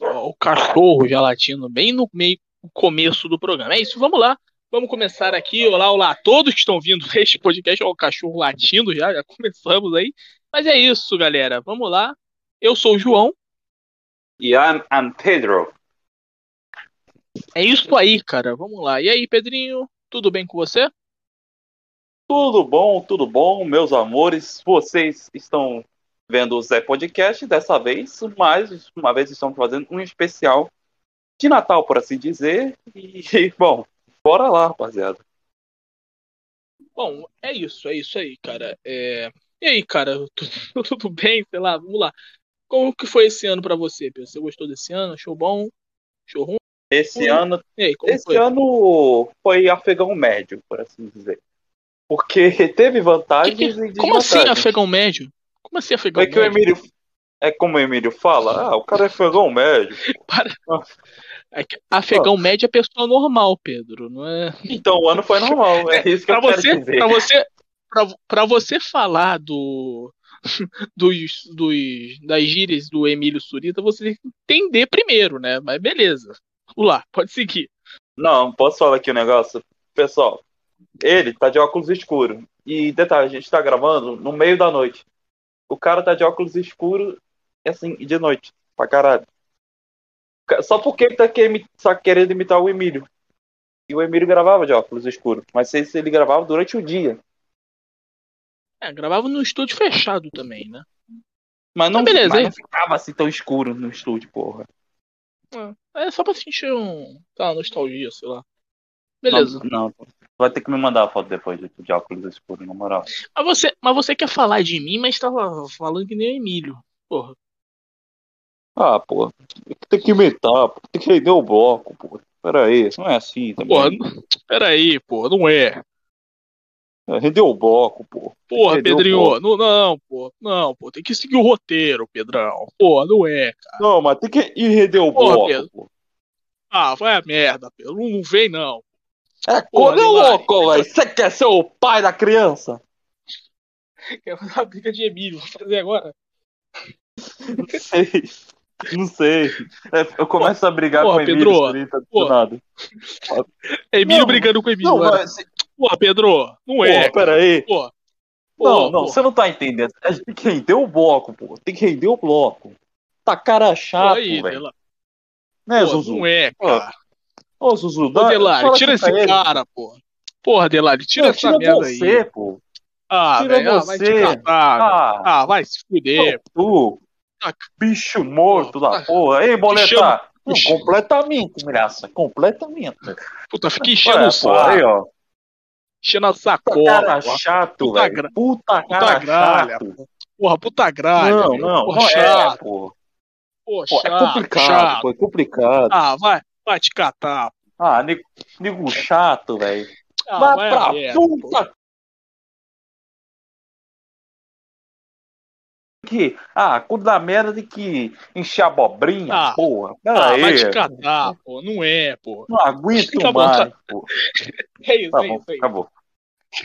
o, o cachorro já latindo bem no meio no começo do programa. É isso, vamos lá. Vamos começar aqui. Olá, olá a todos que estão vindo este podcast. Olha o cachorro latindo já, já começamos aí. Mas é isso, galera. Vamos lá. Eu sou o João. E I'm, I'm Pedro. É isso aí, cara. Vamos lá. E aí, Pedrinho? Tudo bem com você? Tudo bom, tudo bom, meus amores. Vocês estão vendo o Zé Podcast dessa vez, mais uma vez estamos fazendo um especial de Natal, por assim dizer. E, bom, bora lá, rapaziada. Bom, é isso, é isso aí, cara. É... E aí, cara, tudo, tudo bem? Sei lá, vamos lá. Como que foi esse ano para você, Pedro? Você gostou desse ano? Achou bom? Achou ruim? Esse ano, aí, esse foi? ano foi afegão médio, por assim dizer. Porque teve vantagens Que que- e desvantagens. Como assim afegão médio? Como assim afegão É que o médio? Emílio. É como o Emílio fala, ah, o cara é afegão médio. Para. É que afegão médio é pessoa normal, Pedro, não é? Então o ano foi normal, é isso que Pra eu quero você, dizer. pra você, pra, pra você falar do dos, dos das gírias do Emílio Surita, você tem que entender primeiro, né? Mas beleza. Vamos lá, pode seguir. Não, posso falar aqui um negócio? Pessoal, ele tá de óculos escuro. E detalhe, a gente tá gravando no meio da noite. O cara tá de óculos escuro, assim, de noite, pra caralho. Só porque ele tá só querendo imitar o Emílio. E o Emílio gravava de óculos escuro. Mas se ele gravava durante o dia. É, gravava no estúdio fechado também, né? Mas não, Ah, beleza, mas não ficava assim tão escuro no estúdio, porra. É só pra sentir um, tá, nostalgia, sei lá. Beleza. Não, não, vai ter que me mandar a foto depois de, de óculos escuros, na moral. Mas você, mas você quer falar de mim, mas tava falando que nem o Emílio. Porra. Ah, pô, tem que imitar, pô, tem que render o bloco, pô. Pera aí, isso não é assim também. Porra, peraí, porra, não é. É, Render o bloco, pô. Porra, Pedrinho, pô. não, não, pô, não, pô, tem que seguir o roteiro, Pedrão. Porra, não é, cara. Não, mas tem que ir render o Porra, bloco, Pedro. pô. Ah, vai a merda, Pedro. Não vem, não. É Porra, quando é louco, velho. Você quer ser o pai da criança? Quer fazer uma briga de Emílio, vou fazer agora. Não sei. Não sei. É, eu começo a brigar Porra, com o Emílio Pedro, Surita do porra. nada. Emílio Não, brigando com o Emílio. Não, agora. mas... Porra, Pedro, não é. Pô. Porra. Não, Porra, não, porra. você não tá entendendo. A gente tem que render o bloco, pô. Tem que render o bloco. Tá cara chato, Porra velho. Né, Porra, Zuzu? Não é, cara. Ô, Zuzu, Ô, dá... Delari, fala tira esse ele. cara, porra. Porra, Delari, tira Não, essa tira merda você, aí. pô. Ah, tira velho, ah, você. catar. Ah, Ah, vai se fuder. tu. Ah, Bicho morto porra, da porra. Ei, boleta. chama- Não, completamente, graça. Completamente. Puta, fica enchendo o pô, aí, saco. ó. Enchendo a Puta sacola. cara porra. chato, Puta velho. gra- Puta puta cara gralha, chato. Porra, puta gralha. Não, meu. não, Porra, não é, chato. pô. Porra, Pô, é chato, complicado, chato. pô, é complicado. Ah, vai, vai te catar. Ah, nego, nego chato, velho. Ah, Vai vai pra a merda, pô. puta que. Ah, quando dá merda tem que encher abobrinha, Ah. porra. Ah, Pera vai aí. te catar, pô. Não é, pô. Não aguento Tá bom, mais, pô. É isso, Tá é bom, isso aí. acabou.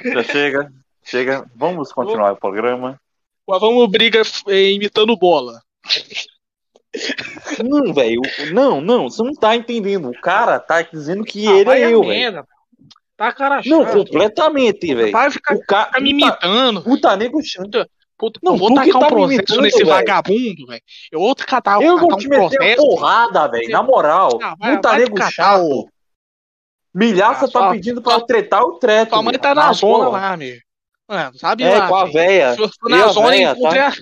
Já chega, chega. Vamos continuar o programa. Mas vamos briga eh, imitando bola. Não, velho. Não, não, você não tá entendendo. O cara tá dizendo que Ah, ele é eu, velho. Tá cara chato. Não, completamente, velho. Vai ficar, O cara. ficar me imitando. puta nego. Puta, Não, vou tacar um tá me processo nesse velho. vagabundo, velho. Eu vou catar, Eu vou um te meter a processo. porrada, velho. Na moral. Ah, vai- Puta vai nego catar, chato. Milhaça Ah, tá só- pedindo pra tretar o treto. Tua mãe tá na Ah, zona lá, meu. É, sabe É, lá. com a véia. Fui fui E na zona véia, encontrei, tá? a,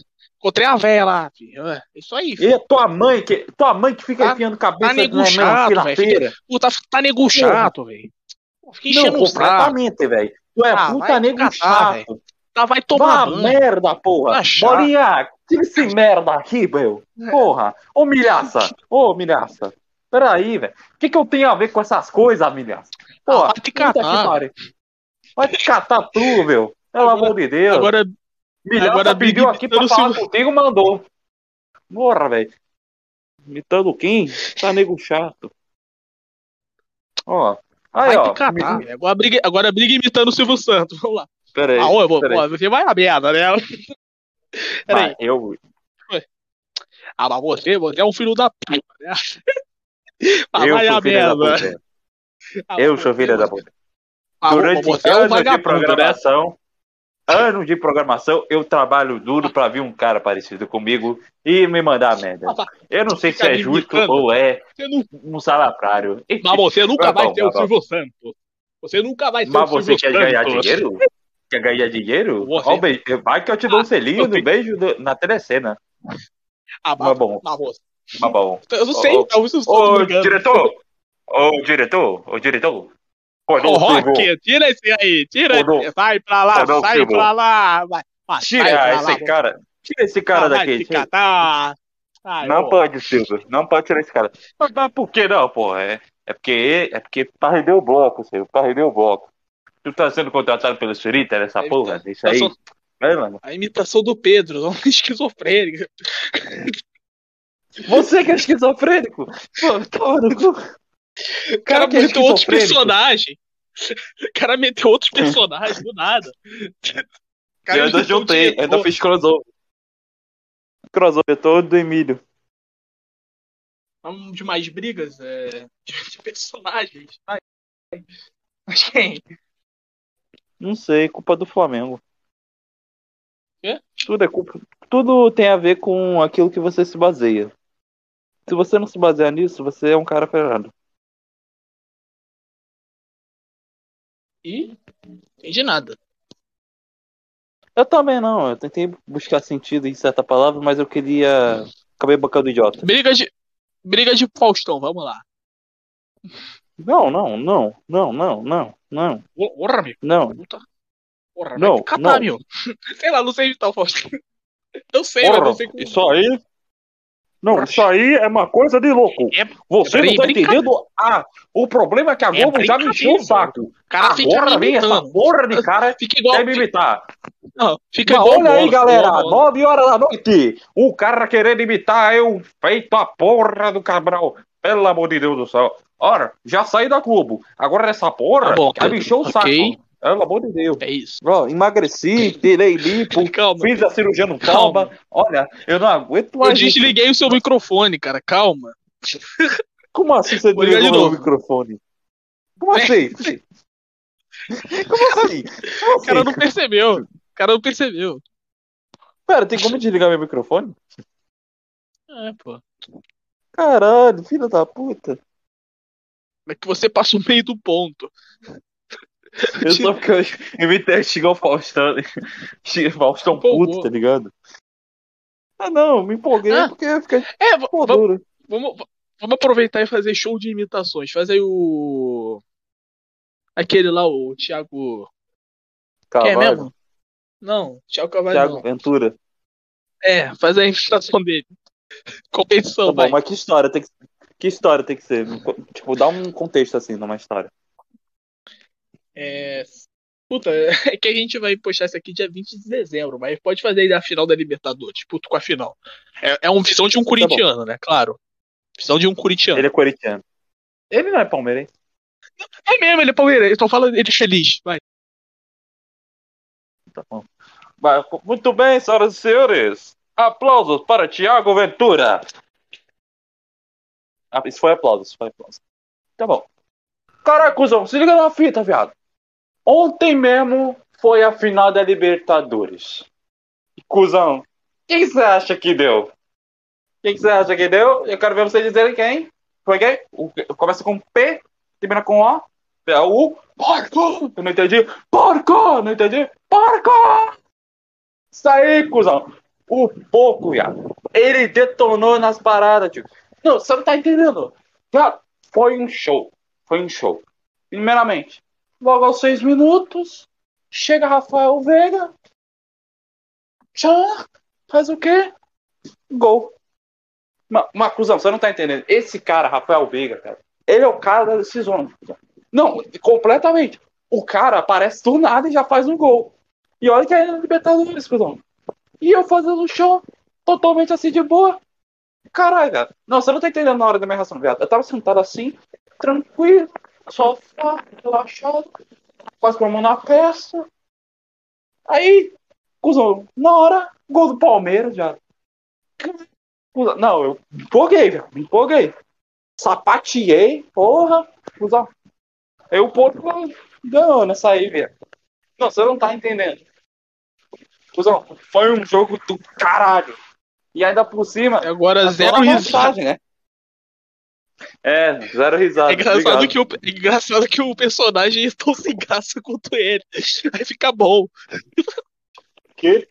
encontrei a véia lá, filho. É, isso aí, filho. E tua mãe que, tua mãe que fica Tá- enfiando cabeça nego na chato, melancia-feira. Puta, tá nego chato, velho. Fica Não, enchendo o completamente, velho. Tu é Ah, puta nego catar, chato. Tá, vai tomar Vá merda, porra. Tá. Bolinha, tira esse merda aqui, meu. É. Porra. Ô, milhaça. Ô, milhaça. Peraí, velho. O que, que eu tenho a ver com essas coisas, milhaça? Porra, Ah, vai te catar. Vai te catar tu, meu. Pelo Agora- amor de Deus. Agora, Milhaça agora pediu briga aqui pra falar Silvio- contigo, mandou. Porra, velho. Imitando quem? Tá nego chato. Ó. Aí, vai ó. catar, me-. Agora briga, agora briga imitando o Silvio Santos. Vamos lá. Pera aí. Ah, ô, ô, pera aí. pô, você vai a merda, né? Peraí. Vai, eu... Ah, mas você, você é um filho da puta, né? Ah, Eu vai sou a merda. Ah, Eu sou filho da puta. Ah, Durante você é um de vagabundo, né? Anos de programação, eu trabalho duro pra vir um cara parecido comigo e me mandar merda. Eu não sei se é justo ou é Você um salafrário. mas você nunca vai ser o. Silvio Santos. Você nunca vai ser Mas o você Silvio quer Santos. ganhar dinheiro? Quer ganhar dinheiro? Você- Ó, o beijo. Vai que eu te dou um Ah, selinho no beijo na telecena. Ah, Mas bom, mas você- mas bom. Eu não sei, talvez estou Ô, diretor! Ô, diretor! Ô, diretor! Silvio. Rock, tira esse aí, tira não. esse, vai pra lá, sai pra lá, vai, Tira pra esse lá, cara. Tira esse cara Ah, daqui. tira- catar. Ai, Não ô. pode, Silvio. Não pode tirar esse cara. Mas, mas por que não, porra? É, é porque é porque perdeu o bloco, Silvio. Perdeu o bloco. Tu tá sendo contratado pelo Surita nessa Ele porra? tá- Isso tá aí. só- É, mano. A imitação do Pedro, não esquizofrênica. Você que é esquizofrênico. Pô, toma no cu. O cara é meteu outros personagens. O cara meteu outros personagens do nada. Cara eu ainda juntei, diretor. ainda fiz crossover. Crossover todo do Emílio. Vamos de mais brigas é, de personagens. Mas quem? Não sei, culpa do Flamengo. Quê? Tudo é culpa. Tudo tem a ver com aquilo que você se baseia. Se você não se basear nisso, você é um cara ferrado. E? Entendi nada. Eu também não, eu tentei buscar sentido em certa palavra, mas eu queria. Acabei bancando idiota. Briga de. Briga de Faustão, vamos lá. Não, não, não, não, não, não, não, Porra, meu. não. Puta. Porra, Não, vai catar, não. meu. Sei lá, não sei imitar o Faustão. Eu sei, mas Porra, não sei como. isso aí. Não, isso aí é uma coisa de louco. É, Você É não tá entendendo? Ah, o problema é que a É Globo já me encheu o saco. cara Agora vem essa porra de cara Fica igual. quer me imitar. Não, fica Mas igual olha aí, galera. 9 horas da noite, o cara querendo imitar eu, feito a porra do Cabral. Pelo amor de Deus do céu. Ora, já saí da Globo. Agora essa porra Tá bom, me encher o saco. Pelo amor de Deus. É isso. Ó, emagreci, tirei lipo, Calma. fiz a cirurgia no Calma. toba. Olha, eu não aguento Eu mais. isso. desliguei o seu microfone, cara. Calma. Como assim você Vou ligar de desligou o microfone? Como assim? Como assim? Como O cara assim? não percebeu. O cara não percebeu. Pera, tem como desligar meu microfone? É, pô. Caralho, filho da puta. É que você passa o meio do ponto. Eu só porque eu imitei xingar o Faustão. Faustão puto, tá ligado? Ah não, me empolguei Ah. porque eu fiquei É, vamos, vamos, vamos aproveitar e fazer show de imitações. Faz aí o. Aquele lá, o Thiago. Quem é Carvalho, mesmo? Não, Thiago Cavalho. Thiago não. Ventura. É, faz a imitação dele. Competição, Tá bom, vai. mas que história tem que que história tem que ser? Tipo, dá um contexto assim numa história. É. Puta, é que a gente vai postar isso aqui dia 20 de dezembro, mas pode fazer aí a final da Libertadores, puto com a final. É, é uma visão de um corintiano, né? Claro. Visão de um corintiano. Ele é corintiano. Ele não é palmeirense. É mesmo, ele é palmeirense. Tô falando ele feliz. Vai. Tá bom. Muito bem, senhoras e senhores. Aplausos para Thiago Ventura. Ah, isso foi aplauso, isso foi aplauso. Tá bom. Caraca, cuzão, se liga na fita, viado. Ontem mesmo foi a final da Libertadores. Cuzão, quem você acha que deu? Quem você acha que deu? Eu quero ver você dizerem quem. Foi quem? Começa com P, termina com O. É o Porco! Eu não entendi. Porco! Não entendi. Porco! Isso aí, cuzão. O pouco, viado. Ele detonou nas paradas, tio. Não, você não tá entendendo. Viado, foi um show. Foi um show. Primeiramente, logo aos seis minutos, chega Rafael Veiga. Já faz o quê? Gol. Mas, cuzão, você não tá entendendo. Esse cara, Rafael Veiga, cara, ele é o cara da decisão. Não, completamente. O cara aparece do nada e já faz um gol. E olha que é na Libertadores, cuzão. E eu fazendo show totalmente assim de boa. Caralho, cara. Não, você não tá entendendo na hora da minha reação, viado. Eu tava sentado assim, tranquilo, sofá, relaxado, quase com a mão na peça. Aí, cuzão, na hora, gol do Palmeiras, já. Não, eu me empolguei, velho. Me empolguei. Sapateei, porra. Cusão. Aí o porco ganhou nessa aí, velho. Não, você não tá entendendo. Cusão, foi um jogo do caralho. E ainda por cima. E agora zero risada. Né? É, zero risada. É engraçado, que o, é engraçado que o personagem é tão sem graça quanto ele. Aí fica bom. Que?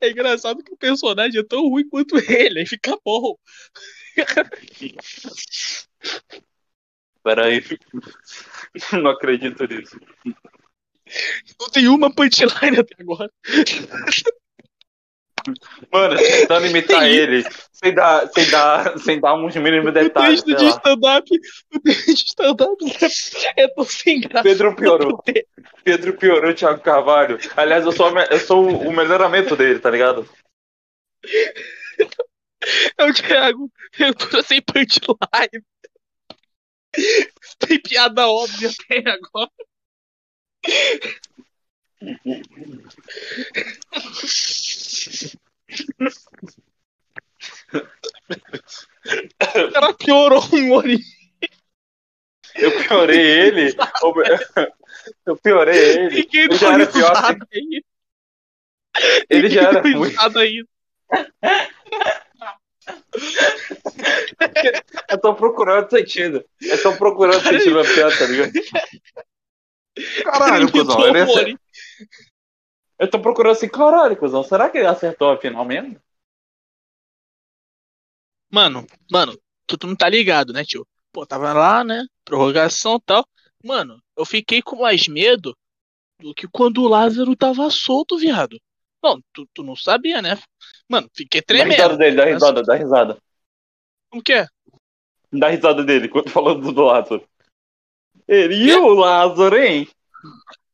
É engraçado que o personagem é tão ruim quanto ele. Aí fica bom. Peraí. Não acredito nisso. Não tem uma punchline até agora. Mano, tentando imitar ele, sem dar, sem, dar, sem dar uns mínimos detalhes. O texto de stand-up, o texto de stand-up é tão sem graça. Pedro piorou. Pedro piorou o Thiago Carvalho. Aliás, eu sou, eu sou o melhoramento dele, tá ligado? É o Thiago, eu tô sem punchline. Tem piada óbvia até agora. O cara piorou o Mori. Eu piorei ele. Eu piorei ele. Ninguém ele já era pior. Que... Ele já era ruim. Aí. Eu tô procurando sentido. Eu tô procurando sentido na piada, tá ligado? Caralho, cuzão. Ele é... Eu tô procurando assim, caralho, cuzão. Será que ele acertou a final mesmo? Mano, mano, tu, tu não tá ligado, né, tio? Pô, tava lá, né? Prorrogação e tal. Mano, eu fiquei com mais medo do que quando o Lázaro tava solto, viado. Não, tu, tu não sabia, né? Mano, fiquei tremendo. Dá risada dele, dá risada, dá risada. Como que é? Dá risada dele, quando falando do, Lázaro. Ele e o Lázaro, hein?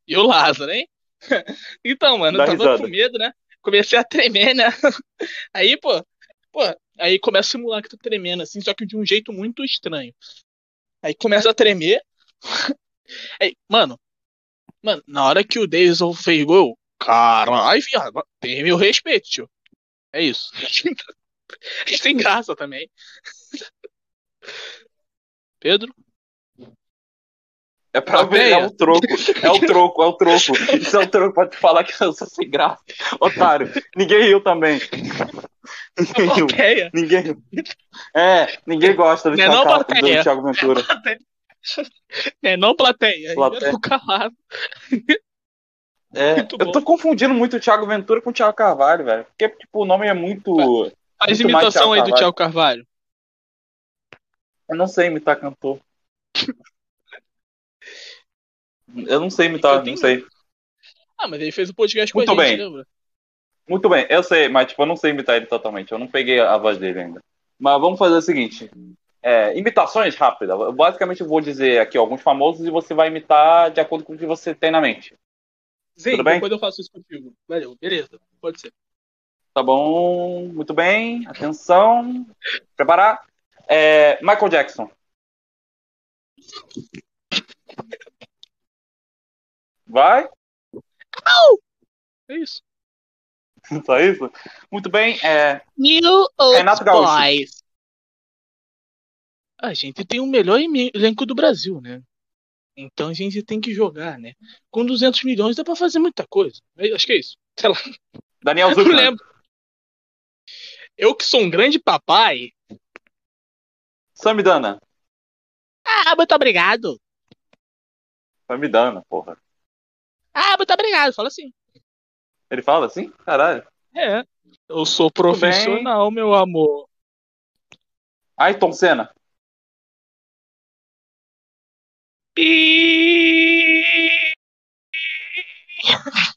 E o Lázaro, hein? então, mano, dá eu tava risada. com medo, né? Comecei a tremer, né? Aí, pô, pô, aí começa a simular que tô tremendo, assim, só que de um jeito muito estranho. Aí começa a tremer. Aí, mano, mano, na hora que o Davidson fez gol, caralho, viado, tem meu respeito, tio. É isso. Sem graça também. Pedro? É pra ver, é o troco. É o troco, é o troco. Isso é o troco pra te falar que eu sou sem graça. Otário. Ninguém riu também. Ninguém riu. Ninguém riu. É, ninguém gosta do, não, Thiago, do Thiago Ventura. É não plateia. plateia. Eu calado. É, eu tô confundindo muito o Thiago Ventura com o Thiago Carvalho, velho. Porque, tipo, o nome é muito. Faz muito imitação aí do Thiago Carvalho. Eu não sei imitar cantor. Eu não sei imitar, não sei. Ah, mas ele fez o podcast com muito a gente, bem. lembra? Muito bem, eu sei, mas tipo, eu não sei imitar ele totalmente. Eu não peguei a voz dele ainda. Mas vamos fazer o seguinte. É, imitações rápidas. Basicamente, eu vou dizer aqui alguns famosos e você vai imitar de acordo com o que você tem na mente. Sim, Tudo bem? depois eu faço isso contigo. Valeu, beleza, pode ser. Tá bom, muito bem. Atenção. Preparar. É, Michael Jackson. Vai? Não! É isso. Só isso? Muito bem. É... New Old Renato Boys. A gente tem o melhor elenco do Brasil, né? Então a gente tem que jogar, né? Com 200 milhões dá pra fazer muita coisa. Acho que é isso. Sei lá. Daniel Zucman. Não lembro. Eu que sou um grande papai. Samidana. Ah, muito obrigado. Samidana, porra. Ah, muito obrigado. Fala assim. Ele fala assim? Caralho. É. Eu sou profissional, meu amor. Ayrton Senna.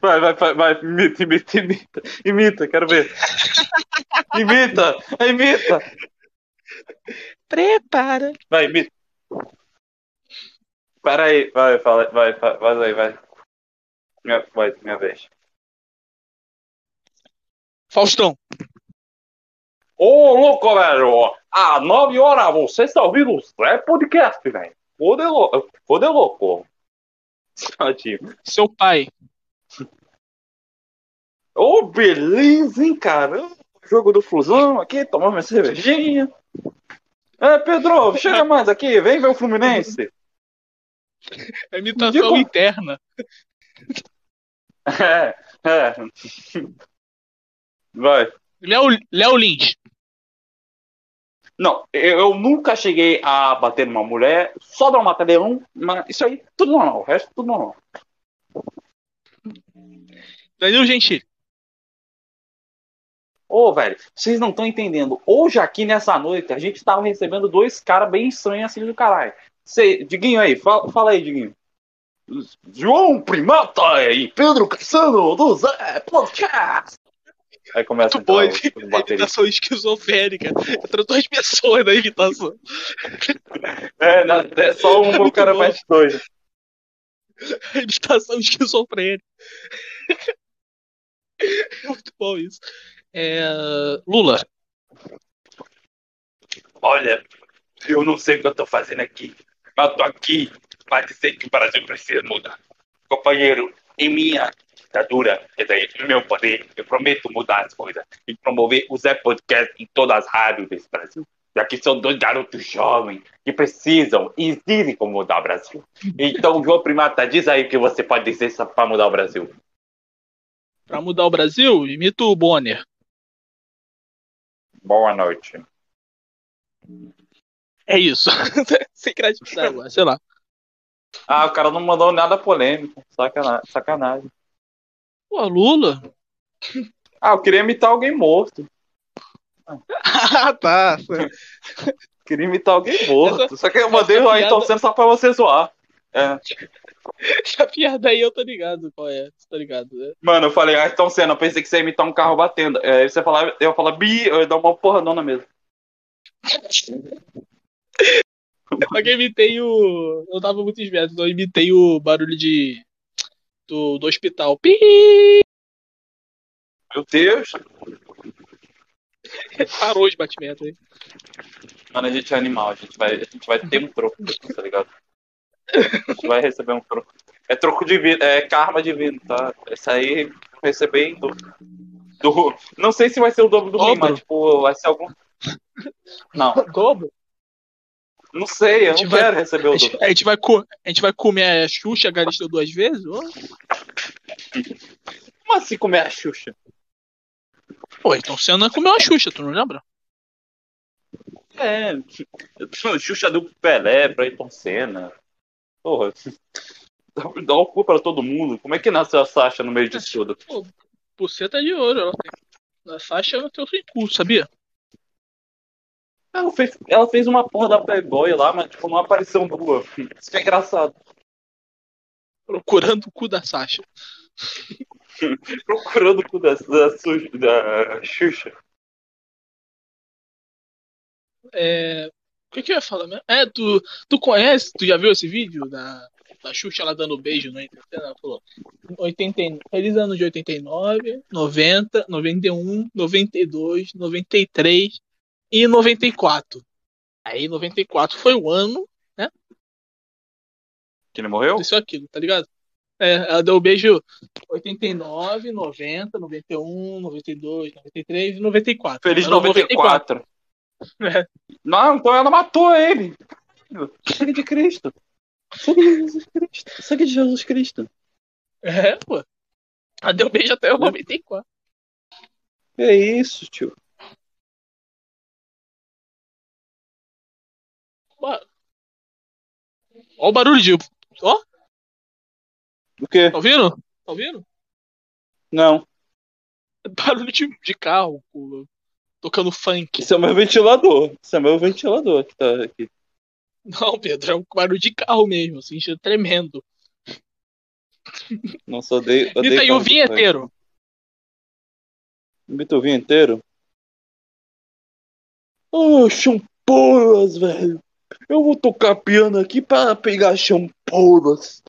Vai, vai, vai, vai, imita, imita, imita, imita, quero ver. Imita, imita. Prepara. Vai, imita. Pera aí, vai, fala, vai, vai, vai, vai. Minha, vai, minha vez. Faustão. Ô, louco, velho! Às 9 horas você está ouvindo o Zé Podcast, velho. Foda louco. Foda louco. Seu pai. Ô, oh, beleza, hein, cara? Jogo do Flusão aqui, tomar uma cervejinha. É, Pedro, chega mais aqui, vem ver o Fluminense. É imitação Digo... interna. É, é. Vai. Léo, Léo Lins. Não, eu nunca cheguei a bater numa mulher, só dar uma um, mas isso aí, tudo normal, o resto tudo normal. Danilo Gentili. Ô, velho, vocês não estão entendendo. Hoje aqui nessa noite a gente tava recebendo dois caras bem estranhos assim do caralho. Cê, Diguinho aí, fala, fala aí, Diguinho. João Primata e Pedro Cassano do Zé Podcast. Aí começa Muito bom, a imitação esquizofrênica. Entra duas pessoas na imitação. É, não, é só um, o cara mais dois. A imitação esquizofrênica. Muito bom isso. É... Lula. Olha, eu não sei o que eu tô fazendo aqui. Mas eu tô aqui para dizer que o Brasil precisa mudar. Companheiro, em minha ditadura, no meu poder, eu prometo mudar as coisas e promover o Zé Podcast em todas as rádios desse Brasil. Já que são dois garotos jovens que precisam e dizem como mudar o Brasil. Então, João Primata, diz aí o que você pode dizer para mudar o Brasil. Para mudar o Brasil, imito o Bonner. Boa noite. É isso. Sem criatividade, sei lá. Ah, o cara não mandou nada polêmico. Sacanagem. sacanagem. Pô, Lula? Ah, eu queria imitar alguém morto. ah, tá. queria imitar alguém morto. Essa, Só que eu mandei o Ayrton piada... só pra você zoar. É. Essa piada aí eu tô ligado qual é. Tá ligado, né? Mano, eu falei, Ayrton Senna, eu pensei que você ia imitar um carro batendo. Aí você falava, eu ia falar, bi, eu ia dar uma porradona mesmo. Eu imitei o. Eu tava muito esperto, então eu imitei o barulho de. Do, do hospital. Pi! Meu Deus! Parou os batimentos aí. Mano, a gente é animal, a gente vai, a gente vai ter um troco, tá ligado? A gente vai receber um troco. É troco divino, é karma divino, tá? Esse aí receber do, do. Não sei se vai ser o dobro do dobro. mas tipo, vai ser algum. Não. Dobro? Não sei, eu não vai, quero receber o dobro. A gente, vai, a gente vai comer a Xuxa Galisteu duas vezes? Ou? Como assim comer a Xuxa? Pô, então você não comeu a Xuxa, tu não lembra? É, Xuxa deu pro Pelé, pra Ayrton Senna. Porra, dá o cu pra todo mundo. Como é que nasceu a Sasha no meio disso tudo? Pô, tá de ouro, ela tem. A Sasha não tem o seu cu, sabia? Ela fez, ela fez uma porra da Playboy lá, mas tipo, não apareceu nua. Isso que é engraçado. Procurando o cu da Sasha. Procurando o cu da, da, da Xuxa. É, o que, que eu ia falar mesmo? É, tu, tu conhece, tu já viu esse vídeo da, da Xuxa ela dando beijo no Ela falou 80, feliz ano de 89, 90, 91, 92, 93 e 94. Aí 94 foi o ano, né? Que ele morreu? Isso aquilo, tá ligado? É, ela deu o beijo 89, 90, 91, 92, 93 e 94. Feliz 94. 94. É. Não, então ela matou ele. Sangue de Cristo. Sangue de Jesus Cristo. Sangue de Jesus Cristo. É, pô. Ela deu beijo até o 94. É isso, tio. O barulho de. Ó. O quê? Tá ouvindo? Tá ouvindo? Não. Barulho de, de carro, tocando funk. Isso é meu ventilador. Isso é meu ventilador que tá aqui. Não, Pedro, é um barulho de carro mesmo, assim, tremendo. Nossa, odeio. odeio e aí o vinheteiro. Imita o vinheteiro? Oh, champolas, velho. Eu vou tocar piano aqui para pegar champolas.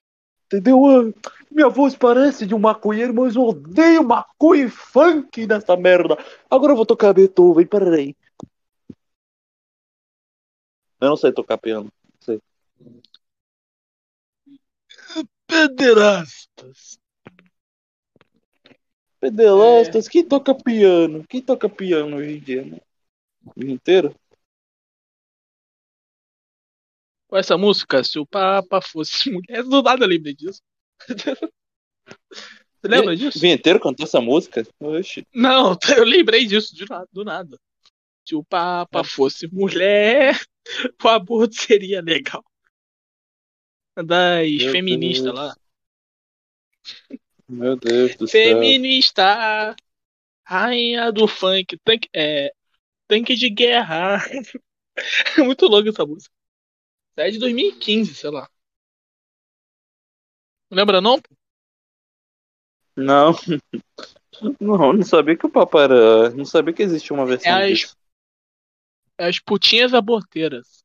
Entendeu? Ah, minha voz parece de um maconheiro, mas eu odeio maconha e funk nessa merda. Agora eu vou tocar Beethoven, peraí. Eu não sei tocar piano. Não sei. Pederastas. Pedelastas, quem toca piano? Quem toca piano hoje em dia, né? O dia inteiro? Com essa música, se o Papa fosse mulher, do nada eu lembrei disso. Você lembra disso? O dia inteiro cantou essa música? Oxi. Não, eu lembrei disso de nada, do nada. Se o Papa fosse mulher, o aborto seria legal. Das Meu feministas Deus. lá. Meu Deus do céu. Feminista, rainha do funk, tanque, é, tanque de guerra. É muito louco essa música. É de 2015, sei lá. Lembra não? Não. Não, não sabia que o Papa era. Não sabia que existia uma versão É as, disso. é as putinhas aborteiras.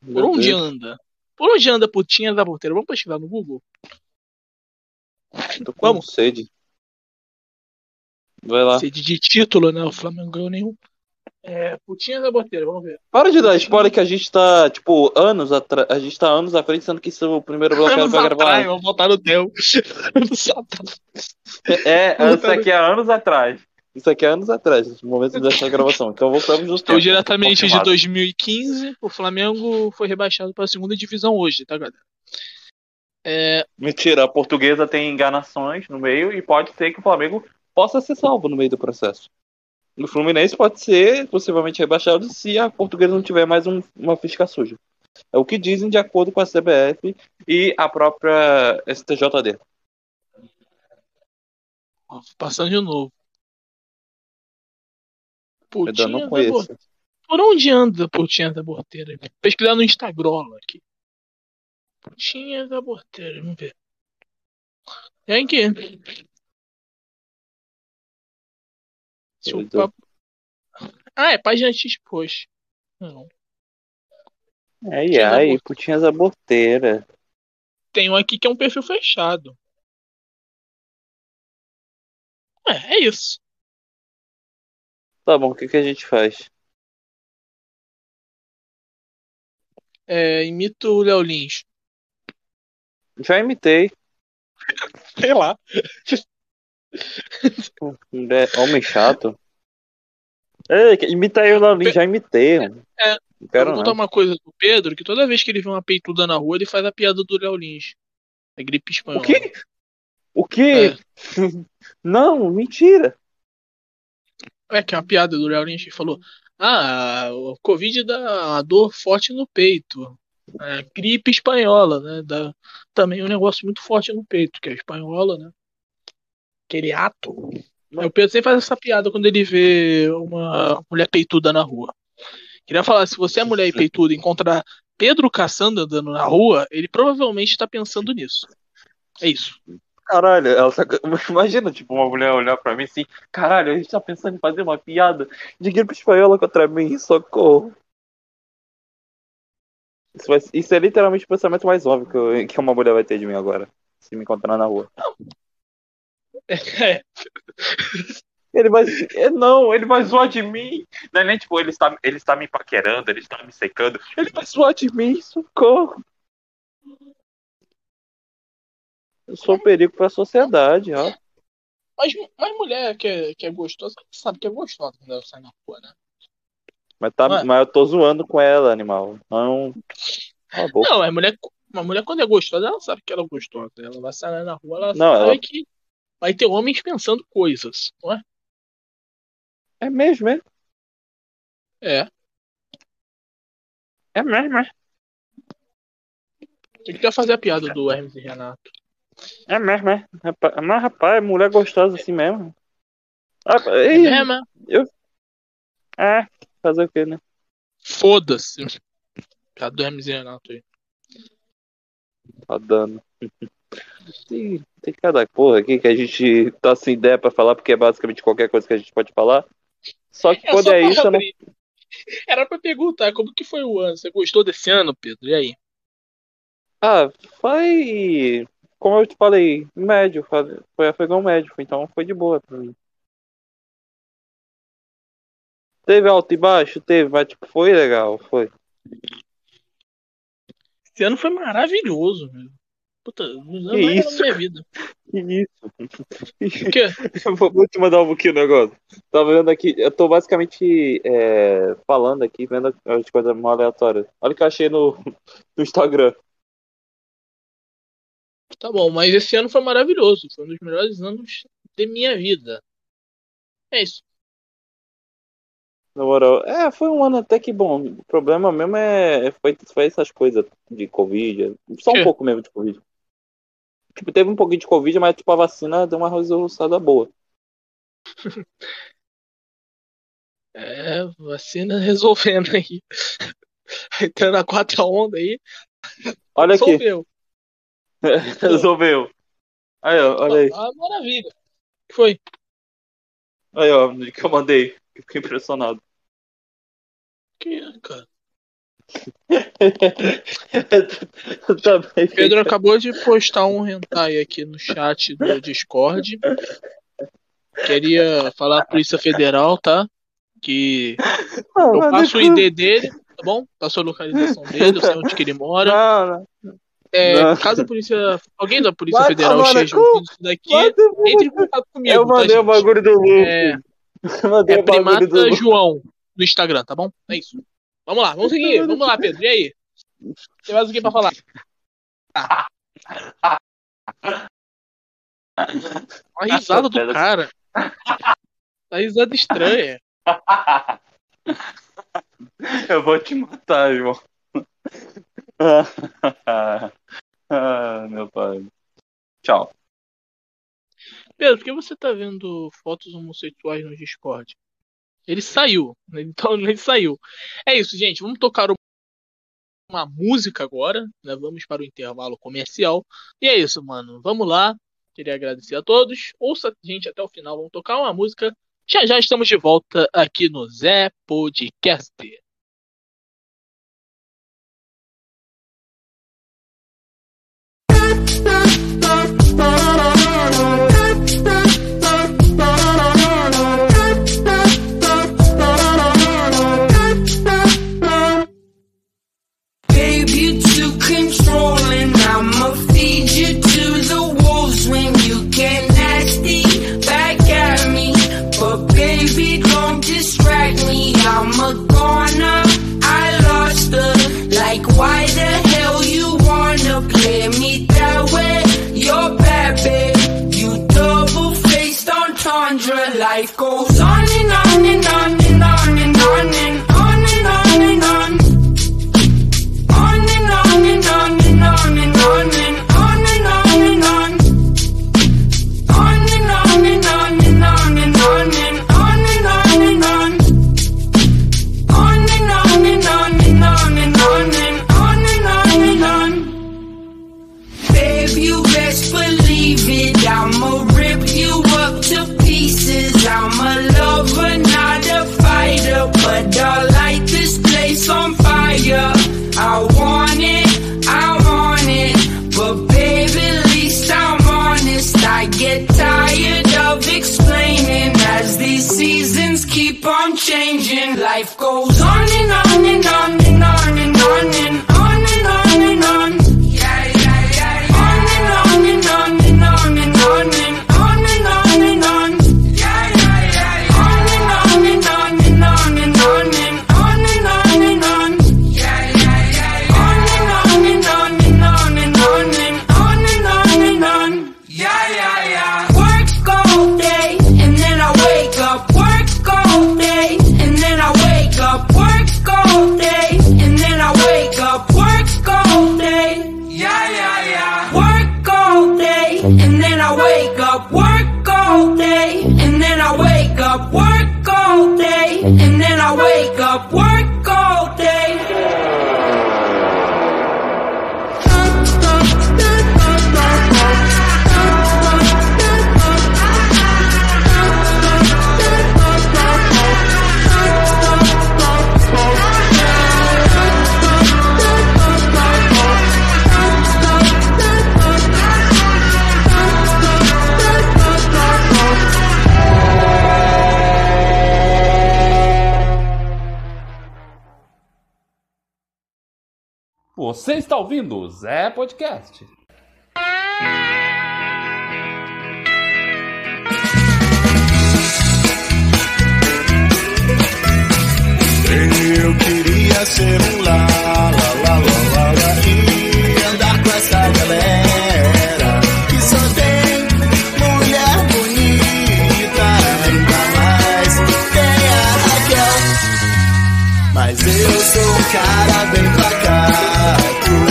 Por Meu onde Deus, anda? Por onde anda putinhas aborteiras? Vamos pesquisar no Google? tô com Vamos. sede. Vai lá. Sede de título, né? O Flamengo ganhou nenhum. É, putinhas aborteiras, vamos ver. Para de dar spoiler que a gente tá, tipo, anos atrás. A gente tá anos à frente, sendo que isso é o primeiro bloco era pra atrás, gravar. vamos botar no teu. Atrás. É, Vamos isso aqui é anos atrás. Isso aqui é anos atrás, no momento dessa gravação. Então voltamos no tempo. diretamente de Confirmado. 2015. O Flamengo foi rebaixado para a segunda divisão hoje, tá, galera? É, Mentira, a portuguesa tem enganações no meio e pode ser que o Flamengo possa ser salvo no meio do processo. O Fluminense pode ser possivelmente rebaixado se a portuguesa não tiver mais um- uma fisca suja. É o que dizem de acordo com a CBF e a própria STJD. passando de novo. Eu ainda Putinhas não conheço. Por onde anda Putinhas aborteiras? Pesquisar no Instagram aqui. Putinhas aborteiras, vamos ver. Tem aqui. Se o Pois é. papo... Ah, é página X post. Não. Ai, Tinha ai, putinhas aborteiras. Tem um aqui que é um perfil fechado. É, é isso. Tá bom, o que, que a gente faz? É, imito o Léo Lins. Já imitei. Sei lá. É, homem chato. Ei, que- imita aí o Laulinho, já imitei. mano. É, Não Eu quero vou contar não. uma coisa do Pedro, que toda vez que ele vê uma peituda na rua, ele faz a piada do Léo Lins. É gripe espanhola. O quê? O quê? Não, mentira. É, que é uma piada do Léo Lins que falou: Ah, o Covid dá uma dor forte no peito. É, gripe espanhola, né? Dá também um negócio muito forte no peito, que é a espanhola, né? Aquele ato. O Pedro sempre faz essa piada quando ele vê uma mulher peituda na rua. Queria falar, se você é mulher e peituda e encontrar Pedro caçando andando na rua, ele provavelmente está pensando nisso. É isso. Caralho, ela tá... imagina, tipo, uma mulher olhar pra mim assim, caralho, a gente tá pensando em fazer uma piada de gripe espanhola contra mim, socorro. Isso, vai- isso é literalmente o pensamento mais óbvio que, eu- que uma mulher vai ter de mim agora, se me encontrar na rua. É, Ele vai. é, Não, ele vai zoar de mim. Não é nem tipo, ele está, ele está me paquerando, ele está me secando. Ele vai zoar de mim, socorro. Eu sou um perigo pra sociedade, ó. Mas, mas mulher que é, que é gostosa, sabe que é gostosa quando ela sai na rua, né? Mas, tá, Ué. mas eu tô zoando com ela, animal. Não. A. Não, é mulher, uma mulher quando é gostosa, ela sabe que ela é gostosa. Ela vai sair na rua, ela Não, sabe ela- que vai ter homens pensando coisas, não é? É mesmo, é? É. É mesmo, é? Tem que até fazer a piada do Hermes e Renato. É mesmo, é? Rapaz- Mas, rapaz, mulher gostosa assim mesmo. Ah, É mesmo? é? é, fazer o quê, né? Foda-se. Piada do Hermes e Renato aí. Tá dando. Tem, tem cada porra aqui que a gente tá sem ideia pra falar, porque é basicamente qualquer coisa que a gente pode falar. Só que quando só é isso, não. Era pra perguntar como que foi o ano. Você gostou desse ano, Pedro? E aí? Ah, foi. Como eu te falei, médio. Foi afegão médio, então foi de boa pra mim. Teve alto e baixo? Teve, mas tipo, foi legal, foi. Esse ano foi maravilhoso, meu. Puta, não é isso, na minha vida. Que isso? O quê? Eu vou vou te mandar um pouquinho o negócio. Tava vendo aqui, eu tô basicamente é, falando aqui, vendo as coisas mal aleatórias. Olha o que eu achei no, no Instagram. Tá bom, mas esse ano foi maravilhoso. Foi um dos melhores anos de minha vida. É isso. Na moral, é, foi um ano até que bom. O problema mesmo é foi, foi essas coisas de Covid. Só um pouco mesmo de Covid. Tipo, teve um pouquinho de Covid, mas tipo, a vacina deu uma resolução boa. É, vacina resolvendo aí. Entrando na quarta onda aí. Olha aqui, Resolveu. resolveu. Aí, ó, olha aí. Ah, maravilha. O que foi? Aí, ó, que eu mandei. Fiquei impressionado. Que, cara? Pedro acabou de postar um hentai aqui no chat do Discord. Queria falar pra Polícia Federal, tá? Que eu passo o ID dele, tá bom? Passo a localização dele, eu sei onde que ele mora. Não, não. É, Não. caso a polícia. Alguém da Polícia Vai Federal esteja ouvindo isso daqui, entre em contato comigo. Eu mandei tá, o bagulho do Luke. É, é Primata. João no Instagram, tá bom? É isso. Vamos lá, vamos seguir. Vamos lá, Pedro. E aí? Tem mais o que pra falar? A risada do cara. A risada estranha. Eu vou te matar, irmão. ah, meu pai. Tchau. Pedro, por que você tá vendo fotos homossexuais no Discord? Ele saiu. né? Então ele saiu. É isso, gente. Vamos tocar uma música agora. Né? Vamos para o intervalo comercial. E é isso, mano. Vamos lá. Queria agradecer a todos. Ouça a gente até o final. Vamos tocar uma música. Já já estamos de volta aqui no Zé Podcast. I'm a goner. I lost her. Like, why the hell you wanna play me that way? You're bad, babe. You double faced on Tundra. Life goes on I want it, I want it, but baby, at least I'm honest. I get tired of explaining as these seasons keep on changing. Life goes on and on and on and on and on and on and then I wake up. Work all Você está ouvindo o Zé Podcast. Eu queria ser um lá, lá, lá, lá, lá, lá e andar com essa galera eu sou um cara bem pacato que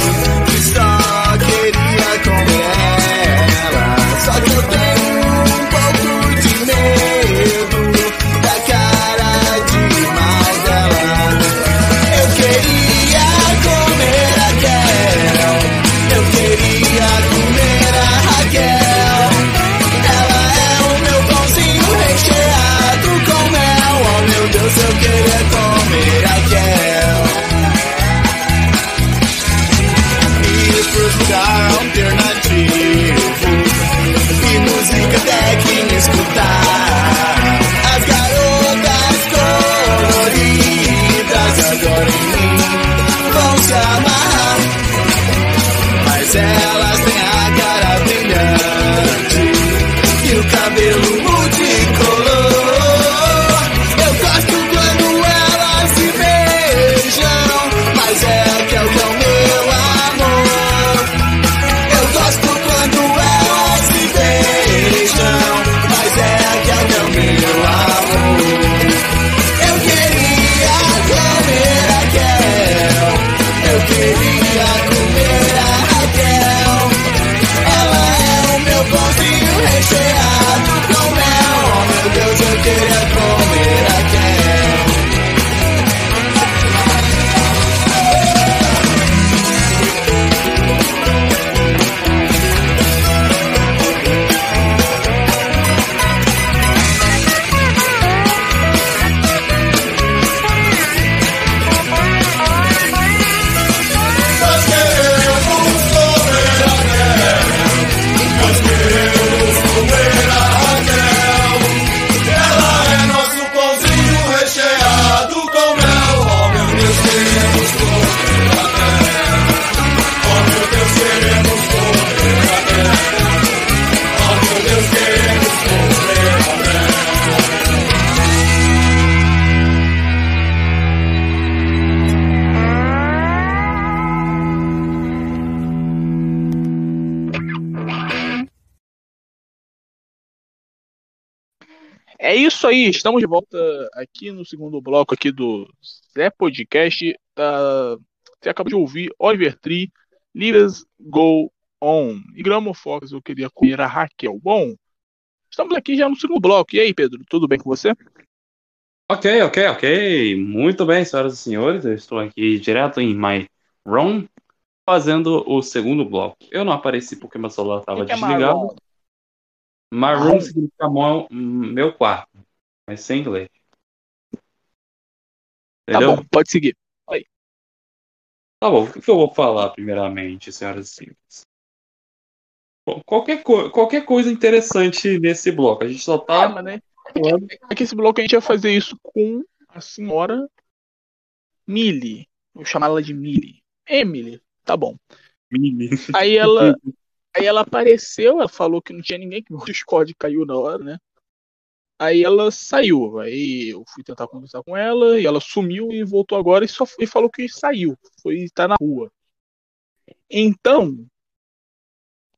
cantar. Isso aí, estamos de volta aqui no segundo bloco aqui do Zé Podcast. Tá, você acabou de ouvir Oliver Tree, Let's Go On. E Gramo Fox, eu queria comer a Raquel. Bom, estamos aqui já no segundo bloco. E aí, Pedro, tudo bem com você? Ok, ok, ok. Muito bem, senhoras e senhores. Eu estou aqui direto em My Room, fazendo o segundo bloco. Eu não apareci porque meu celular estava é desligado. Marrom? room significa meu quarto, mas sem inglês. Tá Entendeu? bom, pode seguir. Tá bom, o que eu vou falar primeiramente, senhoras e senhores? Bom, Qualquer, co- qualquer coisa interessante nesse bloco. A gente só tá mas né? É que esse bloco a gente ia fazer isso com a senhora Millie. Vou chamar ela de Millie. Emily, tá bom. Aí ela, aí ela apareceu, ela falou que não tinha ninguém, que o Discord caiu na hora, né? Aí ela saiu. Aí eu fui tentar conversar com ela e ela sumiu e voltou agora e só e falou que saiu. Foi estar na rua. Então,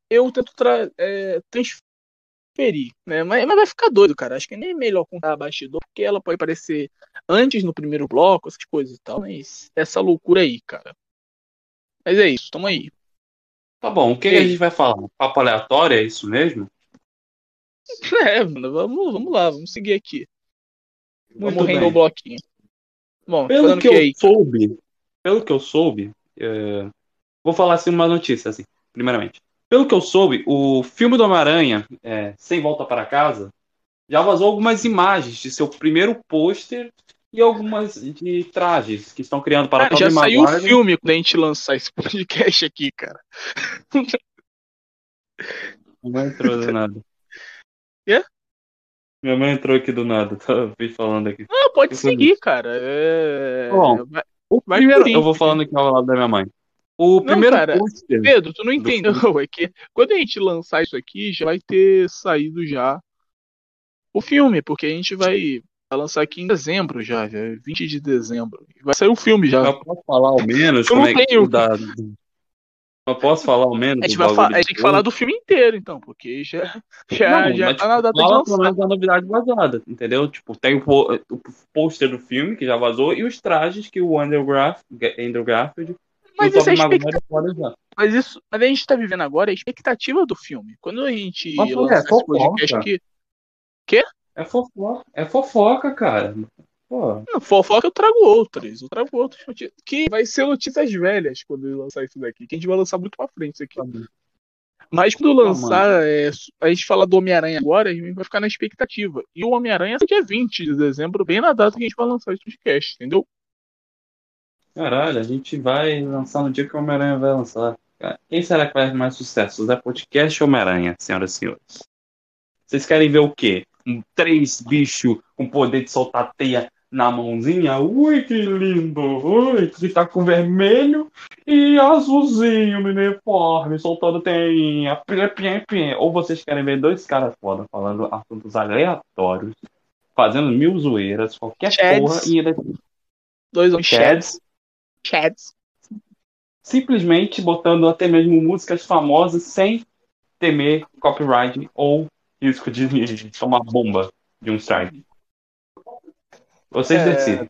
eu tento tra é, transferir, né? Mas, mas vai ficar doido, cara. Acho que nem é melhor contar a bastidor, porque ela pode aparecer antes no primeiro bloco, essas coisas e tal. Mas essa loucura aí, cara. Mas é isso, tamo aí. Tá bom, o que, que a gente vai falar? Papo aleatório, é isso mesmo? É, mano, vamos, vamos lá, vamos seguir aqui. Vamos Muito render bem. o bloquinho. Bom, Pelo que que eu aí. soube, pelo que eu soube, é, vou falar assim uma notícia, assim, primeiramente. Pelo que eu soube, o filme do Homem-Aranha, é, Sem Volta para Casa, já vazou algumas imagens de seu primeiro pôster e algumas de trajes que estão criando para Ah, já saiu o filme quando a gente lançar esse podcast aqui, cara. Mãe entrou nada. Quê? Minha mãe entrou aqui do nada, tava me falando aqui. Não, pode seguir, cara. É... Bom, vai- O Vai primeiro, eu vou falando aqui ao lado da minha mãe. O primeiro cara, pôster. Pedro, tu não entendeu. É que quando a gente lançar isso aqui, já vai ter saído já o filme, porque a gente vai, lançar aqui em dezembro já, já é 20 de dezembro. Vai sair o filme já. Eu posso falar ao menos Eu como não é que tenho. o da. Eu posso falar ao menos. A gente, vai fa- bagulho a gente tem que de falar do filme inteiro, então, porque já, já, Não, já mas, tá na data de Fala pelo lançar. da novidade vazada, entendeu? Tipo, tem o, o pôster do filme que já vazou e os trajes que o Andrew, Garf, Andrew Garfield Mas isso é expectativa. Mas isso, mas a gente tá vivendo agora a expectativa do filme. Quando a gente Mas, pô, lançar é esse podcast fofoca. aqui, É fofoca, é fofoca, cara. Pô, não, fofoca eu trago outras. Eu trago outras notícias. Que vai ser notícias velhas quando eu lançar isso daqui. Que a gente vai lançar muito pra frente isso aqui. Mas quando lançar, é, a gente falar do Homem-Aranha agora, a gente vai ficar na expectativa. E o Homem-Aranha é dia 20 de dezembro, bem na data que a gente vai lançar esse podcast, entendeu? caralho, a gente vai lançar no dia que o Homem-Aranha vai lançar. Quem será que faz mais sucesso? Zé Podcast ou Homem-Aranha, senhoras e senhores? Vocês querem ver o quê? Um três bichos com poder de soltar teia na mãozinha? Ui, que lindo! Ui, que tá com vermelho e azulzinho no uniforme, soltando teinha. Pim, pim, pim. Ou vocês querem ver dois caras foda falando assuntos aleatórios, fazendo mil zoeiras, qualquer Chads. porra, e ainda Dois homens Chads, Chads. simplesmente botando até mesmo músicas famosas sem temer copyright ou risco de, de tomar bomba de um strike. Vocês É. decidem.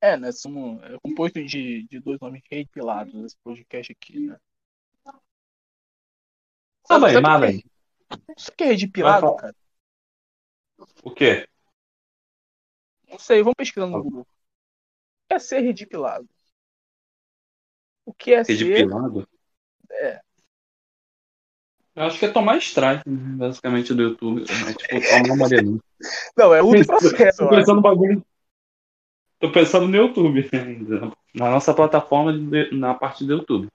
É, né? Somos, é composto de, de dois nomes reipilados esse podcast aqui, né? Tá bem, sabe mas bem. Isso que é redipilado, Vai cara? O quê? Não sei, vamos pesquisando no Google. O que é ser redipilado? O que é ser. Redipilado? É. Eu acho que é tomar strike, né, basicamente, do YouTube. É tipo, tomar uma. Não, é outro processo. Tô pensando no bagulho. Tô pensando no YouTube ainda. Na nossa plataforma, de- na parte do YouTube.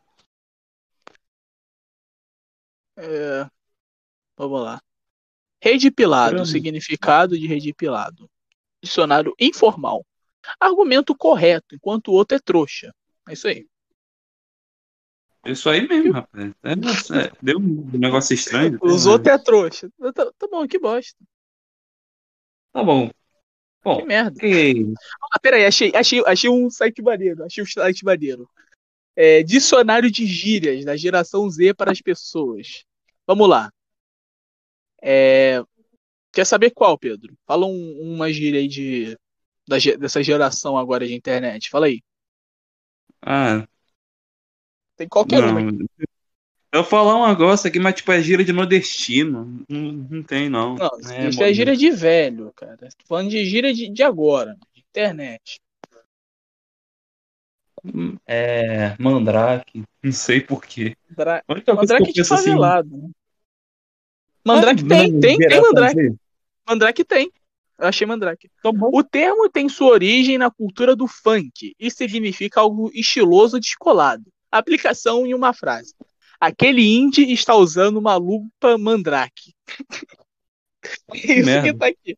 É, Vamos lá. Redipilado, Caramba. significado de redipilado. Dicionário informal. Argumento correto, enquanto o outro é trouxa. É isso aí. Isso aí mesmo, rapaz. É, é, deu um negócio estranho. Os né? outros é trouxa. Tá, tá bom, que bosta. Tá bom. Que Bom, merda. ok. Ah, peraí, achei, achei, achei um site maneiro. Achei um site maneiro. É, dicionário de gírias da geração Z para as pessoas. Vamos lá. É, quer saber qual, Pedro? Fala um- uma gíria aí de, da dessa geração agora de internet. Fala aí. Ah, Tem qualquer um. não. Eu vou falar um negócio aqui, mas tipo, é gira de nordestino. Não, não tem, não. Não, É, isso é gíria de velho, cara. Tô falando de gíria de, de agora, de internet. É, Mandrake. Não sei porquê. Mandra- A única coisa Mandrake de assim. favelado. né? Mandrake ah, tem, não, tem, tem Mandrake. Z. Mandrake tem. Eu achei Mandrake. Tá bom. O termo tem sua origem na cultura do funk e significa algo estiloso descolado. Aplicação em uma frase. Aquele indie está usando uma lupa mandrake. Isso merda. que tá aqui.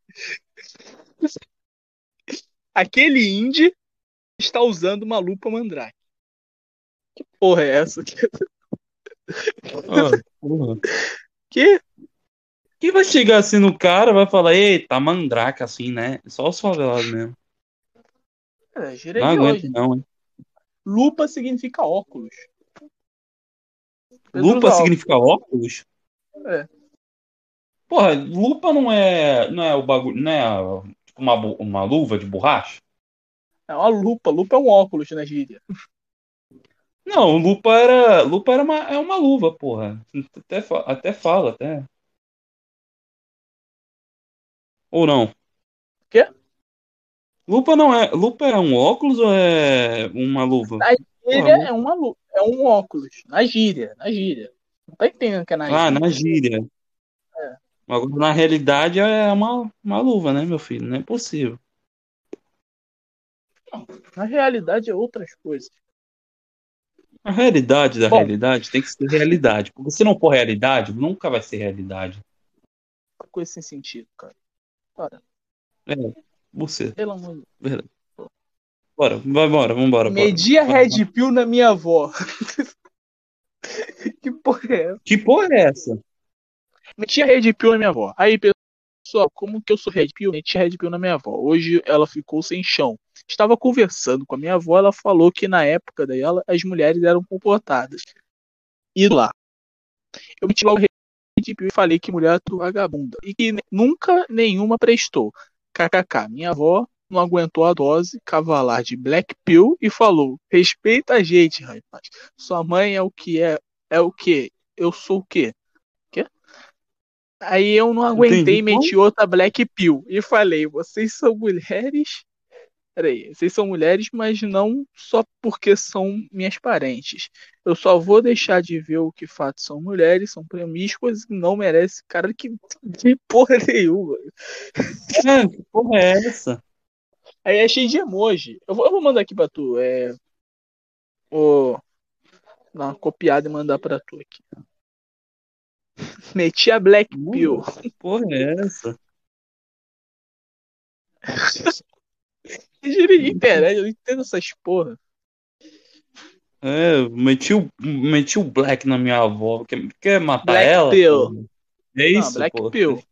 Aquele indie está usando uma lupa mandrake. Que porra é essa? Ah, porra. Que? Quem vai chegar assim no cara vai falar, eita, mandrake assim, né? Só os favelados mesmo. É, Não aguento, hoje. não, hein? Lupa significa óculos. Pedro Lupa significa óculos? É. Porra, lupa não é, não é o bagulho, não é tipo uma, uma luva de borracha? É uma lupa. Lupa é um óculos na gíria. Não, lupa era, lupa era uma, é uma luva, porra. Até, até fala, até. Ou não? Quê? Lupa não é, lupa é um óculos ou é uma luva? Gíria Ah, é uma lu- é um óculos. Na gíria, na gíria. Não tá entendendo que é na Ah, gíria. na gíria. É. Agora, na realidade é uma, uma luva, né, meu filho? Não é possível. Na realidade é outras coisas. A realidade da Bom. realidade tem que ser realidade. Porque se não for realidade, nunca vai ser realidade. Coisa sem sentido, cara. Cara, É, você. pelo amor de Verdade. Bora, vambora. bora. Medi a Red Pill na minha avó. que porra é essa? Que porra é essa? Meti a Red Pill na minha avó. Aí, pessoal, como que eu sou Red Pill? Meti a Red Pill na minha avó. Hoje ela ficou sem chão. Estava conversando com a minha avó, ela falou que na época dela as mulheres eram comportadas. E lá. Eu meti logo Red Pill e falei que mulher é vagabunda. E que nunca nenhuma prestou. KKK. Minha avó não aguentou a dose cavalar de Black Pill e falou: respeita a gente, rapaz. Sua mãe é o que é. É o que? Eu sou o quê? Quê? Aí eu não aguentei Entendi. meti outra Black Pill e falei: vocês são mulheres. Peraí, vocês são mulheres, mas não só porque são minhas parentes. Eu só vou deixar de ver o que fato são mulheres, são promíscuas e não merece cara que de porra nenhuma. É, que porra é essa? Aí é cheio de emoji. Eu vou, eu vou mandar aqui pra tu. É. Vou dar uma copiada e mandar pra tu aqui. Meti a Black Pill. Que porra é essa? De internet, eu não entendo essas porra. É, meti o, meti o Black na minha avó. Quer, quer matar Black ela? Pill. É Não, isso, Black pô. Pill.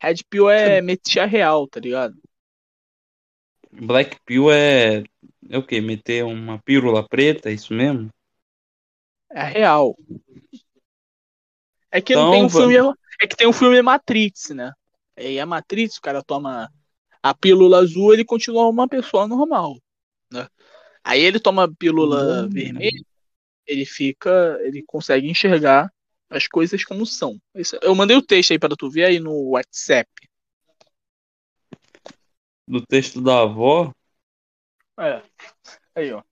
Red Pill é meti a real, tá ligado? Black Pill é, é o quê? Meter uma pílula preta, é isso mesmo? É a real. É que Então, não tem um filme. É que tem um filme Matrix, né? E a Matrix, o cara toma a pílula azul, ele continua uma pessoa normal. Né? Aí ele toma a pílula Hum. vermelha, ele fica. ele consegue enxergar as coisas como são. Eu mandei o texto aí para tu ver aí no WhatsApp. Do texto da avó. É. Aí, ó.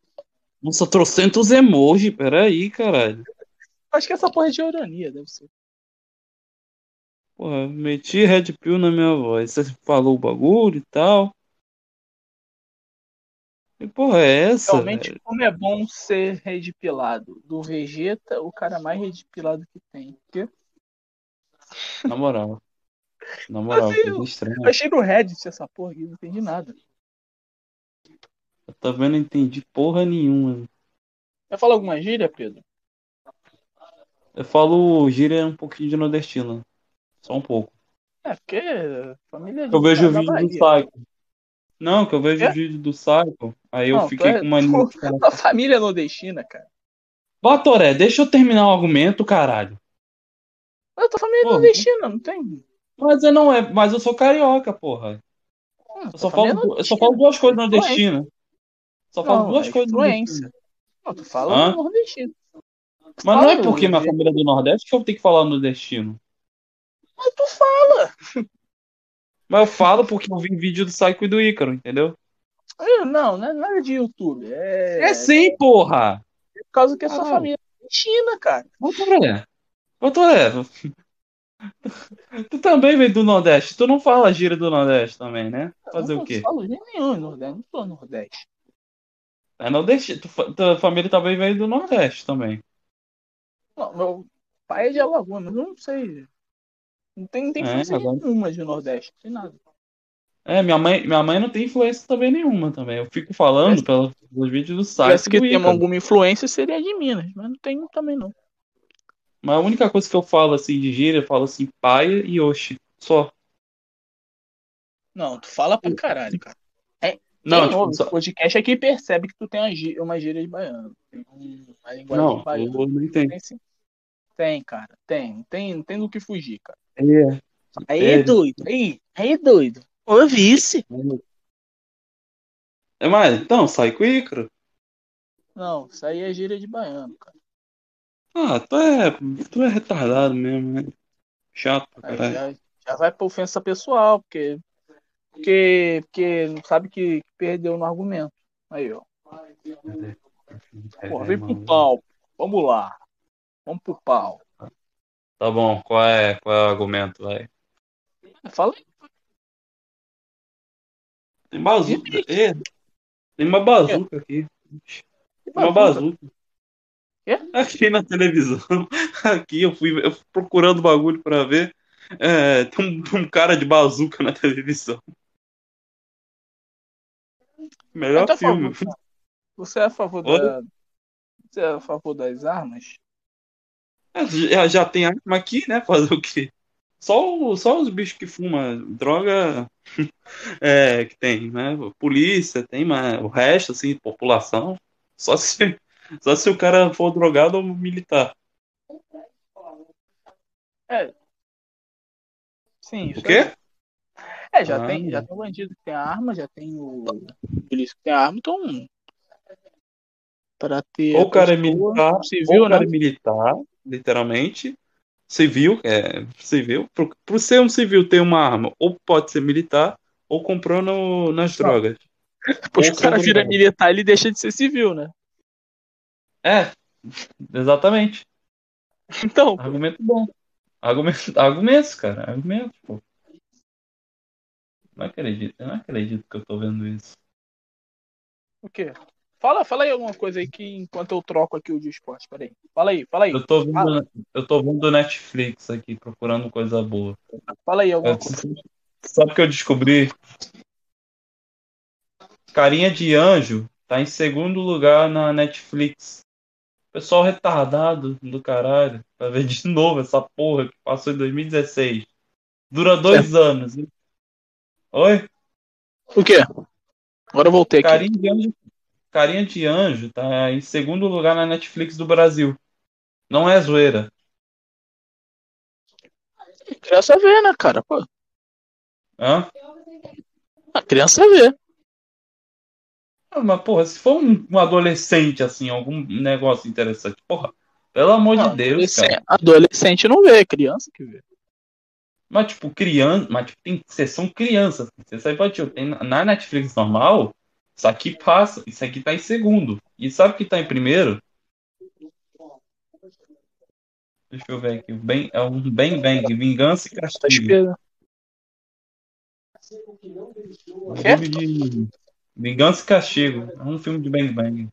Nossa, trocentos emoji, peraí, caralho. Acho que essa porra é de ironia, deve ser. Porra, meti Red Pill na minha voz. Você falou o bagulho e tal. Que porra é essa? Realmente, velho? como é bom ser redpilado. Do Vegeta, o cara mais redpilado que tem. Porque Na moral. Na moral, Assim, estranha. eu achei no Reddit essa porra aqui, não entendi nada. Eu também não entendi porra nenhuma. Vai falar alguma gíria, Pedro? Eu falo gíria um pouquinho de nordestina. Só um pouco. É, porque família de Eu vejo o vídeo do. Psycho. Não, que eu vejo É? o vídeo do Psycho. Aí eu Não, tu fiquei é- com uma tu- A família nordestina, cara. Batoré, deixa eu terminar o argumento, caralho. Mas tua família é Pô, nordestina, não tem. Mas eu não é, mas eu sou carioca, porra. Hum, Eu tua só falo, é eu só falo duas coisas nordestinas. Só falo Não, duas é coisas nordestinas. Não, tu fala nordestino. Mas não é Fala, porque minha eu- família é do Nordeste que eu tenho que falar nordestino. Mas tu fala. Mas eu falo porque eu vi vídeo do Psycho e do Ícaro, entendeu? É, Não, não é nada de YouTube. É, É sim, porra! por causa que a sua Caralho. família é nordestina, cara. Batoré. Batoré. Tu também vem do Nordeste. Tu não fala gíria do Nordeste também, né? Fazer eu o quê? Não falo de nenhum em Nordeste, não sou Nordeste. É Nordeste. Tu, tua família também veio do Nordeste também. Não, meu pai é de Alagoas, mas eu não sei. Não tem, não tem É, influência agora- nenhuma de Nordeste, não tem nada. É, minha mãe, minha mãe não tem influência também nenhuma também. Eu fico falando pelos, pelos vídeos do Se Psycho tivesse e que Ícaro. alguma influência seria de Minas, mas não tem também não. Mas a única coisa que eu falo assim de gíria, eu falo assim, paia e oxi. Só. Não, tu fala pra caralho, cara. Não, Quem tipo, ouve só- podcast aqui percebe que tu tem uma gíria, uma gíria de baiano. Tem um- uma linguagem não, de baiano. eu não. Tem. Tem, cara. Tem. Não tem, não tem do que fugir, cara. É. Aí É. é doido. Aí, aí é doido. Ô, vice. É, mas, então, sai com o Ícaro. Não, isso aí é gíria de baiano, cara. Ah, tu é, tu é retardado mesmo, né? Chato caralho. já, já vai pra ofensa pessoal, porque. Porque, porque não sabe que perdeu no argumento. Aí, ó. Porra, vem pro pau. Vamos lá. Vamos pro pau. Tá bom, qual é, qual é o argumento, vai? Fala aí. Tem bazuca. É, tem uma bazuca aqui. Tem uma bazuca? Quê? Aqui na televisão. Aqui eu fui, eu fui procurando bagulho pra ver. É, tem um, um cara de bazuca na televisão. Melhor filme. favor, Você é a favor Oi? da. Você é a favor das armas? Já, já tem arma aqui, né? Fazer o quê? Só, o- só os bichos que fumam droga é, que tem, né? Polícia, tem, mas o resto, assim, população. Só se, só se o cara for drogado ou militar. É. Sim, isso O quê? É, já, Ah. tem, já tem o bandido que tem arma, já tem o polícia que tem arma, então. Pra ter. Ou o cara é militar, Civil, ou o cara né? é militar, literalmente. Civil, é civil. Por, por ser um civil ter uma arma, ou pode ser militar, ou comprou no, nas Não. drogas. Depois que o cara vira militar, ele deixa de ser civil, né? É, exatamente. Então, Argumento bom. Argumento, argumentos, cara. Argumentos, pô. Não acredito, eu não acredito que eu tô vendo isso. o quê? Fala, fala aí alguma coisa aí que enquanto eu troco aqui o de esporte, peraí. Fala aí, fala aí. Eu tô vendo, eu tô vendo Netflix aqui, procurando coisa boa. fala aí alguma Eu- coisa. sabe o que eu descobri? Carinha de Anjo tá em segundo lugar na Netflix. Pessoal retardado do caralho. Pra ver de novo essa porra que passou em 2016. Dura dois anos. hein? Oi? O quê? Agora eu voltei aqui. Carinha de Anjo, Carinha de Anjo tá em segundo lugar na Netflix do Brasil. Não é zoeira. Criança vê, né, cara? Pô, Hã? a criança vê. Ah, Mas, porra, se for um, um adolescente, assim, algum negócio interessante, porra, pelo amor Não, de Deus, adolescente, cara. adolescente não vê, é criança que vê. Mas, tipo, criança, mas, tipo, tem sessão crianças. Você pode, tipo, tem na Netflix normal, isso aqui passa, isso aqui tá em segundo. E sabe o que tá em primeiro? Deixa eu ver aqui. O bem, é um Bang Bang, Vingança e Tá Castigo. esperando. Um Quê? filme de Vingança e Castigo. É um filme de Bang Bang.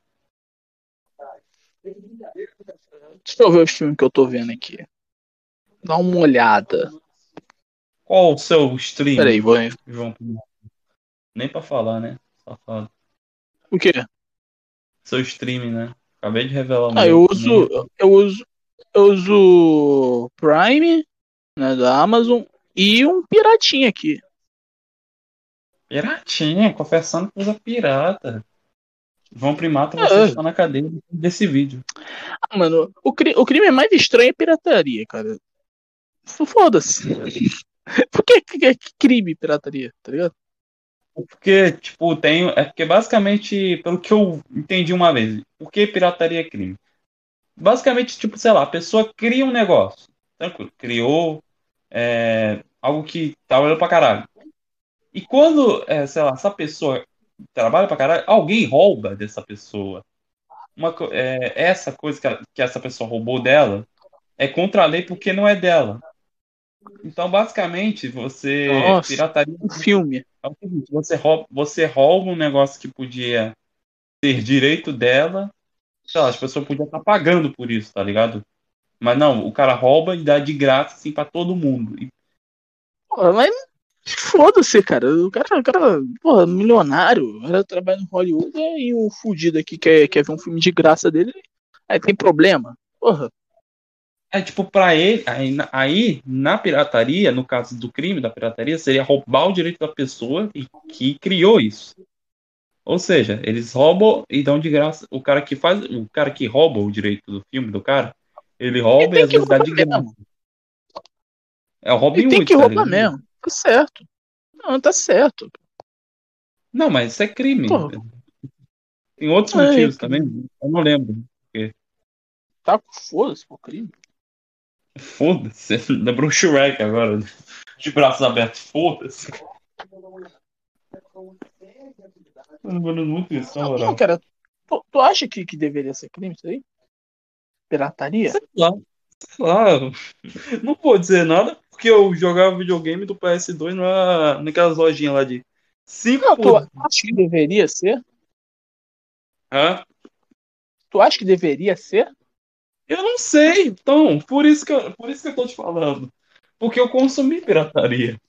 Deixa eu ver os filmes que eu tô vendo aqui. Dá uma olhada. Qual o seu stream, Peraí, vou. João? Nem pra falar, né? Safado. O quê? Seu stream, né? Acabei de revelar o Ah, eu uso. Eu uso. Eu uso Prime, né, da Amazon, e um piratinha aqui. Piratinha, confessando que usa pirata. João Primata, você É. está na cadeia desse vídeo. Ah, mano, o, cri- o crime mais estranho é pirataria, cara. Foda-se. Por que, que, que crime pirataria, tá ligado? Porque, tipo, tem. É porque basicamente, pelo que eu entendi uma vez, por que pirataria é crime? Basicamente, tipo, sei lá, a pessoa cria um negócio. Tranquilo. Criou é, algo que tá olhando pra caralho. E quando, é, sei lá, essa pessoa trabalha pra caralho, alguém rouba dessa pessoa. Uma, é, essa coisa que, que essa pessoa roubou dela é contra a lei porque não é dela. Então, basicamente, você Nossa. pirataria Um filme. é o seguinte, você rouba, você rouba um negócio que podia ter direito dela, sei lá, as pessoas podiam estar pagando por isso, tá ligado? Mas não, o cara rouba e dá de graça, assim, pra todo mundo. E, Porra, mas foda-se, cara. O cara, o cara, porra, milionário. Cara trabalha no Hollywood e o fudido aqui quer, quer ver um filme de graça dele. Aí tem problema. Porra. É tipo, pra ele, aí, na- aí, na pirataria, no caso do crime da pirataria, seria roubar o direito da pessoa e- que criou isso. Ou seja, eles roubam e dão de graça. O cara que faz, o cara que rouba o direito do filme do cara, ele rouba e, tem às que vezes dá de graça. É o Robin Ele tem Hood, que roubar mesmo. Tá certo. Não, tá certo. Não, mas isso é crime. Porra. Tem outros É, motivos é também. Eu não lembro. Tá com foda-se pro crime. Foda-se. Lembrou o Shrek agora. De braços abertos. Foda-se. Muito isso, na Não, cara. Tu, tu acha que, que deveria ser crime isso aí? Pirataria? Sei lá. Sei lá. Não vou dizer nada porque eu jogava videogame do PS2 na, naquelas lojinhas lá de 5 Não, tu acha que deveria ser? Hã? Tu acha que deveria ser? Eu não sei, então, por isso que eu, por isso que eu tô te falando. Porque eu consumi pirataria.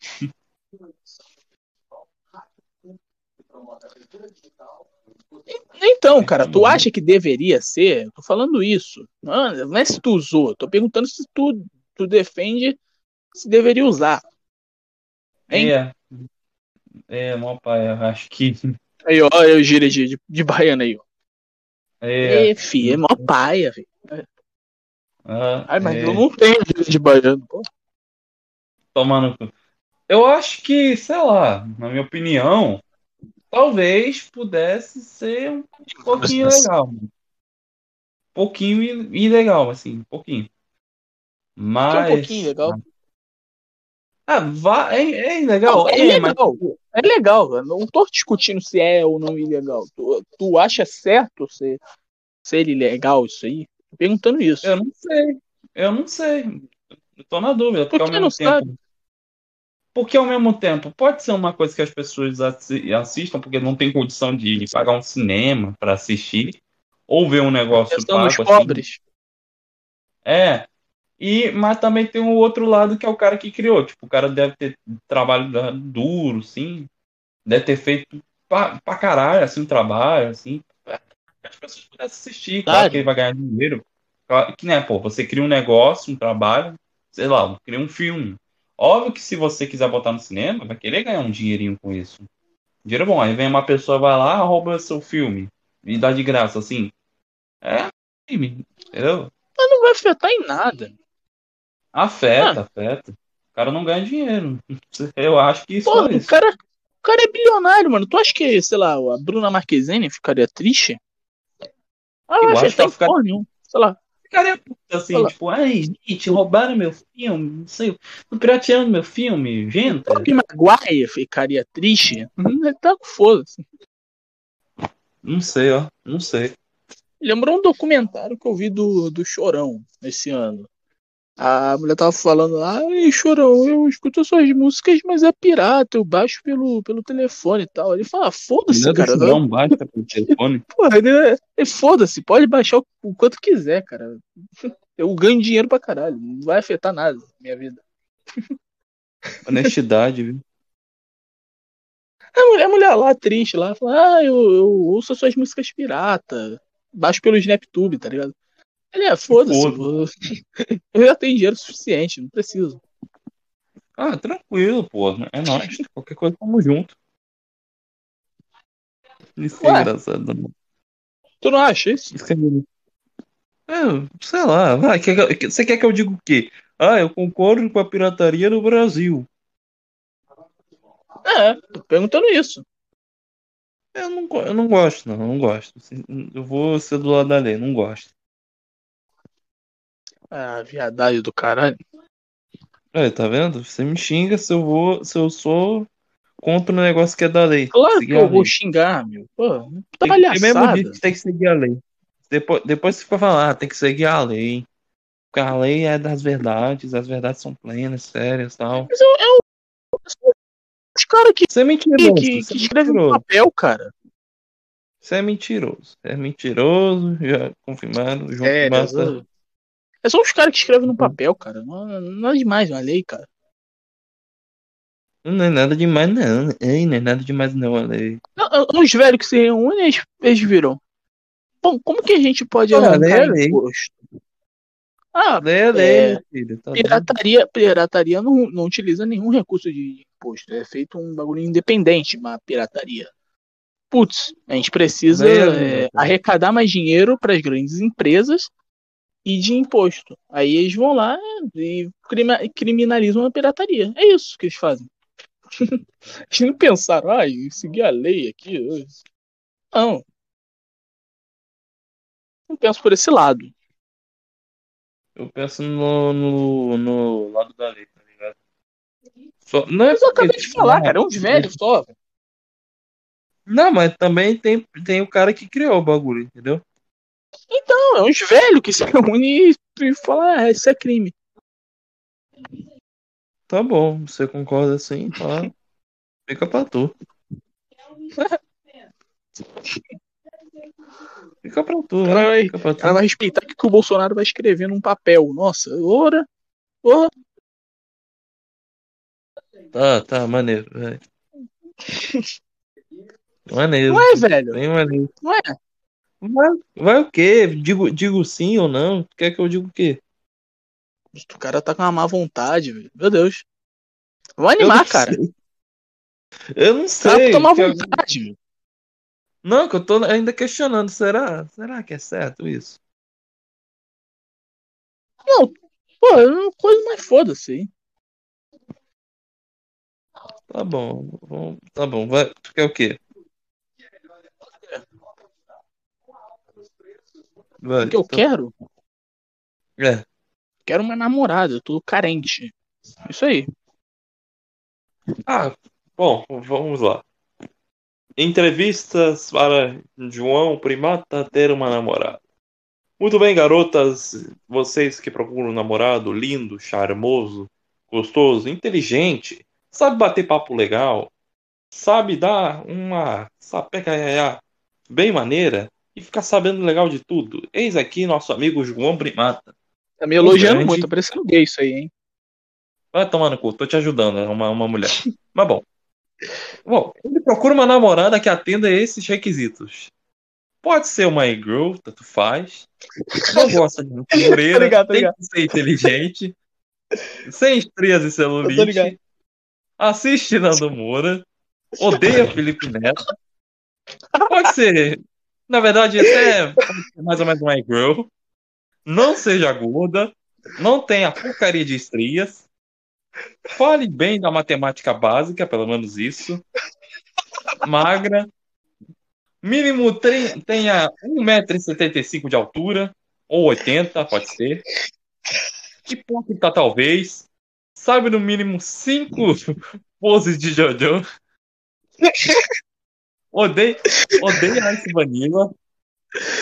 Então, cara, tu acha que deveria ser? Eu tô falando isso. Não, não é se tu usou. eu Tô perguntando se tu, tu defende se deveria usar. Hein? É. É, mó pai, eu acho que. Aí, ó, eu giro de, de, de baiana aí, ó. É. É, fi, é mó paia, velho. Ah, Ai, mas é, eu não tenho gíria de baiano, pô. tomando. Eu acho que, sei lá, na minha opinião, talvez pudesse ser um pouquinho Nossa. legal. Um pouquinho ilegal, assim, um pouquinho. Que é Mas. um pouquinho legal. Ah, vá, é, é ilegal? Não, é É, mas legal. É legal. Eu não tô discutindo se é ou não ilegal. Tu, tu acha certo ser, ser ilegal isso aí? Perguntando isso. eu não sei. Eu não sei. Eu tô na dúvida, porque Por ao que mesmo não tempo. sabe? Porque ao mesmo tempo pode ser uma coisa que as pessoas assi- assistam porque não tem condição de pagar um cinema para assistir ou ver um negócio nos pago, assim. pobres. É. E mas também tem o outro lado que é o cara que criou, tipo, o cara deve ter trabalho duro, sim, deve ter feito pra, pra caralho assim um trabalho assim, as pessoas pudessem assistir, claro Claro. que ele vai ganhar dinheiro. Claro Que né, pô, você cria um negócio, um trabalho, sei lá, cria um filme. Óbvio que se você quiser botar no cinema, vai querer ganhar um dinheirinho com isso. Dinheiro bom. Aí vem uma pessoa, vai lá, rouba seu filme e dá de graça, assim. É crime, entendeu? Mas não vai afetar em nada. Afeta, afeta. O cara não ganha dinheiro. Eu acho que isso Porra, é o isso. cara, o cara é bilionário, mano. Tu acha que, sei lá, a Bruna Marquezine ficaria triste? Ela Eu acho que ficaria- porra nenhuma. Sei lá. Ficaria puta, assim, Fala. tipo, ai, gente, roubaram meu filme, não sei, pirateando meu filme, gente. O Maguire ficaria triste? Hum, Ele tá com foda-se. Não sei, ó, não sei. Lembrou um documentário que eu vi do, do Chorão esse ano. A mulher tava falando, ai, Chorão, eu escuto suas músicas, mas é pirata, eu baixo pelo, pelo telefone e tal. Ele fala, foda-se, cara. Chorão baixa pelo telefone. Porra, ele, ele foda-se, pode baixar o, o quanto quiser, cara. Eu ganho dinheiro pra caralho, não vai afetar nada na minha vida. Honestidade, viu? A mulher, a mulher lá, triste, lá, fala, ah, eu, eu ouço as suas músicas pirata, baixo pelo Snaptube, tá ligado? Ele é, foda-se, Foda. eu já tenho dinheiro suficiente, não preciso. Ah, tranquilo, pô. É nóis. Qualquer coisa, tamo junto. Isso é Ué. engraçado, não. Tu não acha isso? Isso é... É, sei lá, vai. quer que- Você quer que eu diga o quê? Ah, eu concordo com a pirataria no Brasil. É, tô perguntando isso. Eu não, eu não gosto, não, eu não gosto. Eu vou ser do lado da lei, não gosto. Ah, viadagem do caralho. É, tá vendo? Você me xinga se eu vou, se eu sou contra o negócio que é da lei. Claro que Seguir a eu vou xingar, meu. Pô, tá tem mesmo palhaçada. disso que tem que seguir a lei. Depois, depois você fica falando, ah, tem que seguir a lei. Porque a lei é das verdades, as verdades são plenas, sérias e tal. Mas eu, eu, os caras que, Você é que, mentiroso. que, você que é escrevem no papel, cara. Você é mentiroso. É mentiroso, já confirmado. João É. é só os caras que escrevem no papel, cara. Não, não é demais uma lei, cara. Não é nada demais, não. Ei, não é nada demais, não, a lei. Não, Os velhos que se reúnem, eles, eles viram. Bom, como que a gente pode Ah, lei arrancar é lei. imposto? Ah, Lei é lei, É, filho. Tá pirataria, pirataria não, não utiliza nenhum recurso de imposto. É feito um bagulho independente, uma pirataria. Putz, a gente precisa Lei é é, arrecadar mais dinheiro para as grandes empresas e de imposto. Aí eles vão lá e criminalizam a pirataria. É isso que eles fazem. Eles não pensaram, ah, seguir a lei aqui. Não. Não penso por esse lado. Eu penso no, no, no lado da lei, tá ligado? Só, não é Mas eu acabei de falar, cara, é uns velhos só. Não, mas também tem, tem o cara que criou o bagulho, entendeu? Não, é uns velhos que se reúnem e, falam, ah, isso é crime. Tá bom, você concorda assim, tá? Fica pra tu. Fica pra tu, cara né? vai, Fica pra tu. cara vai respeitar o que o Bolsonaro vai escrever num papel. Nossa, ora, ora. Tá, tá, maneiro. vai. Maneiro. Não é, velho? Bem maneiro. Não é? Vai, vai o quê? Digo, digo sim ou não? Quer que eu diga o quê? O cara tá com uma má vontade, velho. Meu Deus. Eu animar, não cara. sei. Eu não sei. tá má que eu- vontade, velho. Não, que eu tô ainda questionando. Será? Será que é certo isso? Não, pô, é uma coisa mais foda-se aí. Tá bom. Tá bom. Vai. Tu quer o quê? Vai. O que eu então- quero? É. Quero uma namorada, eu tô carente. Isso aí. Ah, bom, vamos lá. Entrevistas para João Primata ter uma namorada. Muito bem, garotas, vocês que procuram um namorado lindo, charmoso, gostoso, inteligente, sabe bater papo legal, sabe dar uma sapecaiá bem maneira e ficar sabendo legal de tudo. Eis aqui nosso amigo João Primata. Tá me elogiando grande. muito, tá parecendo gay isso aí, hein? Vai tomar no cu, tô te ajudando, é uma, uma mulher. Mas bom. Bom, ele procura uma namorada que atenda esses requisitos. Pode ser uma e-girl, tanto faz. Não gosta de Tô ligado, tem ligado. que ser inteligente. Sem estrias e celulite. Assiste Nando Moura. Odeia Felipe Neto. Pode ser. Na verdade, até mais ou menos uma e-girl. Não seja gorda. Não tenha porcaria de estrias. Fale bem da matemática básica, pelo menos isso. Magra. Mínimo tenha 1,75m de altura. Ou 80, pode ser. Hipócrita, talvez. Sabe no mínimo 5 poses de Jojo. Odeia, odeia Ice Vanilla.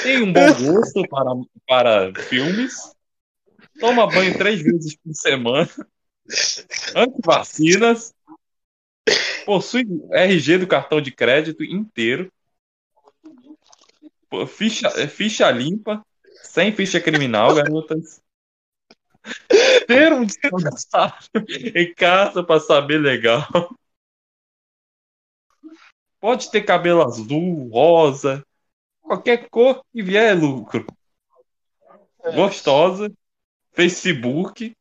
Tem um bom gosto para, para filmes. Toma banho três vezes por semana. Antivacinas. Possui RG do cartão de crédito inteiro. Ficha, é, ficha limpa. Sem ficha criminal, garotas. Ter um descansado em casa para saber legal. Pode ter cabelo azul, rosa, qualquer cor que vier é lucro. Gostosa, Facebook,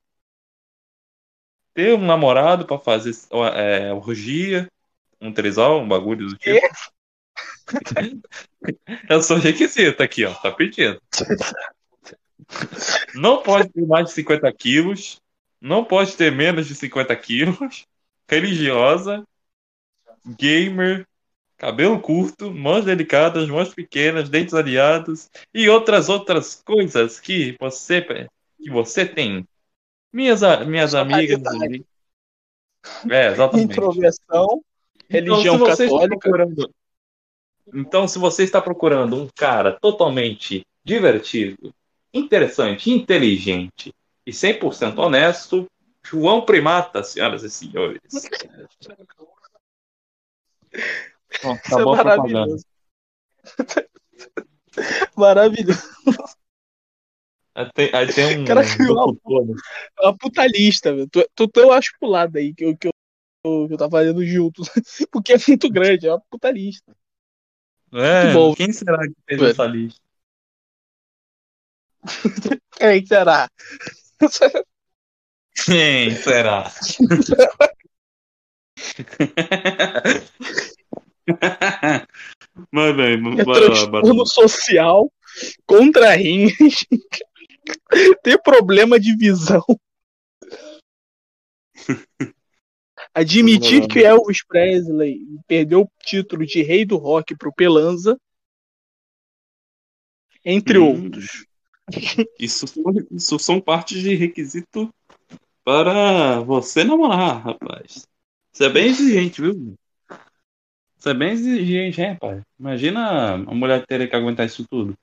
ter um namorado para fazer é, orgia, um trisal, um bagulho do tipo. Eu sou requisito aqui, ó, tá pedindo. Não pode ter mais de 50 quilos, não pode ter menos de 50 quilos, religiosa, gamer, cabelo curto, mãos delicadas, mãos pequenas, dentes aliados e outras outras coisas que você que você tem. Minhas, minhas amigas. É, exatamente. Introversão, religião Então, se você está católica. procurando- Então, se você está procurando um cara totalmente divertido, interessante, inteligente e 100% honesto, João Primata, senhoras e senhores. Bom, Isso é a propaganda. maravilhoso. Maravilhoso. Aí tem, aí tem um. Cara, criou uma- né? É uma puta lista, velho. Tu, tu, acho pulado aí que eu, que, eu, que eu tava fazendo juntos. Porque é muito grande, é uma puta lista. É, bom. quem será que fez essa lista? Quem será? Quem será? Mas bem, É vai transtorno social, contra rinhas, ter problema de visão. Admitir que Elvis Presley perdeu o título de rei do rock pro Pelanza, entre Hum. outros. Isso, são- isso são partes de requisito para você namorar, rapaz. Você é bem exigente, viu? Você é bem exigente, hein, rapaz? Imagina a mulher ter que aguentar isso tudo.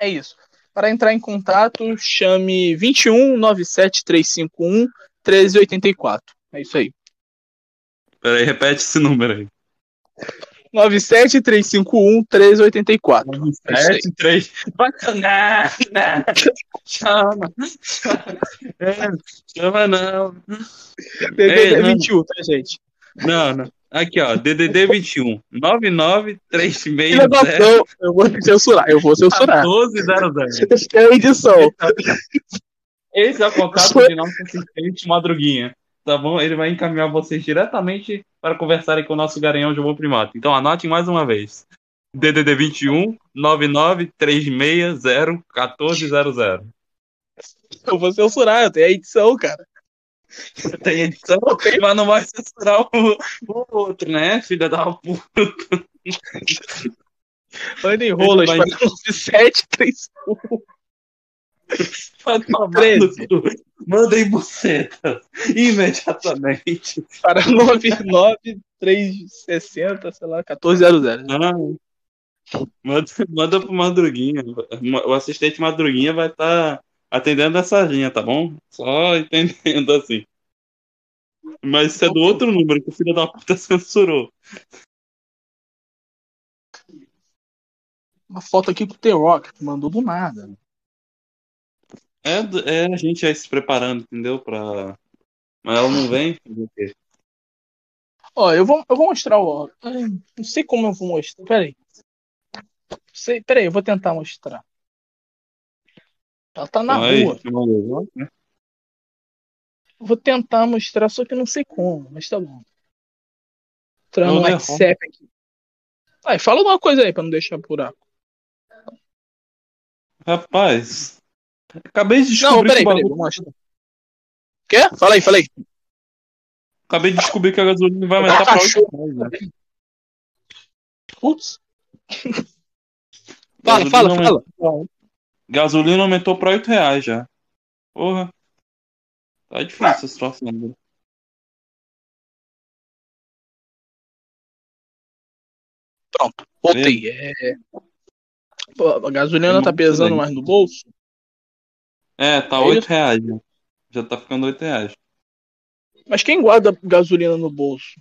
É isso. Para entrar em contato, chame 21 97 351 1384. É isso aí. Peraí, repete esse número aí. 97 351 1384. É isso aí. 7, 3. Bacana! Chama! Chama, É, chama não! É não. 21, tá, gente? Não, não. Aqui, ó, DDD 21 Filha da 9936 puta, eu vou censurar, eu vou censurar. 1400. É a edição. Esse é o contato de nosso assistente Madruguinha. Tá bom? Ele vai encaminhar vocês diretamente para conversarem com o nosso garanhão de bom primato. Então anotem mais uma vez. DDD 21 99360 1400. Eu vou censurar, eu tenho a edição, cara. Tem edição, mas não vai censurar o, o outro, né, filha da puta? Manda enrola, vai- vai... 9731. Vai tomar no 13. cu. Mandem buceta imediatamente. para 99360, sei lá, 1400. Ah, manda, manda pro Madruguinha. O assistente Madruguinha vai estar atendendo essa linha, tá bom? Só entendendo assim. Mas isso é do outro número que o filho da puta censurou. Uma foto aqui com o T-Rock, que mandou do nada. É, é a gente aí se preparando, entendeu? Pra... Mas ela não vem. Ó, eu vou, eu vou mostrar o. Não sei como eu vou mostrar. Peraí. Sei, peraí, eu vou tentar mostrar. Ela tá na aí, rua. né? Vou tentar mostrar, só que não sei como, mas tá bom. Entrando Não, no não é WhatsApp aqui. Ai, fala alguma coisa aí pra não deixar buraco. Rapaz, acabei de Não, descobrir peraí, que o peraí, bagulho- vou mostrar. Quê? Fala aí, fala aí. Acabei de descobrir que a gasolina vai aumentar pra 8 reais, né? Putz. Fala, fala, fala. Gasolina aumentou pra 8 reais já. Porra. Tá difícil a situação. né? Pronto, voltei. É... Pô, a gasolina tá pesando bem. mais no bolso? É, tá É 8 isso? reais já. Já tá ficando 8 reais. Mas quem guarda gasolina no bolso?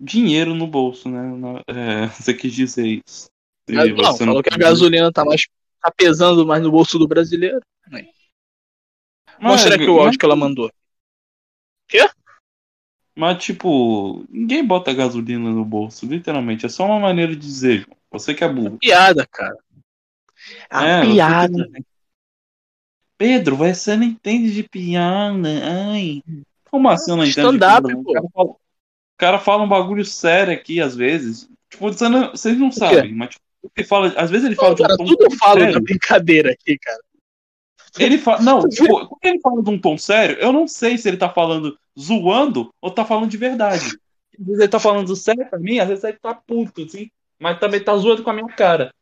Dinheiro no bolso, né? É, você quis dizer isso. Não, você falou que a gasolina tá mais. Tá pesando mais no bolso do brasileiro. Mostra Mas- aqui o áudio que ela mandou. Mas, tipo, ninguém bota gasolina no bolso, literalmente. É só uma maneira de dizer, João. Você que é burro. Piada, cara. A É, piada. que- Pedro, você não entende de piada. Ai. Como assim eu não entendo de Stand-up, piada? O pô. cara, fala, o cara fala um bagulho sério aqui, às vezes. Tipo, você não- vocês não sabem, mas tipo, ele fala, às vezes ele fala de um Cara, tom tudo eu falo sério. na brincadeira aqui, cara. Ele fala, não, tipo, quando ele fala de um tom sério, eu não sei se ele tá falando zoando ou tá falando de verdade. Às vezes ele tá falando sério pra mim, às vezes ele tá puto, assim, mas também tá zoando com a minha cara.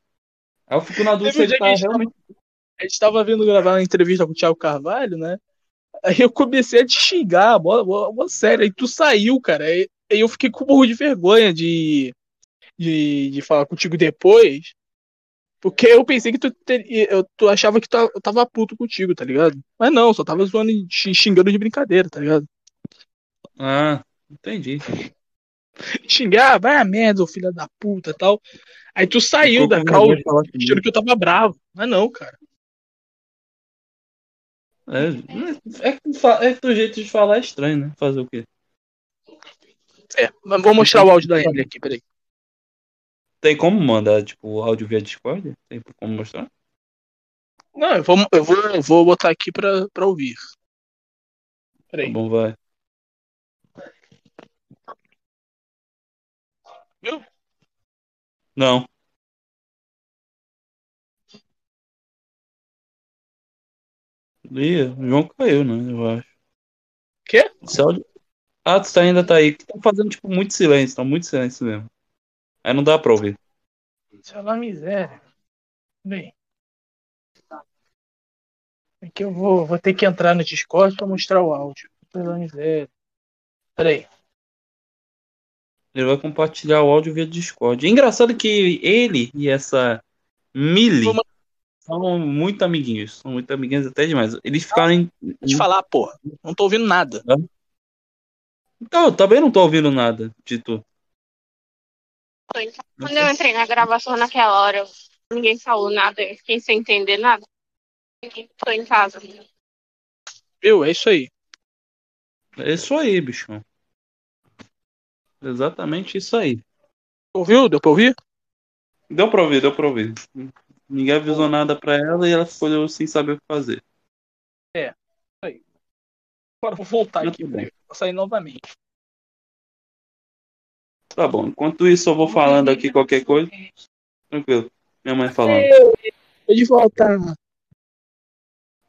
Aí eu fico na dúvida se ele tá que a gente realmente. A gente tava vindo gravar uma entrevista com o Thiago Carvalho, né? Aí eu comecei a te xingar, mó, mó, mó sério. Aí tu saiu, cara. Aí, aí eu fiquei com um pouco de vergonha de, de, de falar contigo depois. Porque eu pensei que tu, teria, eu, tu achava que tu, eu tava puto contigo, tá ligado? Mas não, só tava zoando e te xingando de brincadeira, tá ligado? Ah, entendi. Xingar, vai a merda, ô filho da puta tal. Aí tu saiu Ficou da com cal vergonha de falar comigo. achando que eu tava bravo. Mas não, cara. É, é, é que o jeito de falar é estranho, né? Fazer o quê? É, mas vou mostrar o áudio da Emily aqui, peraí. Tem como mandar, tipo, o áudio via Discord? Tem como mostrar? Não, eu vou, eu vou, eu vou botar aqui pra, pra ouvir. Tá Peraí. bom, vai. Viu? Não. Ih, o João caiu, né? Eu acho. Quê? Esse áudio... Ah, tu tá- ainda tá aí. Tá fazendo, tipo, muito silêncio. Tá muito silêncio mesmo. Aí não dá pra ouvir. Isso é uma miséria. Bem. Aqui eu vou, vou ter que entrar no Discord pra mostrar o áudio. Pela miséria. Peraí. Ele vai compartilhar o áudio via Discord. É engraçado que ele e essa Millie são muito amiguinhos. São muito amiguinhos até demais. Eles ficaram em... Vou te falar, porra. Não tô ouvindo nada. Então, eu também não tô ouvindo nada de tu. Quando eu entrei na gravação naquela hora, ninguém falou nada, eu fiquei sem entender nada. Tô em casa. Viu? É isso aí. É isso aí, bichão. Exatamente isso aí. Ouviu? Deu pra ouvir? Deu pra ouvir, deu pra ouvir. Ninguém avisou nada pra ela e ela ficou sem saber o que fazer. Agora eu vou voltar Muito aqui. Vou sair novamente. Tá bom. Enquanto isso, eu vou falando aqui qualquer coisa. Tranquilo. Minha mãe falando. Tô de volta.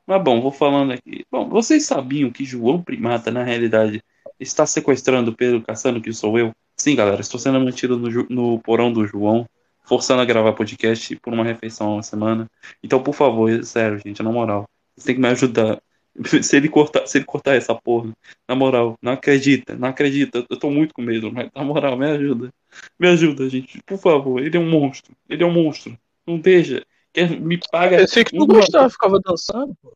Mas bom, vou falando aqui. Bom, vocês sabiam que João Primata, na realidade, está sequestrando Pedro Cassano, que sou eu? Sim, galera, estou sendo mantido no, no porão do João, forçando a gravar podcast por uma refeição a semana. Então, por favor, sério, gente, na moral, vocês têm que me ajudar. Se ele cortar, se ele cortar essa porra, na moral, não acredita, não acredita. Eu tô muito com medo, mas na moral, me ajuda. Me ajuda, gente, por favor. Ele é um monstro. Ele é um monstro. Não deixa. Quer, me paga. Eu sei que tu uma- gostava, ficava dançando. pô.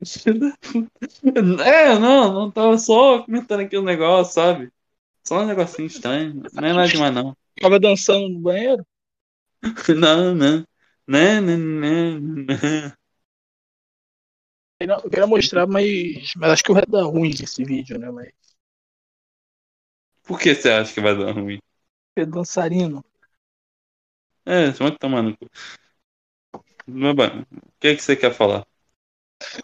É, não, não tava só comentando aqui um negócio, sabe? Só um negocinho estranho. Não é nada demais, não. Ficava dançando no banheiro. Não, não. Não, não, não, não. Eu queria mostrar, mas, mas acho que vai dar ruim esse vídeo, né? Mas Por que você acha que vai dar ruim? é dançarino. É, você vai tomar no cu. Mas, o que, é que você quer falar?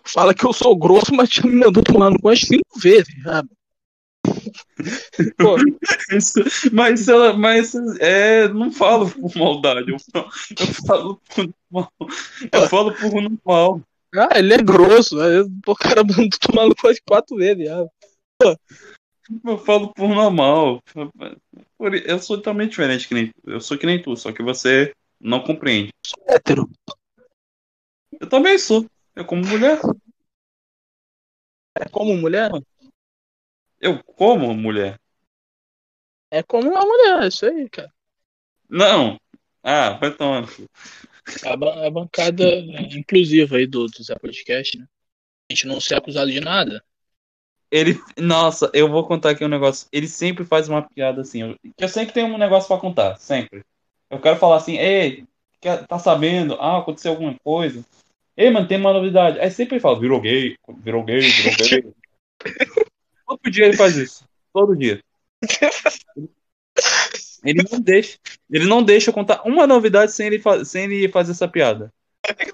Fala que eu sou grosso, mas me mandou tomar no cu umas cinco vezes, sabe? Isso, mas ela, mas é, não falo por maldade, eu, falo- eu falo por mal. Eu falo por normal. Ah, ele é grosso. Pô, o cara mandou tomar no umas quatro vezes? Eu falo por normal. Eu sou totalmente diferente que nem. Eu sou que nem tu, só que você não compreende. Hétero. Eu também sou. Eu como mulher. É como mulher? Eu como mulher. É como uma mulher, é isso aí, cara. Não. Ah, vai tomar. A, ba- a bancada inclusiva aí do, do Zé Podcast, né? A gente não ser acusado de nada. Ele. Nossa, eu vou contar aqui um negócio. Ele sempre faz uma piada assim. Eu, que eu sempre tenho um negócio pra contar. Sempre. Eu quero falar assim, ei, tá sabendo? Ah, aconteceu alguma coisa. Ei, mano, tem uma novidade. Aí sempre ele fala, virou gay, virou gay, virou gay. Todo dia ele faz isso. Todo dia. Ele não deixa. Ele não deixa eu contar uma novidade sem ele, sem ele fazer essa piada.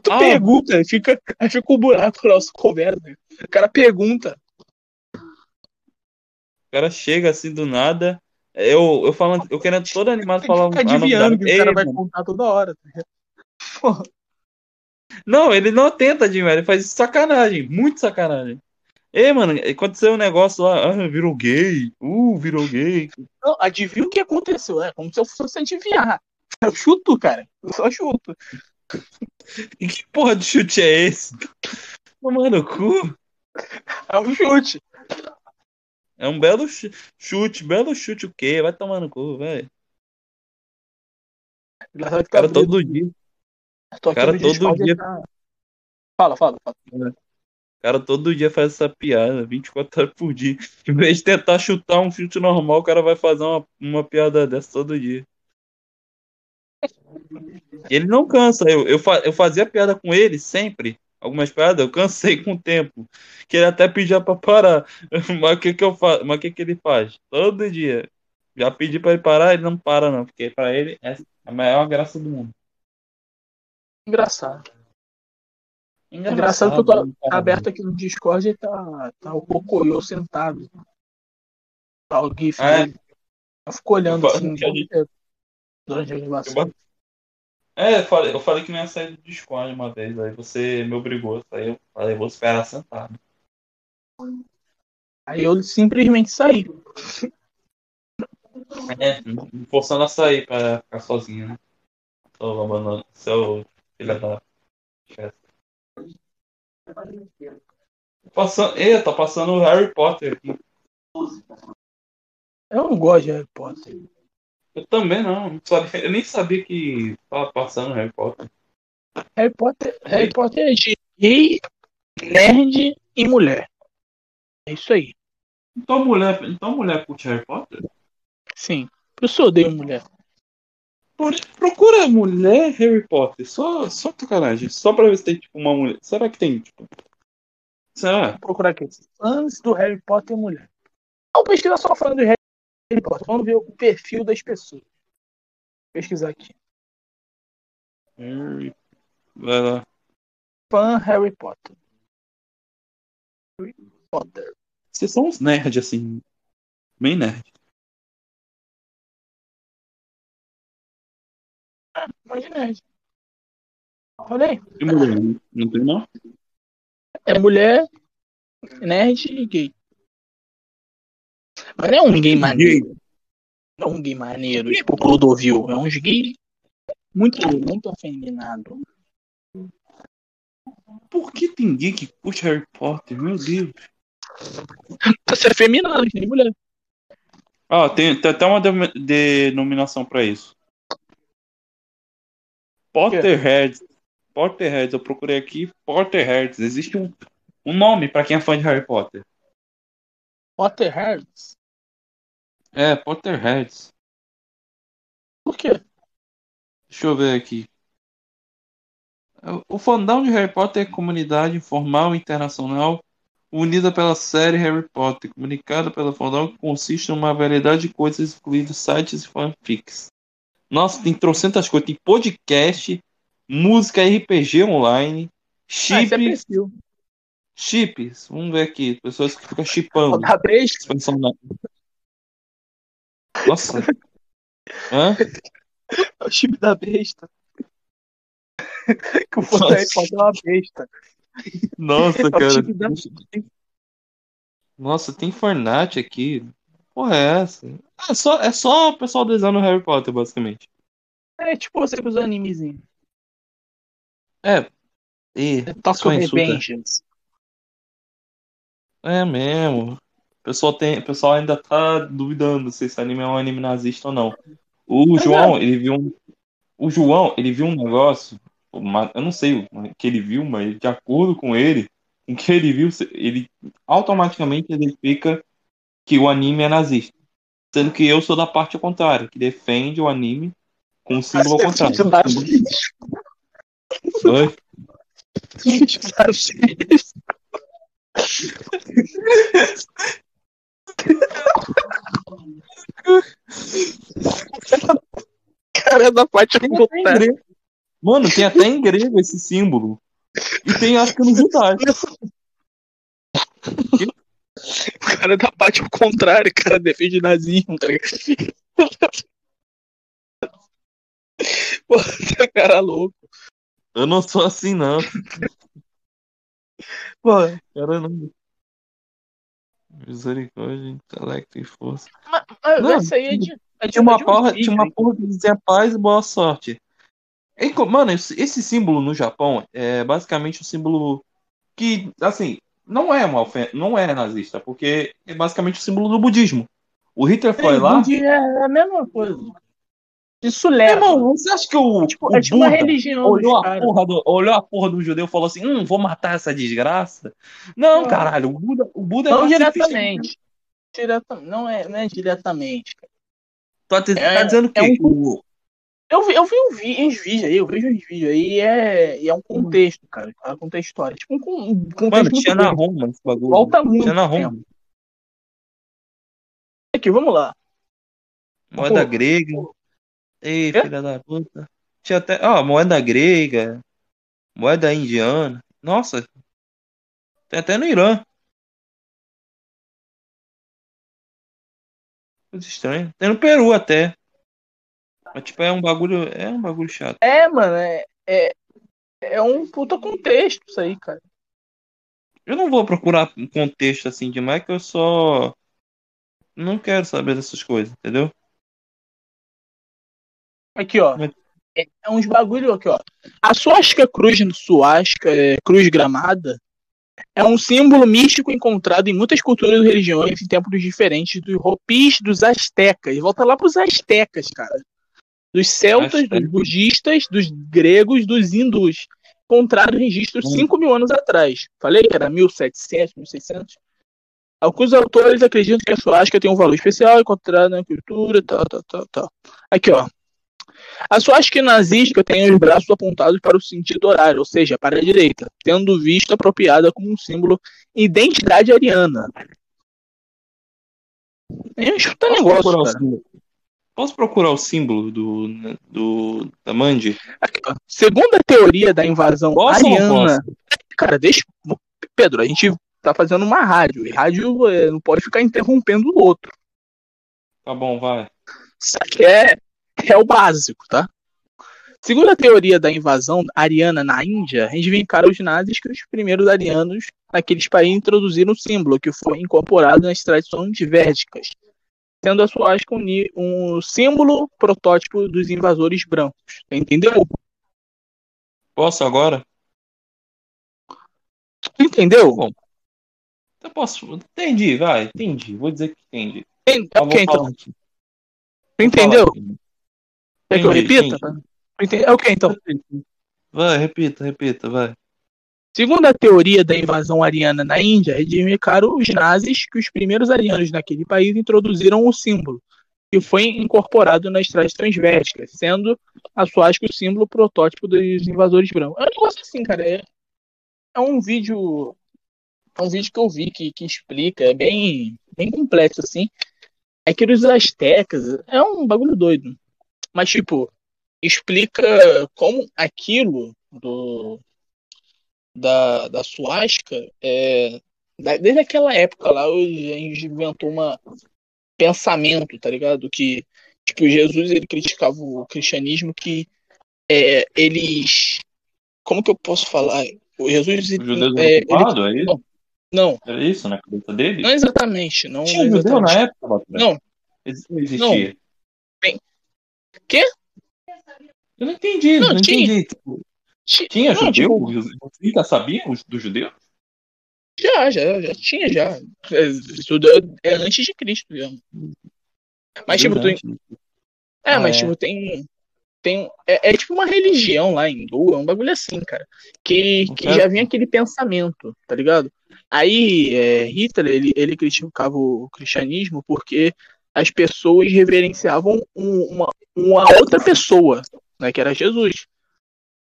Tu Ah. pergunta, fica, fica o buraco na nossa conversa. O cara pergunta. O cara chega assim do nada. Eu, eu falando, eu querendo todo animado falar fica adivinhando que o cara Ei, vai mano. contar toda hora. tá? Porra, Não, ele não tenta adivinhar, ele faz sacanagem, muito sacanagem. Ei, mano, aconteceu um negócio lá, ah, virou gay, uh, virou gay. Não, adivinha o que aconteceu. É como se eu fosse adivinhar. Eu chuto, cara. Eu só chuto. E que porra de chute é esse? Tomar no cu. É um chute. É um belo chu- chute, belo chute o quê? Vai tomar no cu, velho. Cara, todo dia, cara, todo dia- tá- Fala, fala, fala. Cara todo dia faz essa piada, 24 horas por dia. Em vez de tentar chutar um chute normal, o cara vai fazer uma, uma piada dessa todo dia. Ele não cansa. Eu, eu, fa- eu fazia piada com ele sempre. Algumas piadas, eu cansei com o tempo. Que ele até pedia pra parar. Mas o que, que eu faço? Mas o que, que ele faz? Todo dia. Já pedi pra ele parar, ele não para, não. Porque pra ele é a maior graça do mundo. Engraçado. Engraçado que eu tô aberto aqui no Discord e tá, tá o Pocoyo sentado. Tá o GIF É. dele. Eu fico olhando Eu assim gente- durante a. Eu É, eu falei, eu falei que não ia sair do Discord uma vez, aí você me obrigou a sair. Eu falei, vou esperar sentado. Aí eu simplesmente saí. É, me forçando a sair pra ficar sozinho, né? Seu seu filho da. Passando, Ê, tá passando o Harry Potter aqui. Eu não gosto de Harry Potter. Eu também não. eu nem sabia que tava passando Harry Potter. Harry Potter, Harry Potter é de gay, nerd e mulher. É isso aí. Então mulher, então mulher curte Harry Potter? Sim. Por isso eu odeio mulher. Por- Procura mulher Harry Potter. Só, só sacanagem. Só pra ver se tem tipo uma mulher. Será que tem, tipo. Será? Procurar aqui. Fãs do Harry Potter e mulher. Não pesquisa só fã do Harry Potter. Vamos ver o perfil das pessoas. Vou pesquisar aqui. Harry- Vai lá. Fã Harry Potter. Harry Potter. Vocês são uns nerds, assim. Bem nerd. Olha aí. E mulher? Não tem, não? É mulher, nerd e gay. Mas não é um gay maneiro. Não é um gay maneiro, tipo o Clodovil. É um gay muito, muito afeminado. Por que tem gay que curte Harry Potter? Meu Deus. Pra ser afeminado, que nem mulher. Ah, tem, tem até uma de- denominação pra isso. Potterheads. Potterheads, eu procurei aqui. Potterheads. Existe um, um nome pra quem é fã de Harry Potter. Potterheads? É, Potterheads. Por quê? Deixa eu ver aqui. O fandom de Harry Potter é comunidade informal internacional unida pela série Harry Potter, comunicada pela fandom que consiste em uma variedade de coisas, incluindo sites e fanfics. Nossa, tem trocentas coisas. Tem podcast, música RPG online, Ah, isso é chips, chips. Vamos ver aqui. Pessoas que ficam chipando. Expansão da- Nossa. Hã? É o chip da besta. que o Potter é uma besta. Nossa, É cara. da- Nossa, tem Fortnite aqui. Porra, é essa? É só, é só o pessoal desenhando Harry Potter, basicamente. É tipo você com os animezinhos. É. E, Tokyo só insulta. Revengeance. É mesmo. O pessoal, tem, o pessoal ainda tá duvidando se esse anime é um anime nazista ou não. O Mas João, ele viu um. O João, ele viu um negócio. uma- eu não sei o que ele viu, mas de acordo com ele, o que ele viu, ele automaticamente identifica que o anime é nazista. Sendo que eu sou da parte contrária, que defende o anime com o símbolo ao contrário. Oi? Cara, é da parte contrária. grego. Mano, tem até em grego esse símbolo. E tem, acho que no judaico. O cara é da parte contrária, cara, defende nazismo, tá ligado? Pô, esse cara louco. Eu não sou assim, não. Pô, Cara, não. Misericórdia, intelecto e força. mas, mas Não, essa aí é de. É de Tinha uma de um porra, tinha uma porra que dizia paz e boa sorte. Mano, esse, esse símbolo no Japão é basicamente um símbolo que, assim, não é uma ofen- não é nazista, porque é basicamente o símbolo do budismo. O Hitler foi lá. É a mesma coisa. Isso leva. Irmão, você acha que o, tipo, o é tipo religião olhou a, porra do, olhou a porra do judeu e falou assim: hum, vou matar essa desgraça? Não, Não. caralho, o Buda, o Buda é Não pacifista. diretamente. Direta, não, é, não é diretamente. Tá, É- tá dizendo que é um- o, Eu vi, eu vi um vi- uns vídeos aí, eu vejo uns vídeos aí e é, e é um contexto, cara. Ela conta a história. Tipo, um, um contexto Mano, tinha na. Roma esse bagulho. Volta muito. Tinha na tempo. Roma. Aqui, vamos lá. Moeda Pô. grega. Ei, Quê? filha da puta. Tinha até. Ó, moeda grega. Moeda indiana. Nossa. Tem até no Irã. Coisa estranha. Tem no Peru até. Mas, tipo, é um bagulho. É um bagulho chato. É, mano, é, é, é um puta contexto isso aí, cara. Eu não vou procurar um contexto assim demais, que eu só. Não quero saber dessas coisas, entendeu? Aqui, ó. Mas- É, é uns bagulho aqui, ó. A suástica cruz suástica, é, cruz gramada, é um símbolo místico encontrado em muitas culturas e religiões em tempos diferentes dos Hopis, dos astecas. Volta lá pros astecas, cara. Dos celtas, Astecas. dos budistas, dos gregos, dos hindus. Encontrado registros Hum. 5 mil anos atrás. Falei que era 1700, 1600. Alguns autores acreditam que a suástica tem um valor especial encontrado na cultura, tal, tal, tal, tal. Aqui, ó. A suástica nazista tem os braços apontados para o sentido horário, ou seja, para a direita, tendo visto apropriada como um símbolo identidade ariana. É um Posso negócio, cara. Posso procurar o símbolo do, do da Mandy? Segundo a teoria da invasão Posso ariana. Cara, deixa. Pedro, a gente tá fazendo uma rádio. E rádio é, não pode ficar interrompendo o outro. Tá bom, vai. Isso aqui é, é o básico, tá? Segundo a teoria da invasão ariana na Índia, a gente vincara os nazis que os primeiros arianos naqueles países introduziram o símbolo, que foi incorporado nas tradições védicas, sendo a um, ni- um símbolo protótipo dos invasores brancos. Entendeu? Posso agora? Entendeu? Bom. Eu posso. Entendi, vai, entendi. Vou dizer que entendi. Ent- Eu vou ok, então. aqui. Entendeu? Aqui. Quer que eu Entendi, repita? entendi. Ente- É ok, então. Vai, repita, repita, vai. Segundo a teoria da invasão ariana na Índia, reivindicaram os nazis que os primeiros arianos naquele país introduziram o símbolo, que foi incorporado nas tradições védicas, sendo a suástica o símbolo protótipo dos invasores brancos. É um negócio assim, cara. É, é um vídeo. É um vídeo que eu vi que, que explica, é bem, bem complexo, assim. É que os astecas. É um bagulho doido. Mas, tipo, explica como aquilo do, da, da suástica, é, desde aquela época lá, a gente inventou uma pensamento, tá ligado? Que, tipo, Jesus, ele criticava o cristianismo que é, eles... Como que eu posso falar? O Jesus, O judeu é, ele- ocupado, é isso? não, Era isso na cabeça dele? não exatamente, não, Tinha não judeu exatamente. na época, Batura? Não. Ex- Não existia. Quê? Eu não entendi, Não, não, tinha. entendi. Tipo, Ti- tinha não, judeu? tipo, já sabia os- do judeu? Já, já, já tinha, já. É, Isso é antes de Cristo, já. Mas, tipo, tu, é, Ah, mas, é. tipo, tem. tem é, é tipo uma religião lá hindu, é um bagulho assim, cara. Que, que já vinha aquele pensamento, tá ligado? Aí, é, Hitler, ele, ele criticava o cristianismo porque as pessoas reverenciavam um- uma, uma outra pessoa, né, que era Jesus.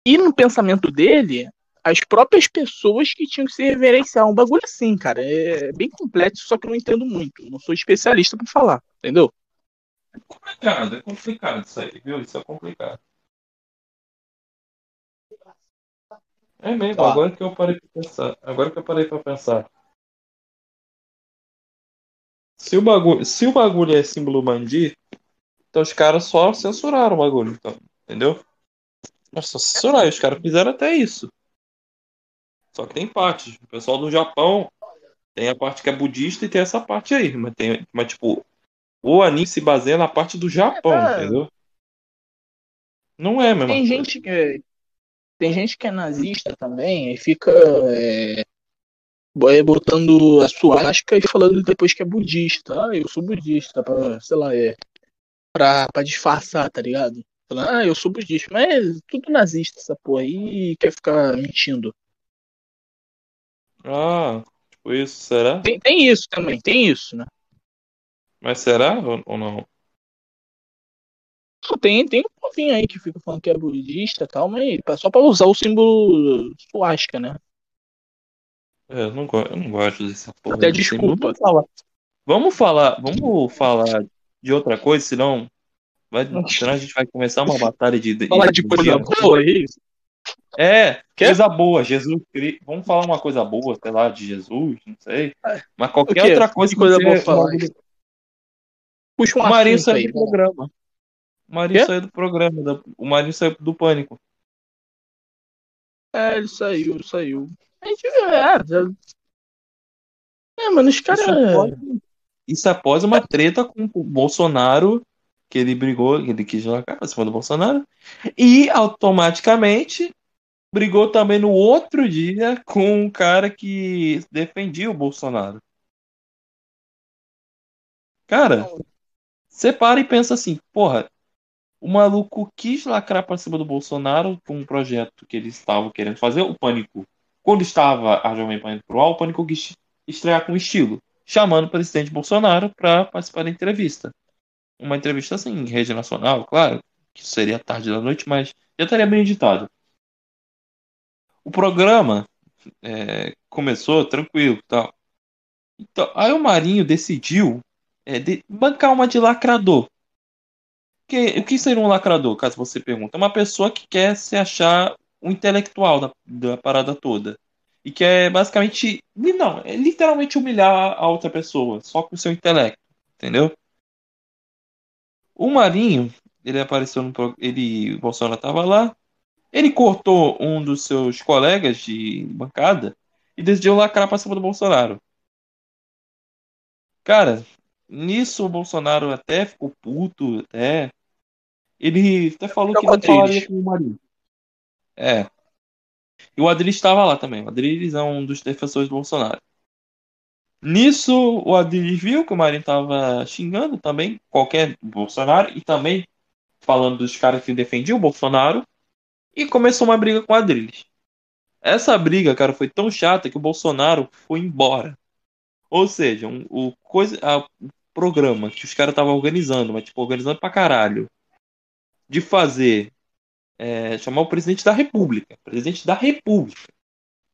E no pensamento dele, as próprias pessoas que tinham que se reverenciar. Um bagulho assim, cara. É bem complexo, só que eu não entendo muito. Não sou especialista pra falar, entendeu? É complicado, é complicado isso aí, viu? Isso é complicado. É mesmo, Tá. agora que eu parei pra pensar. Agora que eu parei pra pensar. Se o bagulho, se o bagulho é símbolo mandi, então os caras só censuraram o bagulho, então, entendeu? Só censuraram, os caras fizeram até isso. Só que tem partes. O pessoal do Japão tem a parte que é budista e tem essa parte aí. Mas, tem, mas tipo, o anime se baseia na parte do Japão, É. entendeu? Não é a mesma Tem gente que é, tem gente que é nazista também e fica é, é, botando a suástica e falando depois que é budista. Ah, eu sou budista, pra, sei lá, é pra, pra disfarçar, tá ligado? Falando, ah, eu sou budista, mas tudo nazista essa porra aí e quer ficar mentindo. Ah, tipo isso, será? Tem, tem isso também, tem isso, né? Mas será ou, ou não? Tem, tem um povinho aí que fica falando que é budista e tal, mas só pra usar o símbolo suástica, né? É, eu não, go- eu não gosto dessa porra. Até desculpa. Vamos falar, vamos falar, vamos falar de outra coisa, senão, vai, senão a gente vai começar uma batalha de. de Falar de coisa boa aí. É, Quê? coisa boa, Jesus Cristo. Vamos falar uma coisa boa, sei lá, de Jesus, não sei. Mas O qualquer outra coisa Que coisa que boa falar? Puxa um O Marinho saiu aí. do programa. O Marinho Quê? saiu do programa. da- O Marinho saiu do pânico. É, ele saiu, saiu. A gente, é, já... é, mano, os caras. Isso após, isso após uma treta com o Bolsonaro, que ele brigou, que ele quis largar pra cima do Bolsonaro, e automaticamente brigou também no outro dia com um cara que defendia o Bolsonaro. Cara, você para e pensa assim, porra, o maluco quis lacrar pra cima do Bolsonaro com um projeto que eles estavam querendo fazer, o Pânico. Quando estava a Jovem Pan pro ar, o Pânico quis estrear com estilo, chamando o presidente Bolsonaro para participar da entrevista. Uma entrevista assim, em rede nacional, claro, que seria tarde da noite, mas já estaria bem editado. O programa é, começou tranquilo, tal. Então, aí o Marinho decidiu é, de- bancar uma de lacrador. Que, o que seria um lacrador, caso você pergunte? É uma pessoa que quer se achar um intelectual da, da parada toda. E quer basicamente. Não, é literalmente humilhar a outra pessoa, só com o seu intelecto. Entendeu? O Marinho, ele apareceu no. Ele, o Bolsonaro tava lá. Ele cortou um dos seus colegas de bancada e decidiu lacrar pra cima do Bolsonaro. Cara, nisso o Bolsonaro até ficou puto, até. Ele até falou que não falaria com o Marinho. É. E o Adriles estava lá também. O Adriles é um dos defensores do Bolsonaro. Nisso, o Adriles viu que o Marinho estava xingando também qualquer Bolsonaro e também falando dos caras que defendiam o Bolsonaro e começou uma briga com o Adriles. Essa briga, cara, foi tão chata que o Bolsonaro foi embora. Ou seja, um, o coisa, a- programa que os caras estavam organizando, mas tipo, organizando pra caralho, de fazer é, chamar o presidente da República. Presidente da República.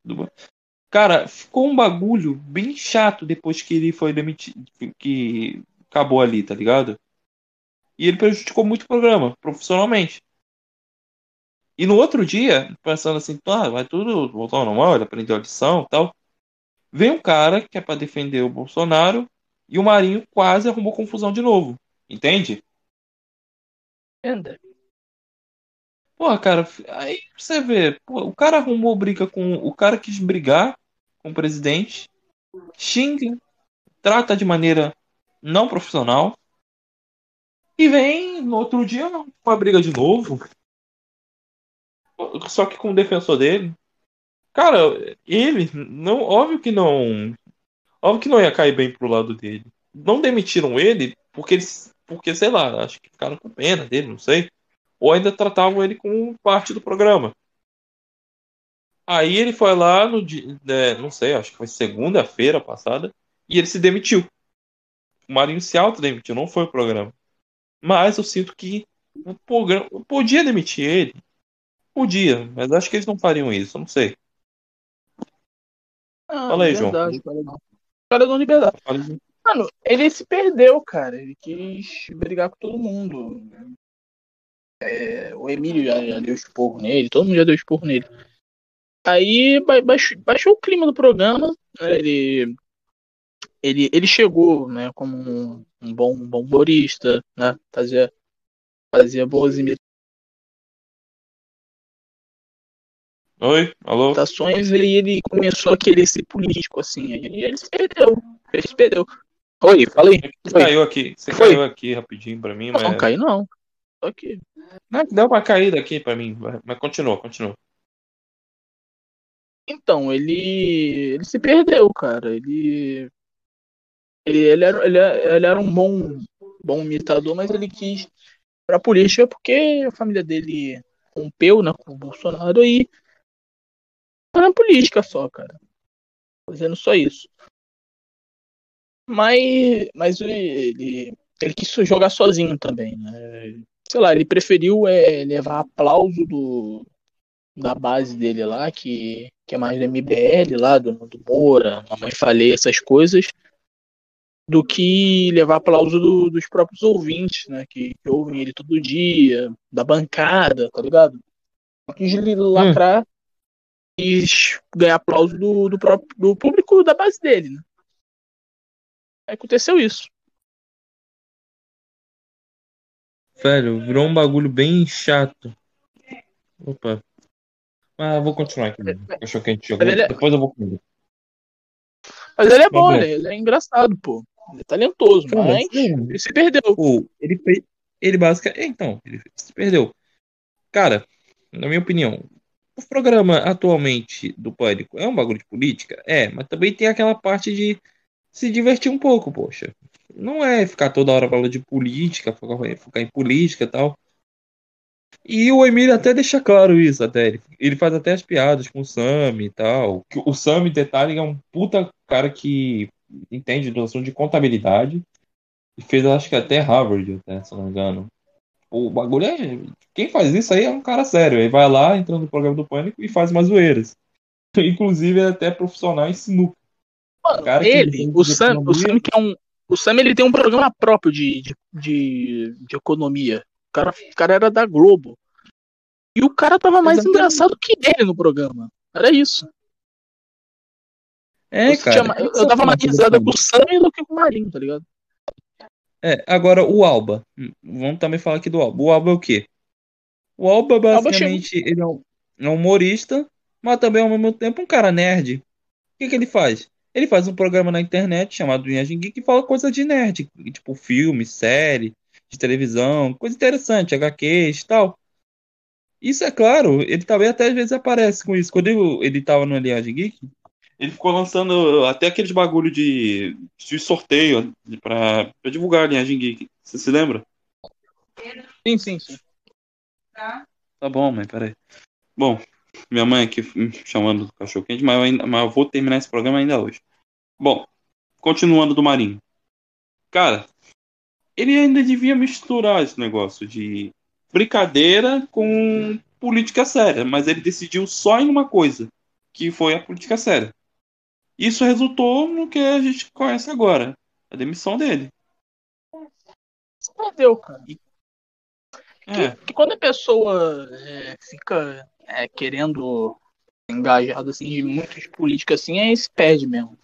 Do- Cara, ficou um bagulho bem chato depois que ele foi demitido, que acabou ali, tá ligado? E ele prejudicou muito o programa, profissionalmente. E no outro dia, pensando assim, ah, vai tudo voltar ao normal, ele aprendeu a lição e tal. Vem um cara que é pra defender o Bolsonaro e o Marinho quase arrumou confusão de novo. Entende? Entenda. Pô, cara, aí você vê, pô, o cara arrumou briga com. O cara quis brigar com o presidente, xinga, trata de maneira não profissional, e vem no outro dia uma briga de novo. Só que com o defensor dele. Cara, ele, não, óbvio que não. Óbvio que não ia cair bem pro lado dele. Não demitiram ele porque eles. Porque, sei lá, acho que ficaram com pena dele, não sei. Ou ainda tratavam ele como parte do programa. Aí ele foi lá no dia, é, não sei, acho que foi segunda-feira passada, e ele se demitiu. O Marinho se autodemitiu, não foi o programa. Mas eu sinto que o programa podia demitir ele. Podia, mas acho que eles não fariam isso, não sei. Ah, Fala aí, João. verdade, cara. O cara deu liberdade. Mano, ele se perdeu, cara. Ele quis brigar com todo mundo. É, o Emílio já, já deu esporro nele, todo mundo já deu esporro nele. Aí ba- baixou, baixou o clima do programa. né, Ele, ele, ele chegou né, como um, um bom, um bom humorista, né? Fazia, fazia boas Oi, alô? imitações e ele começou a querer ser político, assim. Aí ele se perdeu. Ele se perdeu. Oi, falei. Você Foi. caiu aqui, você Foi. caiu aqui rapidinho pra mim, mas. Não, caiu não. Tô aqui. Não, deu uma caída aqui pra mim, mas continua, continua. Então, ele, ele se perdeu, cara. Ele, ele, ele, era, ele, ele era um bom, bom imitador, mas ele quis pra política porque a família dele rompeu né, com o Bolsonaro e tá na política só, cara. Fazendo só isso. Mas, mas ele, ele, ele quis jogar sozinho também, né? Sei lá, ele preferiu é, levar aplauso do, da base dele lá, que, que é mais do MBL lá, do, do Moura, Mamãe Falei, essas coisas, do que levar aplauso do- dos próprios ouvintes, né? Que, que ouvem ele todo dia, da bancada, tá ligado? Quis lacrar e ganhar aplauso do, do próprio do público da base dele, né? Aí aconteceu isso. Velho, virou um bagulho bem chato. Opa. Ah, vou continuar aqui. Achou que a gente jogou. Mas é- Depois eu vou comigo. Mas ele é bom, bom. ele, é engraçado, pô. Ele é talentoso, Cara, mas sim. ele se perdeu. Pô, ele. Ele basicamente. Então, ele se perdeu. Cara, na minha opinião, o programa atualmente do Pânico é um bagulho de política? É, mas também tem aquela parte de se divertir um pouco, poxa. Não é ficar toda hora falando de política, focar, focar em política e tal. E o Emílio até deixa claro isso, até. Ele, ele faz até as piadas com o Sam e tal. O Sam, detalhe, é um puta cara que entende do assunto de contabilidade. E fez, acho que até Harvard, até, se não me engano. O bagulho é. Quem faz isso aí é um cara sério. Ele vai lá, entra no programa do Pânico e faz umas zoeiras. Inclusive, é até profissional em sinuca. Mano, cara ele, o Sam, o Sam que é um, O Sam ele tem um programa próprio de, de, de, de economia. O cara, o cara era da Globo. E o cara tava mais Exatamente. engraçado que ele no programa. Era isso. É, eu, cara. tinha eu, eu dava uma risada com o Sam do que com o Marinho, tá ligado? É, agora o Alba. Vamos também falar aqui do Alba. O Alba é o quê? O Alba, Alba basicamente, ele é um, é um humorista, mas também ao mesmo tempo um cara nerd. O que que ele faz? Ele faz um programa na internet chamado Viagem Geek que fala coisa de nerd, tipo filme, série, de televisão, coisa interessante, HQs e tal. Isso é claro, ele também até às vezes aparece com isso. Quando ele, ele tava no Viagem Geek, ele ficou lançando até aqueles bagulho de, de sorteio pra, pra divulgar a linhagem geek. Você se lembra? Sim, sim, sim. Tá bom, mãe, peraí. Bom, minha mãe aqui me chamando do cachorro quente, mas eu, ainda, mas eu vou terminar esse programa ainda hoje. Bom, continuando do Marinho. Cara, ele ainda devia misturar esse negócio de brincadeira com política séria, mas ele decidiu só em uma coisa, que foi a política séria. Isso resultou no que a gente conhece agora, a demissão dele. Você perdeu, cara. É, Que quando a pessoa é, fica é, querendo engajado assim, de muitas políticas assim, aí se perde mesmo.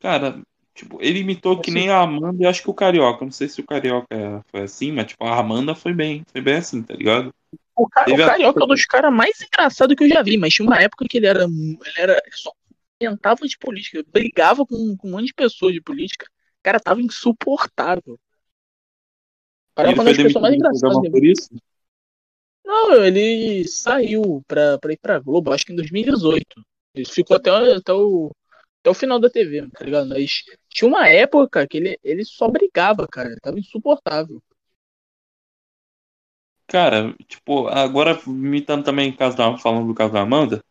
Cara, tipo, ele imitou que nem a Amanda e acho que o Carioca. Não sei se o Carioca foi assim, mas tipo, a Amanda foi bem, foi bem assim, tá ligado? O, ca Teve o a- Carioca é um dos caras mais engraçados que eu já vi, mas tinha uma época que ele era. Ele era só tentava de política, brigava com, com um monte de pessoas de política. O cara tava insuportável. O E é uma das pessoas mais engraçadas. por isso? Não, ele saiu pra, pra ir pra Globo, acho que em 2018. Ele ficou até, até, o, até o final da TV, tá ligado? Mas tinha uma época que ele, ele só brigava, cara. Ele tava insuportável. Cara, tipo, agora imitando também o caso da, falando do caso da Amanda,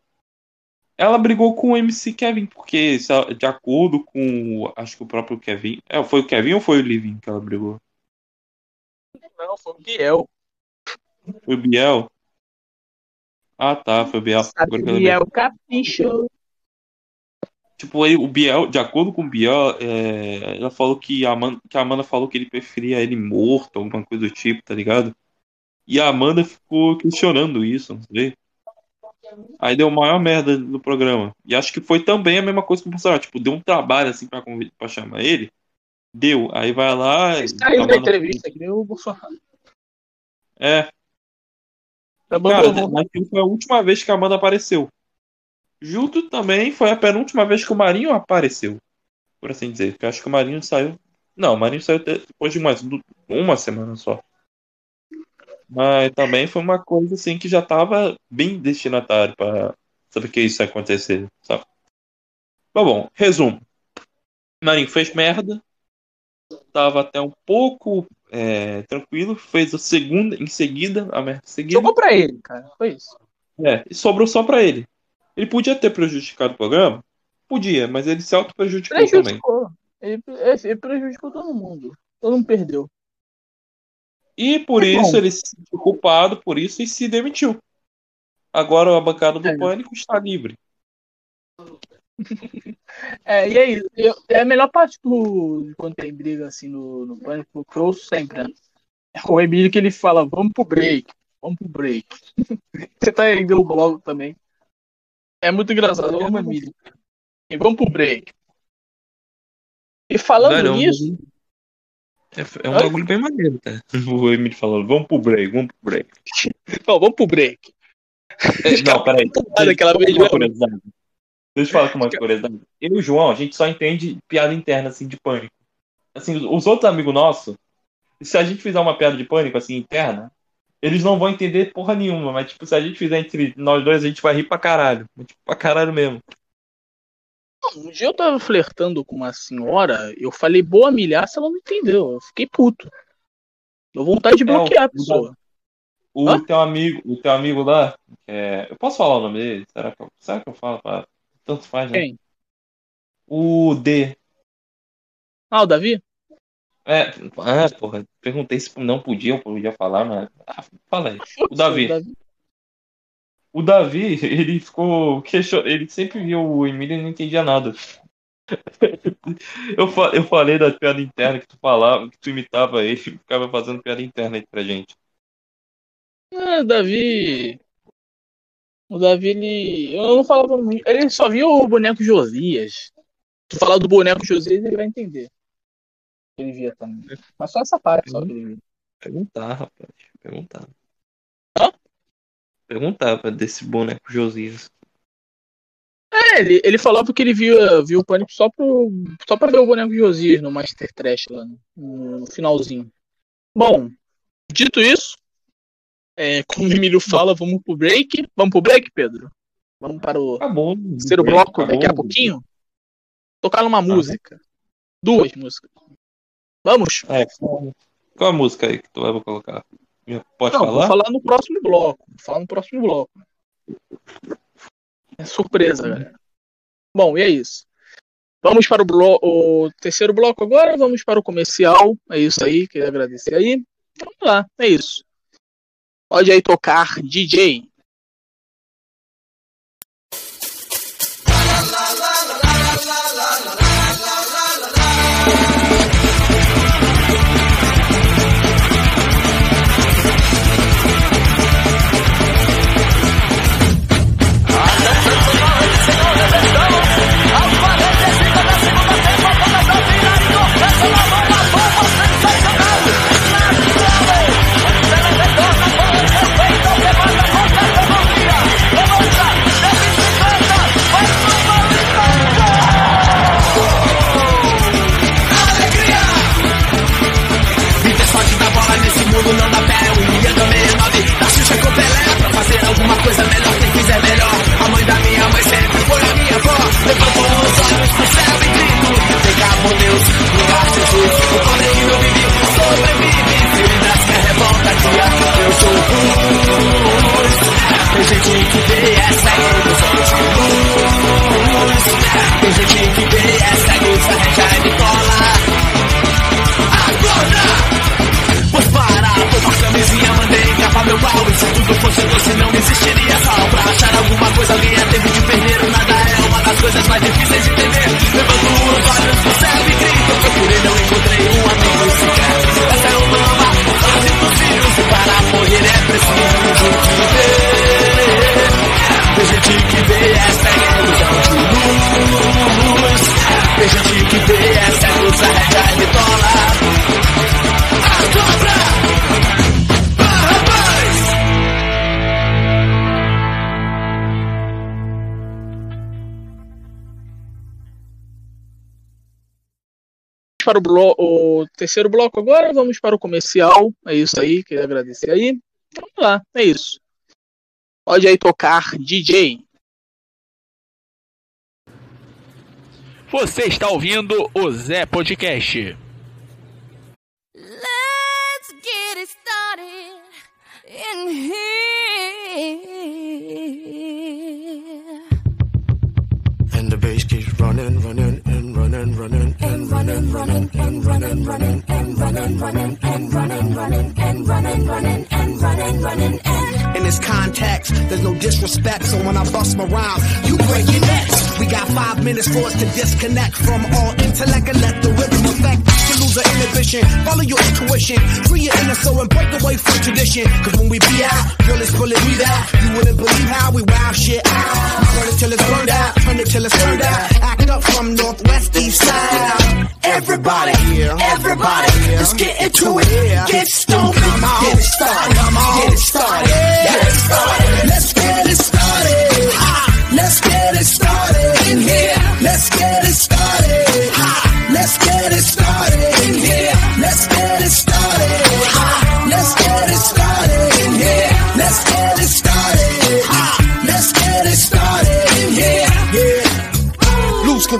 ela brigou com o MC Kevin, porque de acordo com, o- acho que o próprio Kevin, é, foi o Kevin ou foi o Living que ela brigou? Não, foi o Biel. Foi o Biel? Ah, tá, foi o Biel. Lembrei. Biel Capricho. Tipo, aí, o Biel, de acordo com o Biel, é, ela falou que a, Amanda, que a Amanda falou que ele preferia ele morto, alguma coisa do tipo, tá ligado? E a Amanda ficou questionando isso, não sei. Aí deu maior merda no programa. E acho que foi também a mesma coisa que o Bolsonaro. Tipo, deu um trabalho assim pra, pra chamar ele. Deu. Aí vai lá. Ele saiu da Amanda- entrevista, que nem o Bolsonaro. É, Cara, Abandonou. mas foi a última vez que a Amanda apareceu. Junto também foi a penúltima vez que o Marinho apareceu. Por assim dizer. Porque acho que o Marinho saiu. Não, o Marinho saiu depois de mais uma semana só. Mas também foi uma coisa assim que já tava bem destinatário para saber que isso ia acontecer, sabe? Mas bom, resumo. Marinho fez merda. Tava até um pouco é, tranquilo. Fez a segunda em seguida, a merda seguida. Jogou pra ele, cara. Foi isso. É, e sobrou só pra ele. Ele podia ter prejudicado o programa? Podia, mas ele se auto-prejudicou também. Prejudicou. Ele, ele prejudicou todo mundo. Todo mundo perdeu. E por É isso bom. ele se sentiu culpado por isso e se demitiu. Agora a bancada do É. Pânico está livre. É, e aí, eu, é a melhor parte do de quando tem briga assim no, no pânico que eu ouço sempre, né? É o Emílio que ele fala, vamos pro break, vamos pro break. Você tá indo no blog também. É muito engraçado, eu amo o Emílio. E vamos pro break. E falando é um nisso, É, é um bagulho bem maneiro, tá? O Emílio falando, vamos pro break, vamos pro break. não, vamos pro break. É, não, peraí. Deixa falar uma curiosidade. Deixa eu falar com uma curiosidade. Eu e o João, a gente só entende piada interna, assim, de pânico. Assim, os outros amigos nossos, se a gente fizer uma piada de pânico, assim, interna, eles não vão entender porra nenhuma, mas, tipo, se a gente fizer entre nós dois, a gente vai rir pra caralho. Tipo, pra caralho mesmo. Um dia eu tava flertando com uma senhora, eu falei boa milhaça, ela não entendeu. Eu fiquei puto. Deu vontade de É, bloquear a pessoa. O Hã? teu amigo, o teu amigo lá, é, eu posso falar o nome dele? Será que eu, será que eu falo? Pra... Tanto faz, né? Quem? O D. Ah, o Davi? É, ah, porra, perguntei se não podia, eu podia falar, mas. Ah, fala aí. O Davi. O Davi, ele ficou. question- Ele sempre viu o Emílio e não entendia nada. Eu, fa- eu falei da piada interna que tu falava, que tu imitava ele e ficava fazendo piada interna aí pra gente. Ah, Davi. O Davi, ele. Eu não falava muito. Ele só viu o boneco Josias. Se tu falar do boneco Josias, ele vai entender. Ele via também. Mas só essa parte só que ele via. Perguntar, rapaz. Perguntar. Hã? Perguntava desse boneco Josias. É, ele, ele falava que ele viu, viu o Pânico só, pro, só pra ver o boneco Josias no Master Trash lá no, no finalzinho. Bom, dito isso, é, como o Emílio fala, vamos pro break. Vamos pro break, Pedro? Vamos para o Acabou. terceiro bloco Acabou. daqui a pouquinho? Tocar uma música. Duas músicas. Vamos? É, qual, qual a música aí que tu vai colocar? Pode Não, falar? vou falar no próximo bloco. Vou falar no próximo bloco. É surpresa, galera. Bom, e é isso. Vamos para o, blo o terceiro bloco agora. Vamos para o comercial. É isso aí. Queria agradecer aí. Vamos lá. É isso. Pode aí tocar DJ. Blo o terceiro bloco agora. Vamos para o comercial. É isso aí. Queria agradecer aí. Vamos lá. É isso. Pode aí tocar DJ. Você está ouvindo o Zé Podcast. Let's get it started in here. And the bass keeps running, running, and running, running, running, running, and running, running, and running, running, and running, running, and running, running, and running, running, and. In this context, there's no disrespect, so when I bust my rhyme, you break your necks. We got five minutes for us to disconnect from all intellect and let the rhythm affect. To lose our inhibition, follow your intuition, free your inner soul and break away from tradition. Cause when we be out, girl, it's pulling me out. You wouldn't believe how we wow shit out. We burn it till it's burned out, turn it till it's turned out. Act up from northwest east side. Everybody, everybody, let's get into it. Get stupid, get it started, get it started, get it started. Let's get it started. Let's get it started in here. Let's get it started. Let's get it started in here.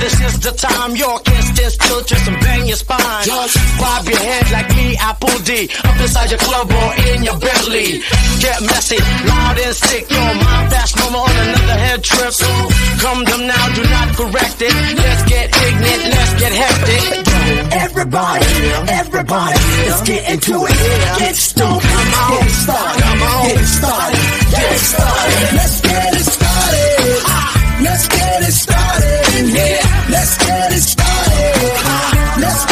this is the time. You're can't stand still, twist and bang your spine. Just Bob your head like me, Apple D. Up inside your club or in your Bentley. Get messy, loud and sick. Your mind fast, no more on another head trip. So come them now, do not correct it. Let's get ignorant, let's get hectic. Everybody, everybody, let's get into it. Get stoned, come on, get started, come on, get started, get started. Let's get it started. Ah. Let's get it started in here. Let's get it started. Let's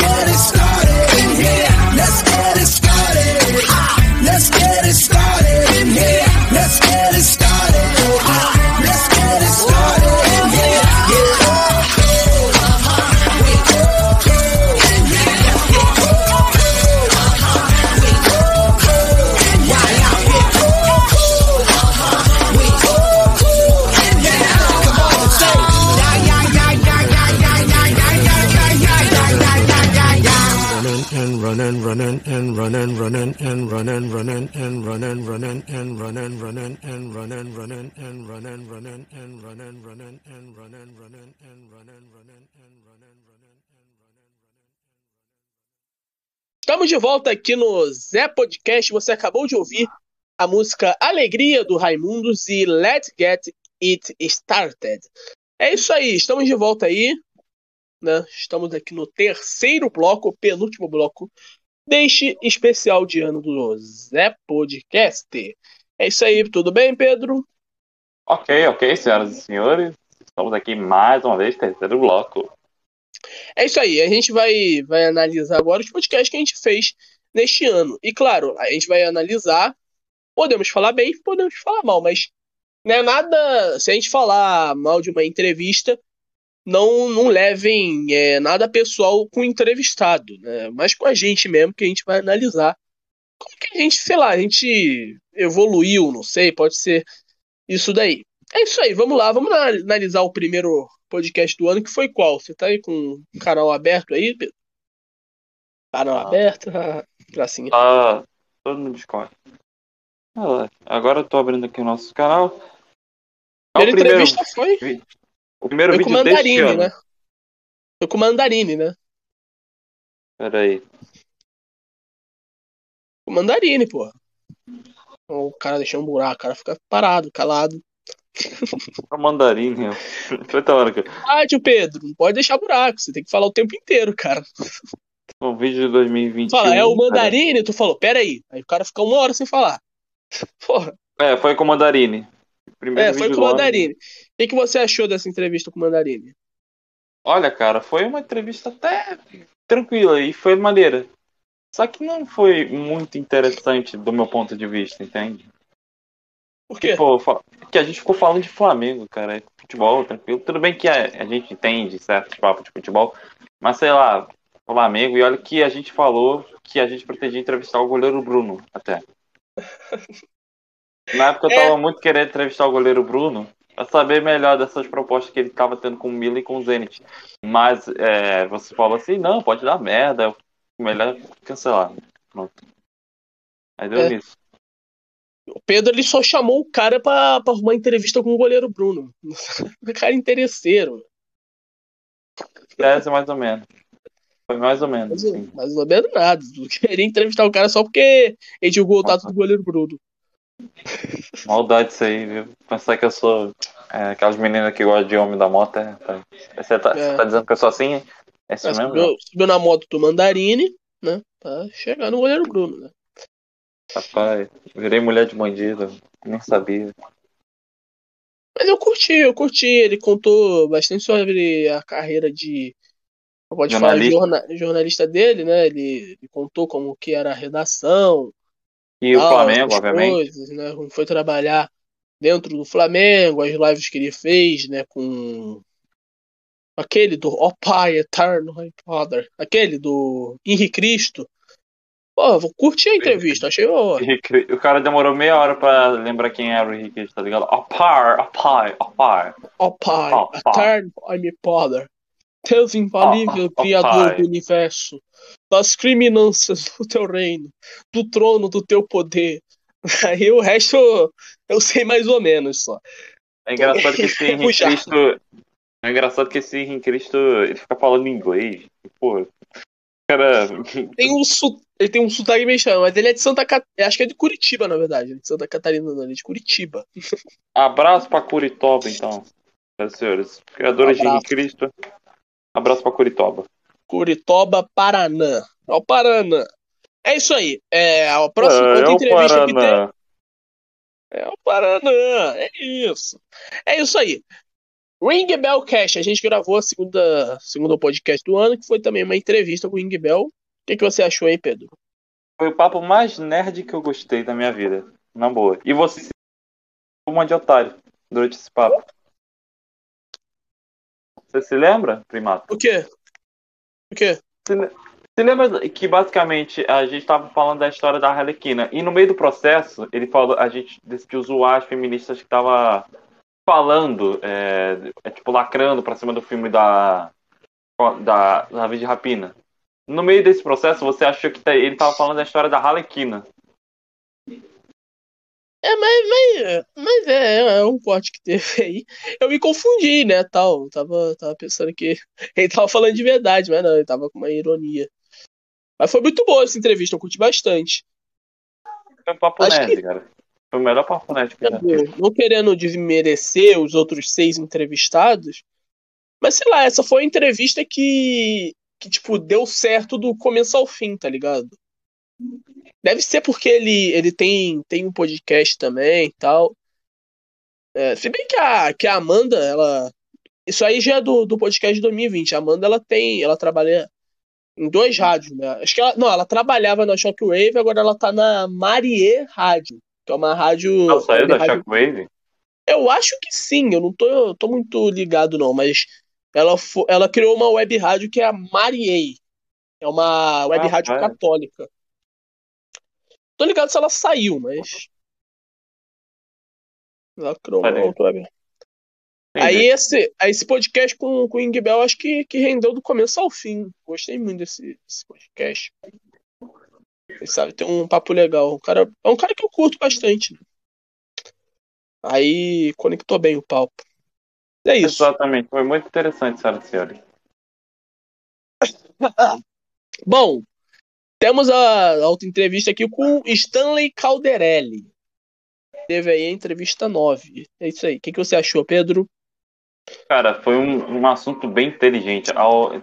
running, and running, running, and running, running, and running, running, and running, running, and running, running, and running, running, and running, running, and running, running, and running, running, and running, running. Estamos de volta aqui no Zé Podcast. Você acabou de ouvir a música Alegria do Raimundos e Let's Get It Started. É isso aí, estamos de volta aí. Né? Estamos aqui no terceiro bloco, penúltimo bloco deste especial de ano do Zé Podcast. É isso aí, tudo bem, Pedro? Ok, ok, senhoras e senhores. Estamos aqui mais uma vez, terceiro bloco. É isso aí, a gente vai, vai analisar agora os podcasts que a gente fez neste ano. E claro, a gente vai analisar, podemos falar bem, podemos falar mal, mas não é nada. Se a gente falar mal de uma entrevista, não, não levem é, nada pessoal com o entrevistado, né? mas com a gente mesmo, que a gente vai analisar. Como que a gente, sei lá, a gente evoluiu, não sei, pode ser isso daí. É isso aí, vamos lá, vamos na- analisar o primeiro podcast do ano, que foi qual? Você tá aí com o canal aberto aí, Pedro? Canal Ah. aberto? Ah, gracinha. Tá todo no Discord. Ah, Agora eu tô abrindo aqui o nosso canal. O Primeira primeiro, entrevista foi, o primeiro foi com o vídeo deste Mandarine, ano. né? Foi com o Mandarine, né? Pera aí. Com o Mandarine, pô. O cara deixou um buraco, o cara fica parado, calado. O mandarine. ó. Foi da hora, cara. Ah, tio Pedro, não pode deixar buraco, você tem que falar o tempo inteiro, cara. Um vídeo de 2021. Fala, é o cara. Mandarine, tu falou, pera aí. O cara fica uma hora sem falar. Porra, É, foi com o mandarine. Primeiro é, foi com o do ano. O que, você achou dessa entrevista com o Mandarine? Olha, cara, foi uma entrevista até tranquila e foi maneira. Só que não foi muito interessante do meu ponto de vista, entende? Por quê? Pô, fa- que a gente ficou falando de Flamengo, cara. É futebol, tranquilo. Tudo bem que a, gente entende certos papos de futebol, mas sei lá, Flamengo, e olha que a gente falou que a gente pretendia entrevistar o goleiro Bruno, até. Na época eu É. tava muito querendo entrevistar o goleiro Bruno pra saber melhor dessas propostas que ele tava tendo com o Milan e com o Zenit. Mas é, você falou assim, não, pode dar merda, é melhor cancelar. Pronto. Aí deu É. nisso. O Pedro ele só chamou o cara pra, pra arrumar entrevista com o goleiro Bruno. O cara é interesseiro. Essa mais ou menos. Foi mais ou menos. Assim. mais ou menos nada. Eu queria entrevistar o cara só porque ele divulgou o tato do goleiro Bruno. Maldade isso aí, viu? Pensar que eu sou é, aquelas meninas que gostam de homem da moto. É, tá. Você, tá, É. você tá dizendo que eu sou assim? É isso Mas mesmo? subiu, subiu na moto do Mandarine, né? Pra chegar no goleiro Bruno, né? Rapaz, virei mulher de bandido. Nem sabia. Mas eu curti, eu curti. Ele contou bastante sobre a carreira de. Pode falar, Jornalista. jorna- jornalista dele, né? Ele, ele contou como que era a redação, E o tal, Flamengo, obviamente. coisas, né? Foi trabalhar dentro do Flamengo, as lives que ele fez, né? Com aquele do Ó Pai Eterno, Father, aquele do Henri Cristo. Pô, eu curti a entrevista, achei ó, Henrique- O cara demorou meia hora pra lembrar quem era o Henrique, tá ligado? A par, a pai. Ó Pai Ó Pai. Eterno, meu Father, Deus infalível, Ó, ó, ó Criador do universo, das criminâncias do teu reino, do trono do teu poder. Aí o resto eu sei mais ou menos só. É engraçado que esse Henrique. Cristo. É engraçado que esse Henrique Cristo ele fica falando inglês. Pô, cara. Tem um su... Ele tem um sotaque mexicano, mas ele é de Santa Catarina. Acho que é de Curitiba, na verdade. De Santa Catarina, não, ele é de Curitiba. Abraço pra Curitoba, então. Senhoras e senhores. Criadores de Abraço. Henrique Cristo. Abraço pra Curitoba. Curitoba, Paraná. É o Paraná. É isso aí. É, a próxima outra é o entrevista que tem. Paraná. É o Paraná, é isso. É isso aí. Ring Bell Cash, a gente gravou a segunda, segundo podcast do ano, que foi também uma entrevista com o Ring Bell. O que, que você achou, hein, Pedro? Foi o papo mais nerd que eu gostei da minha vida. Na boa. E você se uma de otário durante esse papo. Você se lembra, primato? O quê? O quê? Você lembra que basicamente a gente estava falando da história da Arlequina e no meio do processo ele falou, a gente decidiu zoar as feministas que tava falando, é, é, tipo lacrando pra cima do filme da da, Aves de Rapina. No meio desse processo você achou que tá- ele tava falando da história da Arlequina. É, mas, mas, mas é, é um corte que teve aí. Eu me confundi, né, tal. Tava, tava pensando que ele tava falando de verdade, mas não, ele tava com uma ironia. Mas foi muito boa essa entrevista, eu curti bastante. Foi um papo Acho nerd, que- cara. Foi o melhor papo nerd que já. Não querendo desmerecer os outros seis entrevistados, mas sei lá, essa foi a entrevista que, que tipo, deu certo do começo ao fim, tá ligado? Deve ser porque ele, ele tem, tem um podcast também e tal. É, se bem que a, que a Amanda, ela. Isso aí já é do, do podcast de 2020. A Amanda, ela tem. Ela trabalha em dois rádios, né? Acho que ela. Não, ela trabalhava na Shockwave, agora ela tá na Marie Rádio, que é uma rádio. Ela saiu da rádio- Shockwave? eu acho que sim, eu não tô, tô muito ligado não, mas ela, ela criou uma web rádio que é a Mariei. É uma web Ah, rádio é. católica. Tô ligado se ela saiu, mas. Outra web. Aí esse, aí esse podcast com, com o Ingbel acho que, que rendeu do começo ao fim. Gostei muito desse, desse podcast. Ele sabe, tem um papo legal. O cara, é um cara que eu curto bastante. né? Aí conectou bem o papo. É isso. Exatamente, foi muito interessante, senhoras e senhores. Bom, temos a, outra entrevista aqui com Stanley Calderelli. Teve aí a entrevista 9. É isso aí. O que, que você achou, Pedro? Cara, foi um, um assunto bem inteligente.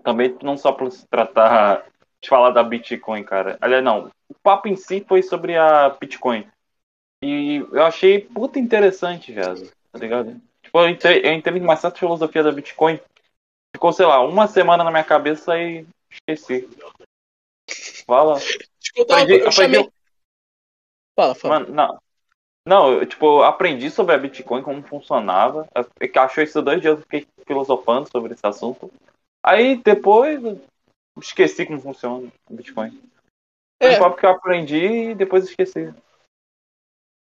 Também não só por se tratar de falar da Bitcoin, cara. Aliás, não. O papo em si foi sobre a Bitcoin. E eu achei puta interessante, velho. Tá ligado? Tipo, eu entrei, eu entrei numa certa filosofia da Bitcoin. Ficou, sei lá, uma semana na minha cabeça e esqueci. Fala. Tipo, eu, Aprendi- eu chamei. aprendi- Fala, fala. Mano, não. Não, eu, tipo, eu aprendi sobre a Bitcoin, como funcionava. Eu fiquei- achou isso dois dias, eu fiquei filosofando sobre esse assunto. Aí depois eu esqueci como funciona o Bitcoin. É. um papo que eu aprendi e depois esqueci.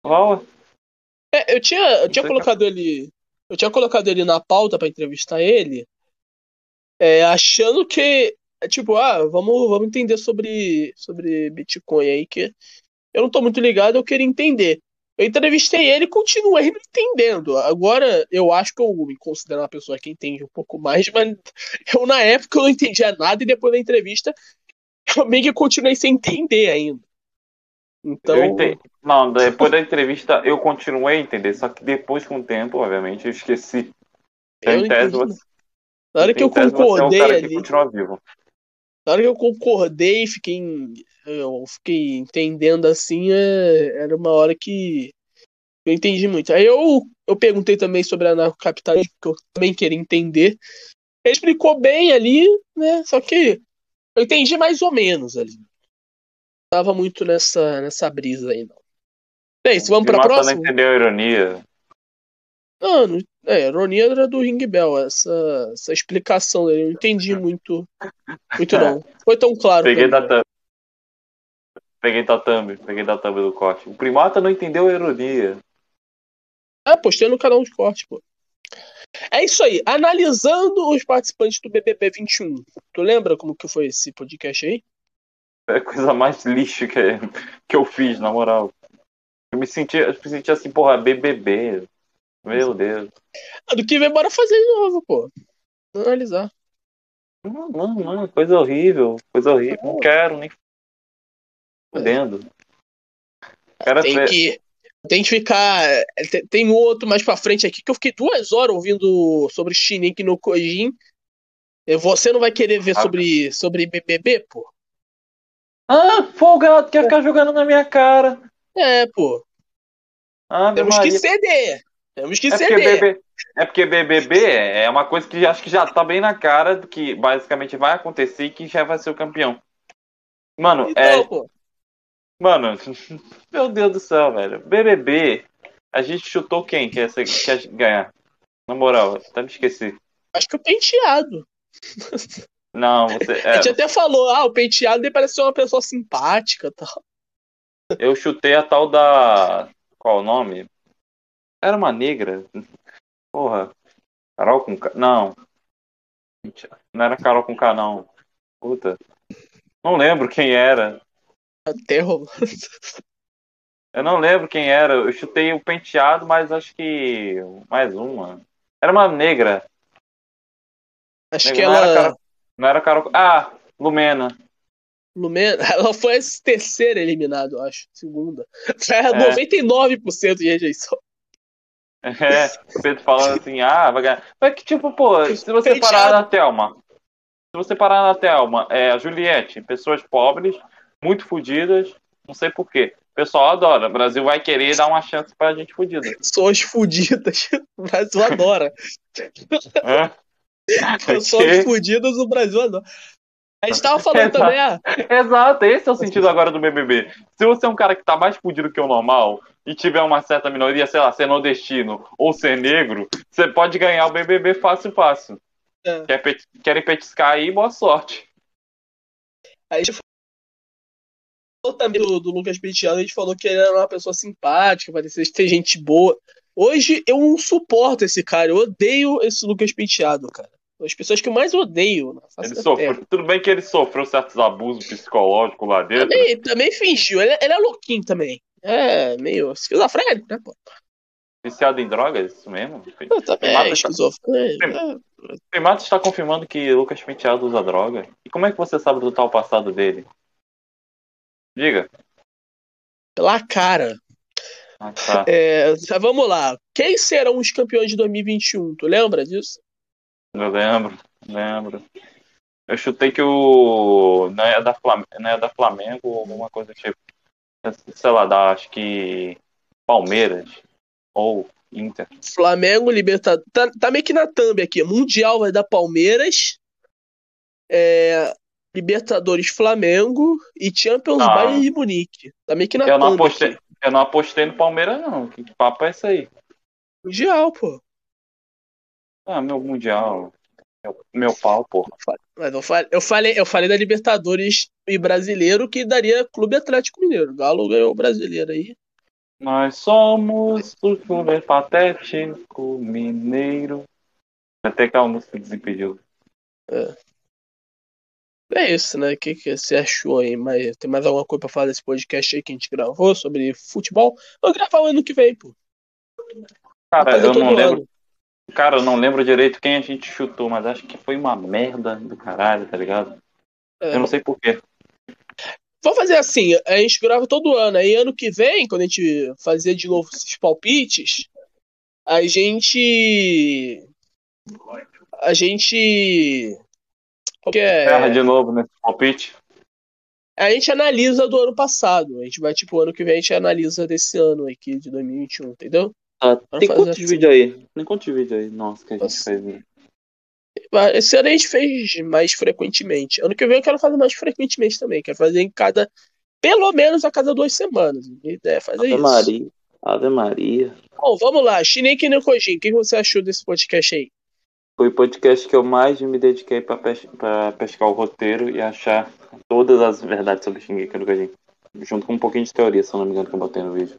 Fala. É, eu tinha, eu tinha Você colocado ele. Eu tinha colocado ele na pauta pra entrevistar ele, é, achando que. É, Tipo, ah, vamos, vamos entender sobre, sobre Bitcoin aí, que eu não tô muito ligado, eu queria entender. Eu entrevistei ele e continuei não entendendo. Agora, eu acho que eu me considero uma pessoa que entende um pouco mais, mas eu na época eu não entendia nada e depois da entrevista eu meio que continuei sem entender ainda. Então, Eu entendi. Não, depois da entrevista eu continuei a entender, só que depois com o tempo, obviamente, eu esqueci. Então, eu em não tese, você, Na hora que eu em tese, você é um concordei cara que ali. continua vivo. Na hora que eu concordei, fiquei, eu fiquei entendendo assim, é, era uma hora que eu entendi muito. Aí eu, eu perguntei também sobre anarcocapitalismo, que eu também queria entender. Ele explicou bem ali, né? Só que eu entendi mais ou menos ali. Tava muito nessa, nessa brisa aí, não. É isso, vamos pra Mata não próxima? entendeu a ironia. Não, é, a ironia era do Ring Bell, essa, essa explicação dele. Eu não entendi muito, muito não. Foi tão claro. Peguei da thumb. Peguei da thumb, peguei da thumb do corte. O primata não entendeu a ironia. Ah, postei no canal de corte, pô. É isso aí. Analisando os participantes do BBB 21. Tu lembra como que foi esse podcast aí? É a coisa mais lixo que, que eu fiz, na moral. Eu me senti, eu me senti assim, porra, BBB. Meu Deus. Do que vem, bora fazer de novo, pô. Analisar. Não, não, não. Coisa horrível. Coisa horrível. Não quero nem. Fudendo. Quero Tem ver- que. Tem que ficar. Tem, tem um outro mais pra frente aqui que eu fiquei duas horas ouvindo sobre Shinichi no Kojin. Você não vai querer ver Ah. sobre, sobre BBB, pô? Ah, folgado, quer ficar jogando na minha cara. É, pô. Ave Temos que Maria. ceder. Temos que É porque, ceder. BB... é porque BBB é uma coisa que acho que já tá bem na cara do que basicamente vai acontecer e que já vai ser o campeão. Mano, Então, é. pô. Mano, meu Deus do céu, velho. BBB, a gente chutou quem que ia, ser, que ia ganhar? Na moral, até me esqueci. Acho que o penteado. Não, você. A É, gente até falou, ah, o penteado dele parece ser uma pessoa simpática e tal. eu chutei a tal da. Qual o nome? Era uma negra. Porra. Carol com K. Não. Não era Carol com K, não. Puta. Não lembro quem era. Até rolou. Eu não lembro quem era. Eu chutei o penteado, mas acho que. Mais uma. Era uma negra. Acho Negra, que não, era ela. Carol... não era Carol. Ah, Lumena. Lumena, ela foi a terceira eliminada, eu acho. Segunda. Foi a É. 99% de rejeição. É, o Pedro falando assim, ah, vai ganhar. Mas que tipo, pô, se você parar na Thelma, se você parar na Thelma, é a Juliette, pessoas pobres, muito fodidas, não sei porquê. O pessoal adora. O Brasil vai querer dar uma chance pra gente fodida. Pessoas fudidas. O Brasil adora. É? Pessoas fudidas, o Brasil adora. A gente tava falando Exato. também, ah, Exato, esse é o sentido agora do BBB. Se você é um cara que tá mais fudido que o normal e tiver uma certa minoria, sei lá, ser nordestino ou ser negro, você pode ganhar o BBB fácil, fácil. É. Quer pet- Querem petiscar aí, boa sorte. a gente falou também do, do Lucas Penteado, a gente falou que ele era uma pessoa simpática, parecia ter gente boa. Hoje eu não suporto esse cara, eu odeio esse Lucas Penteado, cara. As pessoas que eu mais odeio face Ele sofreu, tudo bem que ele sofreu certos abusos psicológicos lá dentro. Também, também fingiu, ele, ele é louquinho também. É, meio esquizofrênico, né, pô? Viciado em drogas, isso mesmo. Eu também, esquizofrênico. é. O Primato está confirmando que Lucas Penteado usa droga. E como é que você sabe do tal passado dele? Diga. Pela cara. Ah, tá. É, vamos lá. Quem serão os campeões de 2021? Tu lembra disso? Eu lembro, lembro. Eu chutei que o. Não é da Flamengo, não é da Flamengo ou alguma coisa do tipo. Sei lá, da, acho que. Palmeiras. Ou Inter. Flamengo, Libertadores. Tá, tá meio que na thumb aqui. Mundial vai dar Palmeiras. É, Libertadores Flamengo e Champions Ah. Bayern de Munique. Tá meio que na Eu não thumb apostei, aqui. eu não apostei no Palmeiras, não. Que papo é esse aí? Mundial, pô. Ah, meu mundial. Meu, meu pau, porra. Mas eu falei, eu falei, eu falei da Libertadores e brasileiro que daria Clube Atlético Mineiro. Galo ganhou o brasileiro aí. Nós somos o clube patético mineiro. Até aquela música desimpediu. É isso, né? O que, que você achou aí? Mas, tem mais alguma coisa pra falar desse podcast aí que a gente gravou sobre futebol? Vou gravar o ano que vem, pô. Cara, eu não lembro. ano. Cara, eu não lembro direito quem a gente chutou, mas acho que foi uma merda do caralho, tá ligado? É. Eu não sei porquê. Vamos fazer assim, a gente grava todo ano. Aí ano que vem, quando a gente fazer de novo esses palpites, a gente. A gente. Qual que Erra é? de novo nesse palpite. A gente analisa do ano passado. A gente vai, tipo, ano que vem a gente analisa desse ano aqui, de 2021, entendeu? Ah, tem quantos assim. vídeos aí? Tem quantos vídeos aí? Nossa, que a gente Nossa. fez. né? Esse ano a gente fez mais frequentemente. Ano que vem eu quero fazer mais frequentemente também. Quero fazer em cada. Pelo menos a cada duas semanas. Minha ideia é fazer Ave isso. Maria. Ave Maria. Bom, vamos lá. Shineki no Kojin, o que você achou desse podcast aí? Foi o podcast que eu mais me dediquei pra, pes pescar o roteiro e achar todas as verdades sobre Shingeki no Kyojin. Junto com um pouquinho de teoria, se eu não me engano, que eu botei no vídeo.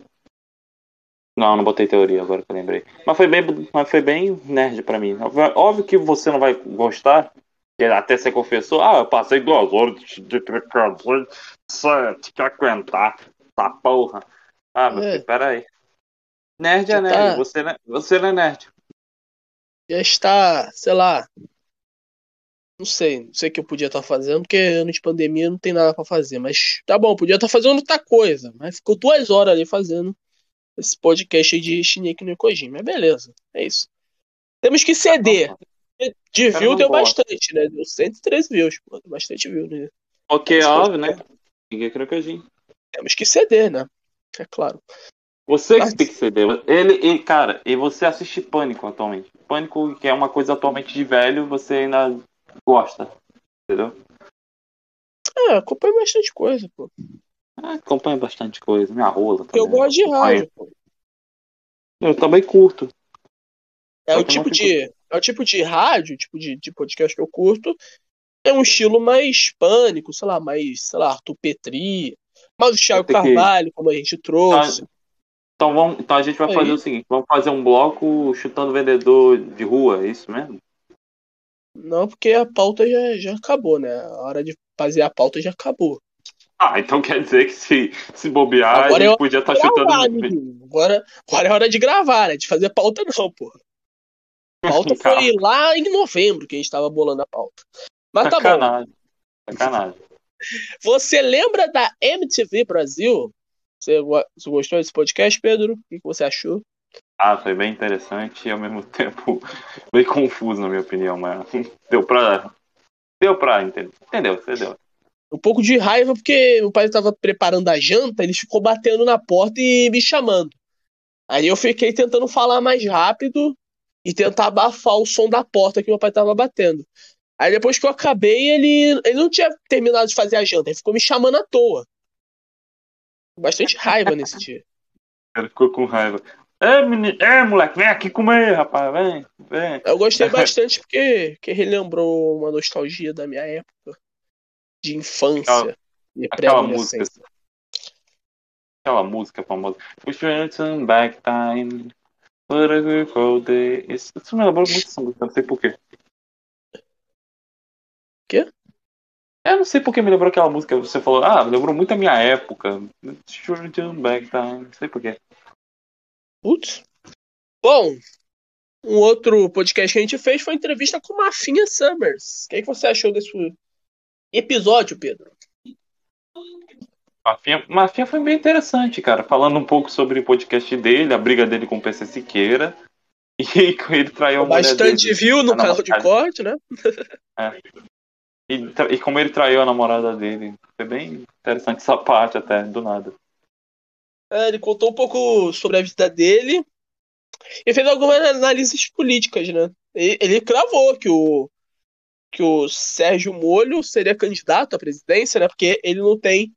Não, não botei teoria agora que eu lembrei. Mas foi bem, mas foi bem nerd pra mim. Óbvio que você não vai gostar, até você confessou, ah, eu passei duas horas de de precaução, tinha que aguentar essa porra. Ah, meu É. peraí. Nerd é nerd. tá. Você, não é- você não é nerd. Já está, sei lá. Não sei, não sei o que eu podia estar fazendo, porque ano de pandemia não tem nada pra fazer. Mas tá bom, podia estar fazendo outra coisa. Mas ficou duas horas ali fazendo esse podcast aí de Shineki no Kojin. Mas beleza, é isso. Temos que ceder. De Cara, view não deu gosta. bastante, né? Deu 113 views, pô. Deu bastante view, né? Ok, Esse óbvio, né? Ninguém quer que a gente. Temos que ceder, né? É claro. Você Mas- que tem que ceder. Ele, ele, cara, e você assiste Pânico atualmente. Pânico, que é uma coisa atualmente de velho, você ainda gosta. Entendeu? É, acompanha bastante coisa, pô. Ah, acompanha bastante coisa. Minha rola. Eu também. gosto de rádio. Eu também curto. É o eu tipo de, é o tipo de rádio, tipo de, de podcast que eu curto. É um estilo mais pânico, sei lá, mais, sei lá, Arthur Petri, mais o Thiago ter que- Carvalho, como a gente trouxe. Então, vamos, então a gente vai fazer o seguinte: vamos fazer um bloco chutando vendedor de rua, é isso mesmo? Não, porque a pauta já, já acabou, né? A hora de fazer a pauta já acabou. Ah, então quer dizer que se, se bobear, Agora a eu- gente podia estar Gravar, chutando. Agora, agora é hora de gravar, né? De fazer pauta não, pô. A pauta foi lá em novembro que a gente tava bolando a pauta. Mas tá bom. Sacanagem. Sacanagem. Você lembra da MTV Brasil? Você, você gostou desse podcast, Pedro? O que que você achou? Ah, foi bem interessante e ao mesmo tempo bem confuso, na minha opinião, mas deu pra. Deu pra entender. Entendeu? Entendeu? Um pouco de raiva, porque meu pai tava preparando a janta, ele ficou batendo na porta e me chamando. Aí eu fiquei tentando falar mais rápido e tentar abafar o som da porta que meu pai tava batendo. Aí depois que eu acabei, ele, ele não tinha terminado de fazer a janta, ele ficou me chamando à toa. Bastante raiva nesse dia. Ele ficou com raiva. É, menino, é, moleque, vem aqui comer, rapaz, vem, vem. Eu gostei bastante porque, porque relembrou uma nostalgia da minha época de infância Aquela- e Aquela música. Aquela música famosa. Push your turn back time. What a beautiful day. Isso, isso me lembrou muito essa música, não sei porquê. Quê? Eu não sei porque me lembrou aquela música. Você falou, ah, lembrou muito a minha época. Turn back time. Não sei porquê. Putz. Bom, um outro podcast que a gente fez foi a entrevista com Mafinha Summers. O que, é que você achou desse episódio, Pedro? Mafinha, Mafinha foi bem interessante, cara. Falando um pouco sobre o podcast dele, a briga dele com o PC Siqueira. E com ele traiu a Bastante dele. viu no canal de corte, né? E, tra- e como ele traiu a namorada dele. Foi bem interessante essa parte até, do nada. É, ele contou um pouco sobre a vida dele e fez algumas análises políticas, né? E- Ele cravou que o que o Sérgio Molho seria candidato à presidência, né? Porque ele não tem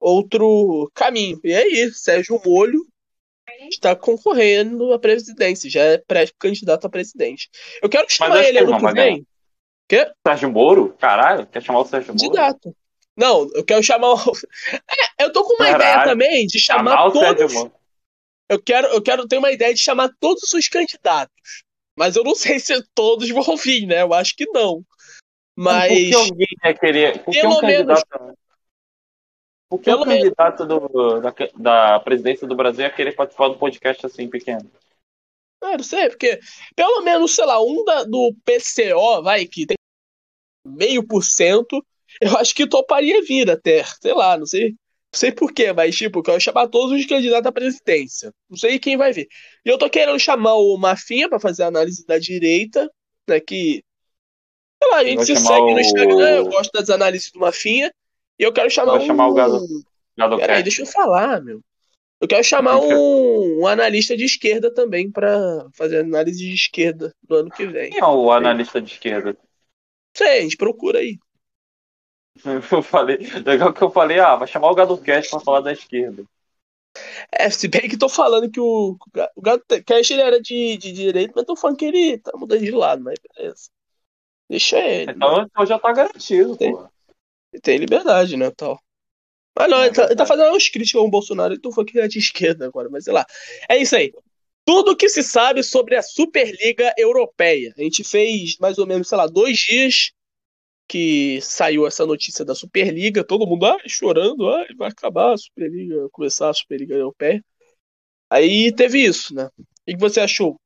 outro caminho. E aí, Sérgio Molho está concorrendo à presidência, já é pré-candidato a presidente. Eu quero chamar acho ele ano que vai vem. Quê? Sérgio Moro? Caralho, quer chamar o Sérgio Moro? Candidato. Não, eu quero chamar o. É, eu tô com uma Caralho. ideia também de chamar Chamar todos. Eu quero, eu quero ter uma ideia de chamar todos os candidatos. Mas eu não sei se todos vão vir, né? Eu acho que não. Mas. Por que alguém ia querer. Por que Pelo um candidato. Que Pelo um candidato do, da, da presidência do Brasil ia querer participar do podcast assim pequeno? Ah, não sei, porque pelo menos, sei lá, um da, do PCO, vai, que tem meio por cento, eu acho que toparia vir até. Sei lá, não sei. Não sei porquê, mas tipo, eu quero chamar todos os candidatos à presidência. Não sei quem vai vir. E eu tô querendo chamar o Mafinha pra fazer a análise da direita, né? Que. Sei lá, a gente se chamar segue no o- Instagram, eu gosto das análises do Mafinha. E eu quero chamar chamar um. o Gado- Gado Peraí, deixa eu falar, meu. Eu quero chamar um, um analista de esquerda também pra fazer análise de esquerda no ano que vem. Quem é o analista de esquerda? Sei, a gente procura aí. Eu falei, legal que eu falei, ah, vai chamar o Gado Cast pra falar da esquerda. É, se bem que tô falando que o, o Gato Cash ele era de, de direito, mas tô falando que ele tá mudando de lado, mas beleza. Deixa ele. Então, então já tá garantido, Tem. pô. Ele tem liberdade, né, tal. Mas não, É ele tá, ele tá fazendo uns críticas ao Bolsonaro, então foi que é de esquerda agora, mas sei lá. É isso aí. Tudo que se sabe sobre a Superliga Europeia. A gente fez mais ou menos, sei lá, dois dias que saiu essa notícia da Superliga, todo mundo ai, chorando, ai, vai acabar a Superliga, começar a Superliga Europeia. Aí teve isso, né? O que você achou?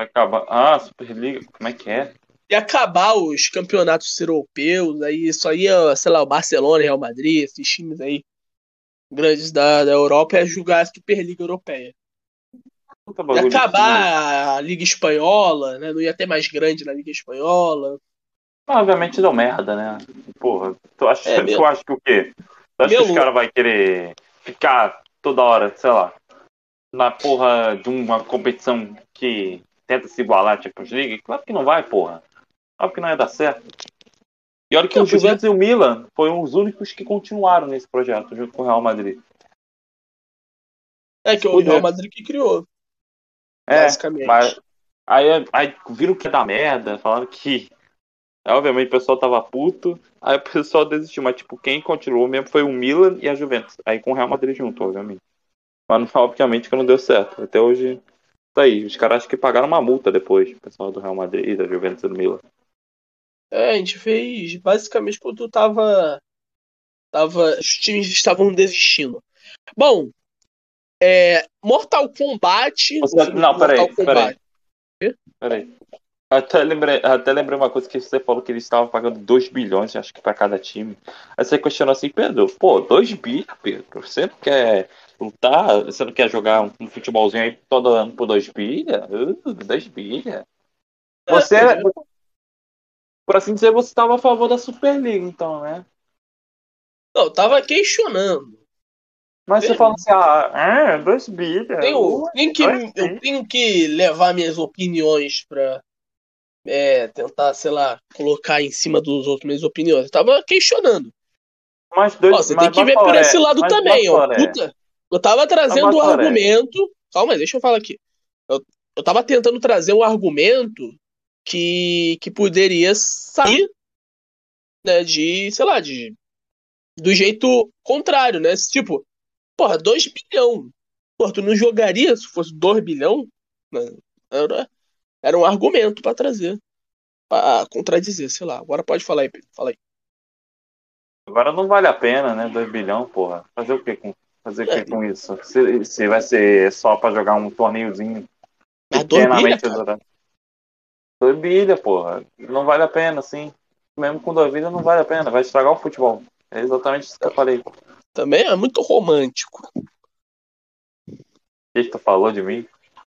Acabar. Ah, Superliga, como é que é? E acabar os campeonatos europeus, aí só ia, sei lá, o Barcelona, Real Madrid, esses times aí grandes da, da Europa ia jogar a Superliga Europeia. Puta Ia bagulho de- acabar a Liga Espanhola, né? Não ia ter mais grande na Liga Espanhola. Ah, Obviamente deu merda, né? Porra, tu acha, É, tu meu- acha que o quê? Tu acha que Meu- os caras vão querer ficar toda hora, sei lá, na porra de uma competição que tenta se igualar à Champions League? Claro que não vai, porra. Claro que não ia dar certo. E olha que Não, o podia- Juventus e o Milan foram os únicos que continuaram nesse projeto, junto com o Real Madrid. É que o Podia. Real Madrid que criou, É, basicamente. mas aí, aí viram que ia dar merda, falaram que. Obviamente o pessoal tava puto, aí o pessoal desistiu, mas tipo, quem continuou mesmo foi o Milan e a Juventus. Aí com o Real Madrid junto, obviamente. Mas não- obviamente que não deu certo. Até hoje, tá aí. Os caras acho que pagaram uma multa depois, o pessoal do Real Madrid, da Juventus e do Milan. É, a gente fez basicamente quando tava. tava os times estavam desistindo. Bom, é, Mortal Kombat. Você- não, peraí, peraí. Peraí. Até lembrei, até lembrei uma coisa que você falou que eles estavam pagando 2 bilhões, acho que pra cada time. Aí você questionou assim, Pedro, pô, 2 bilhões, Pedro, você não quer lutar, você não quer jogar um, um futebolzinho aí todo ano por 2 bilhões? Uh, 2 bilhões. Você, É, era- por assim dizer, você estava a favor da Superliga, então, né? Não, eu tava questionando. Mas você É. fala assim, ah, 2 bilhões. Tenho, tenho que, dois eu tenho que levar minhas opiniões pra é, tentar, sei lá, colocar em cima dos outros minhas opiniões. Eu tava questionando. Mas dois, Ó, você mas tem que ver por esse lado também, ó. Batoré. Puta, eu tava trazendo um argumento. Calma aí, deixa eu falar aqui. Eu, eu tava tentando trazer um argumento que, que poderia sair, né, de, sei lá, de do jeito contrário, né? Tipo, porra, 2 bilhão. Porra, tu não jogaria se fosse 2 bilhão? Né? Era, era um argumento pra trazer. Pra contradizer, sei lá. Agora pode falar aí, Pedro. Fala aí. Agora não vale a pena, né? 2 bilhões, porra. Fazer o que com, fazer o É. que com isso? Se, se vai ser só pra jogar um torneiozinho Mas 2 bilhão, pequenamente cara. durante. 2 bilha, porra. Não vale a pena, assim. Mesmo com 2 bilhas não vale a pena. Vai estragar o futebol. É exatamente isso que eu falei. O Também é muito romântico. que tu falou de mim?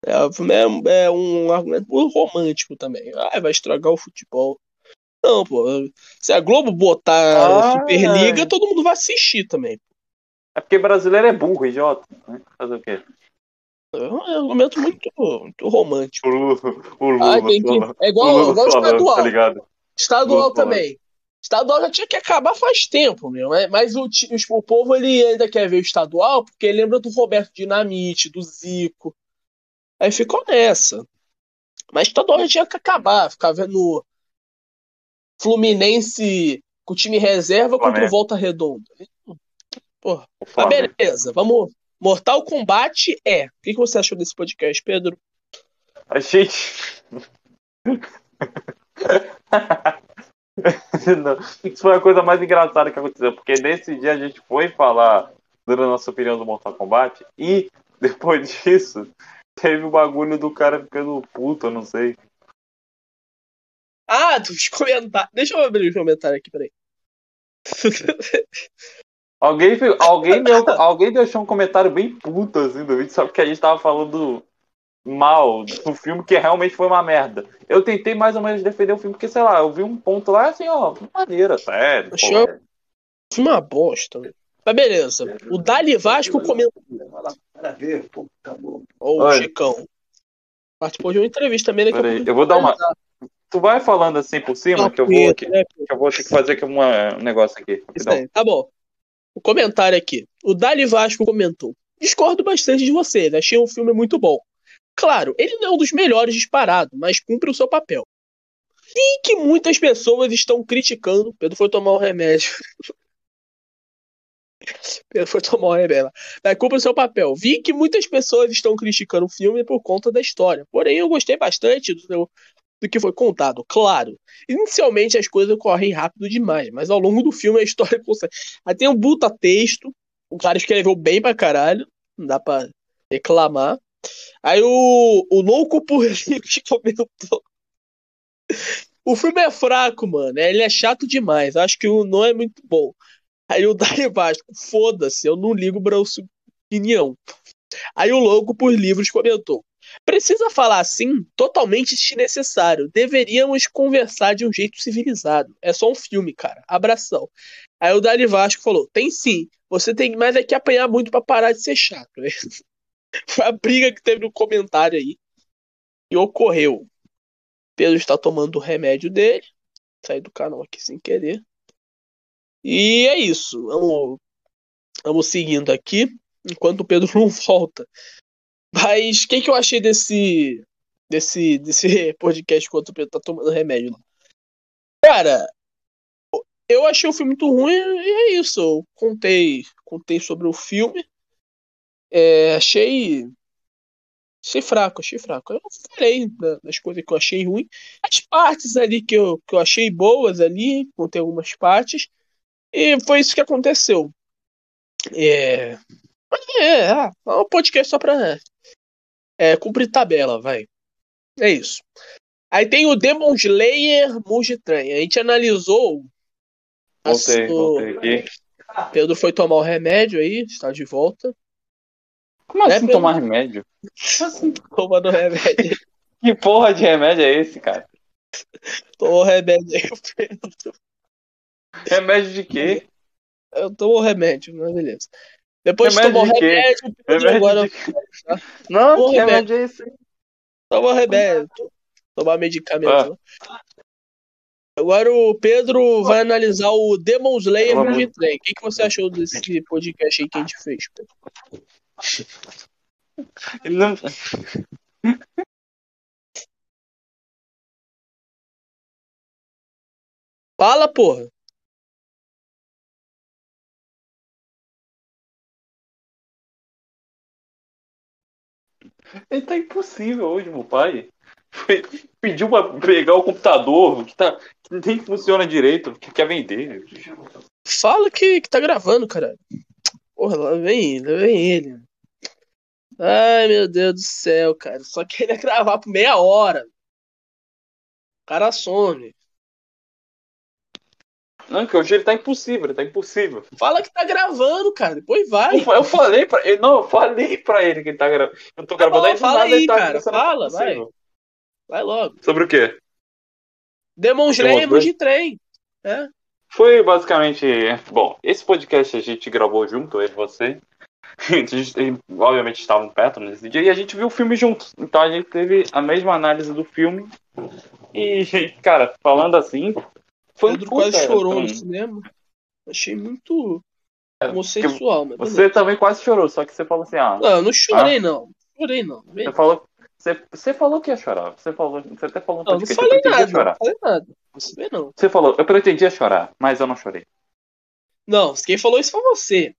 É, é- é um argumento muito romântico também. Ah, vai estragar o futebol. Não, pô. Se a Globo botar Ah. Superliga, todo mundo vai assistir também. É porque brasileiro é burro, idiota. Né? Fazer o quê? É um argumento muito, muito romântico. O Lula, o Lula, que- falando- É o igual, Lula igual falando, estadual. tá ligado? Estadual Lula falando. também. Estadual já tinha que acabar faz tempo, meu. Mas- Mas o, o povo ele ainda quer ver o estadual porque lembra do Roberto Dinamite, do Zico. Aí ficou nessa. Mas estadual já tinha que acabar. Ficar vendo Fluminense com o time reserva contra o Flamengo. Volta Redonda. Porra. O Mas Flamengo. beleza, vamos. Mortal Kombat é. O que que você achou desse podcast, Pedro? A gente. Não, Isso foi a coisa mais engraçada que aconteceu, porque nesse dia a gente foi falar, dando a nossa opinião do Mortal Kombat, e depois disso teve o bagulho do cara ficando puto, eu não sei. Ah, dos comentários. Deixa eu abrir o comentário aqui, peraí. Alguém, alguém, deu, alguém deixou um comentário bem puto assim do vídeo, só porque a gente tava falando mal do filme que realmente foi uma merda. Eu tentei mais ou menos defender o filme, porque sei lá, eu vi um ponto lá assim, ó, maneira, sério. Achei pô. Foi uma bosta. Mas beleza. O Dali Vasco comentou. Ô, o. Chicão. Participou de uma entrevista também, Peraí, eu vou dar uma. Tu vai falando assim por cima, que eu vou aqui, né? que eu vou ter que fazer aqui uma, um negócio aqui. Isso rapidão. aí, tá bom. O comentário aqui. O Dali Vasco comentou. Discordo bastante de vocês, achei um filme muito bom. Claro, ele não é um dos melhores disparado, mas cumpre o seu papel. E que muitas pessoas estão criticando. Pedro foi tomar um remédio. Pedro foi tomar um remédio. Mas cumpre o seu papel. Vi que muitas pessoas estão criticando o filme por conta da história. Porém, eu gostei bastante do, seu- do que foi contado. Claro, inicialmente as coisas correm rápido demais, mas ao longo do filme a história consegue. Aí tem um puta texto, o cara escreveu bem pra caralho, não dá pra reclamar. Aí o, o louco por livros comentou. O filme é fraco, mano. Ele é chato demais. Acho que o não é muito bom. Aí o Dai Vasco, foda-se, eu não ligo pra opinião. Aí o louco por livros comentou. Precisa falar assim? Totalmente desnecessário. Deveríamos conversar de um jeito civilizado. É só um filme, cara. Abração. Aí o Dali Vasco falou: tem sim. Você tem mais é que apanhar muito pra parar de ser chato. né? Foi a briga que teve no comentário aí. E ocorreu. Pedro está tomando o remédio dele. Saí do canal aqui sem querer. E é isso. Vamos, vamos seguindo aqui. Enquanto o Pedro não volta. Mas o que, que eu achei desse, desse, desse podcast enquanto o Pedro tá tomando remédio lá? Cara, eu achei o filme muito ruim e é isso. Eu contei, contei sobre o filme. É, achei. Achei fraco, achei fraco. Eu falei da- das coisas que eu achei ruim. As partes ali que eu, que eu achei boas ali, contei algumas partes. E foi isso que aconteceu. É. Mas é, é, é um podcast só pra é, cumprir tabela, vai. É isso. Aí tem o Demon Slayer Mugitran. A gente analisou. Voltei, o- voltei aqui. Pedro foi tomar o remédio aí, está de volta. Como É, assim Pedro? tomar remédio? Tomando o remédio. Que porra de remédio é esse, cara? Tomou o remédio aí, Pedro. Remédio de quê? Eu tomo o remédio, mas beleza. Depois de Remédio tomar o de remédio, Remédio agora de? Não, Porra, que remédio é esse? toma o remédio. Tomar medicamento. Ah. Agora o Pedro vai analisar o Demon Slayer Vamos. Mugitran. O que, que você achou desse podcast aí que a gente fez, Pedro? Ele não... Fala, porra. Ele tá impossível hoje, meu pai. Pediu pra pegar o computador que, tá, que nem funciona direito, que quer vender. Fala que, que tá gravando, caralho. Porra, lá vem ele, lá vem ele. Ai, meu Deus do céu, cara. Só queria gravar por meia hora. O cara some. Não, que hoje ele tá impossível, ele tá impossível. Fala que tá gravando, cara. Depois vai. Eu, eu falei pra ele, não, eu falei pra ele que ele tá gravando. Eu tô Tá gravando bom, aí fala nada, aí, tá cara, fala, impossível. Vai logo. Sobre o quê? Demon Slayer Demon Slayer? de trem. É. Foi basicamente. Bom, esse podcast a gente gravou junto, eu e você. A gente, obviamente, estavam perto nesse dia e a gente viu o filme juntos. Então a gente teve a mesma análise do filme. E, cara, falando assim. Foi um Pedro quase puta, chorou no assim, cinema. Achei muito É, homossexual, mas beleza. Você também quase chorou, só que você falou assim, ah. Não, eu não chorei, não. Chorei, não. Você falou, você, você falou que ia chorar. Você falou, você até falou no Não, não podcast, falei eu nada. chorar. Não falei nada. Você vê, não. Você falou, eu pretendia chorar, mas eu não chorei. Não, quem falou isso foi você.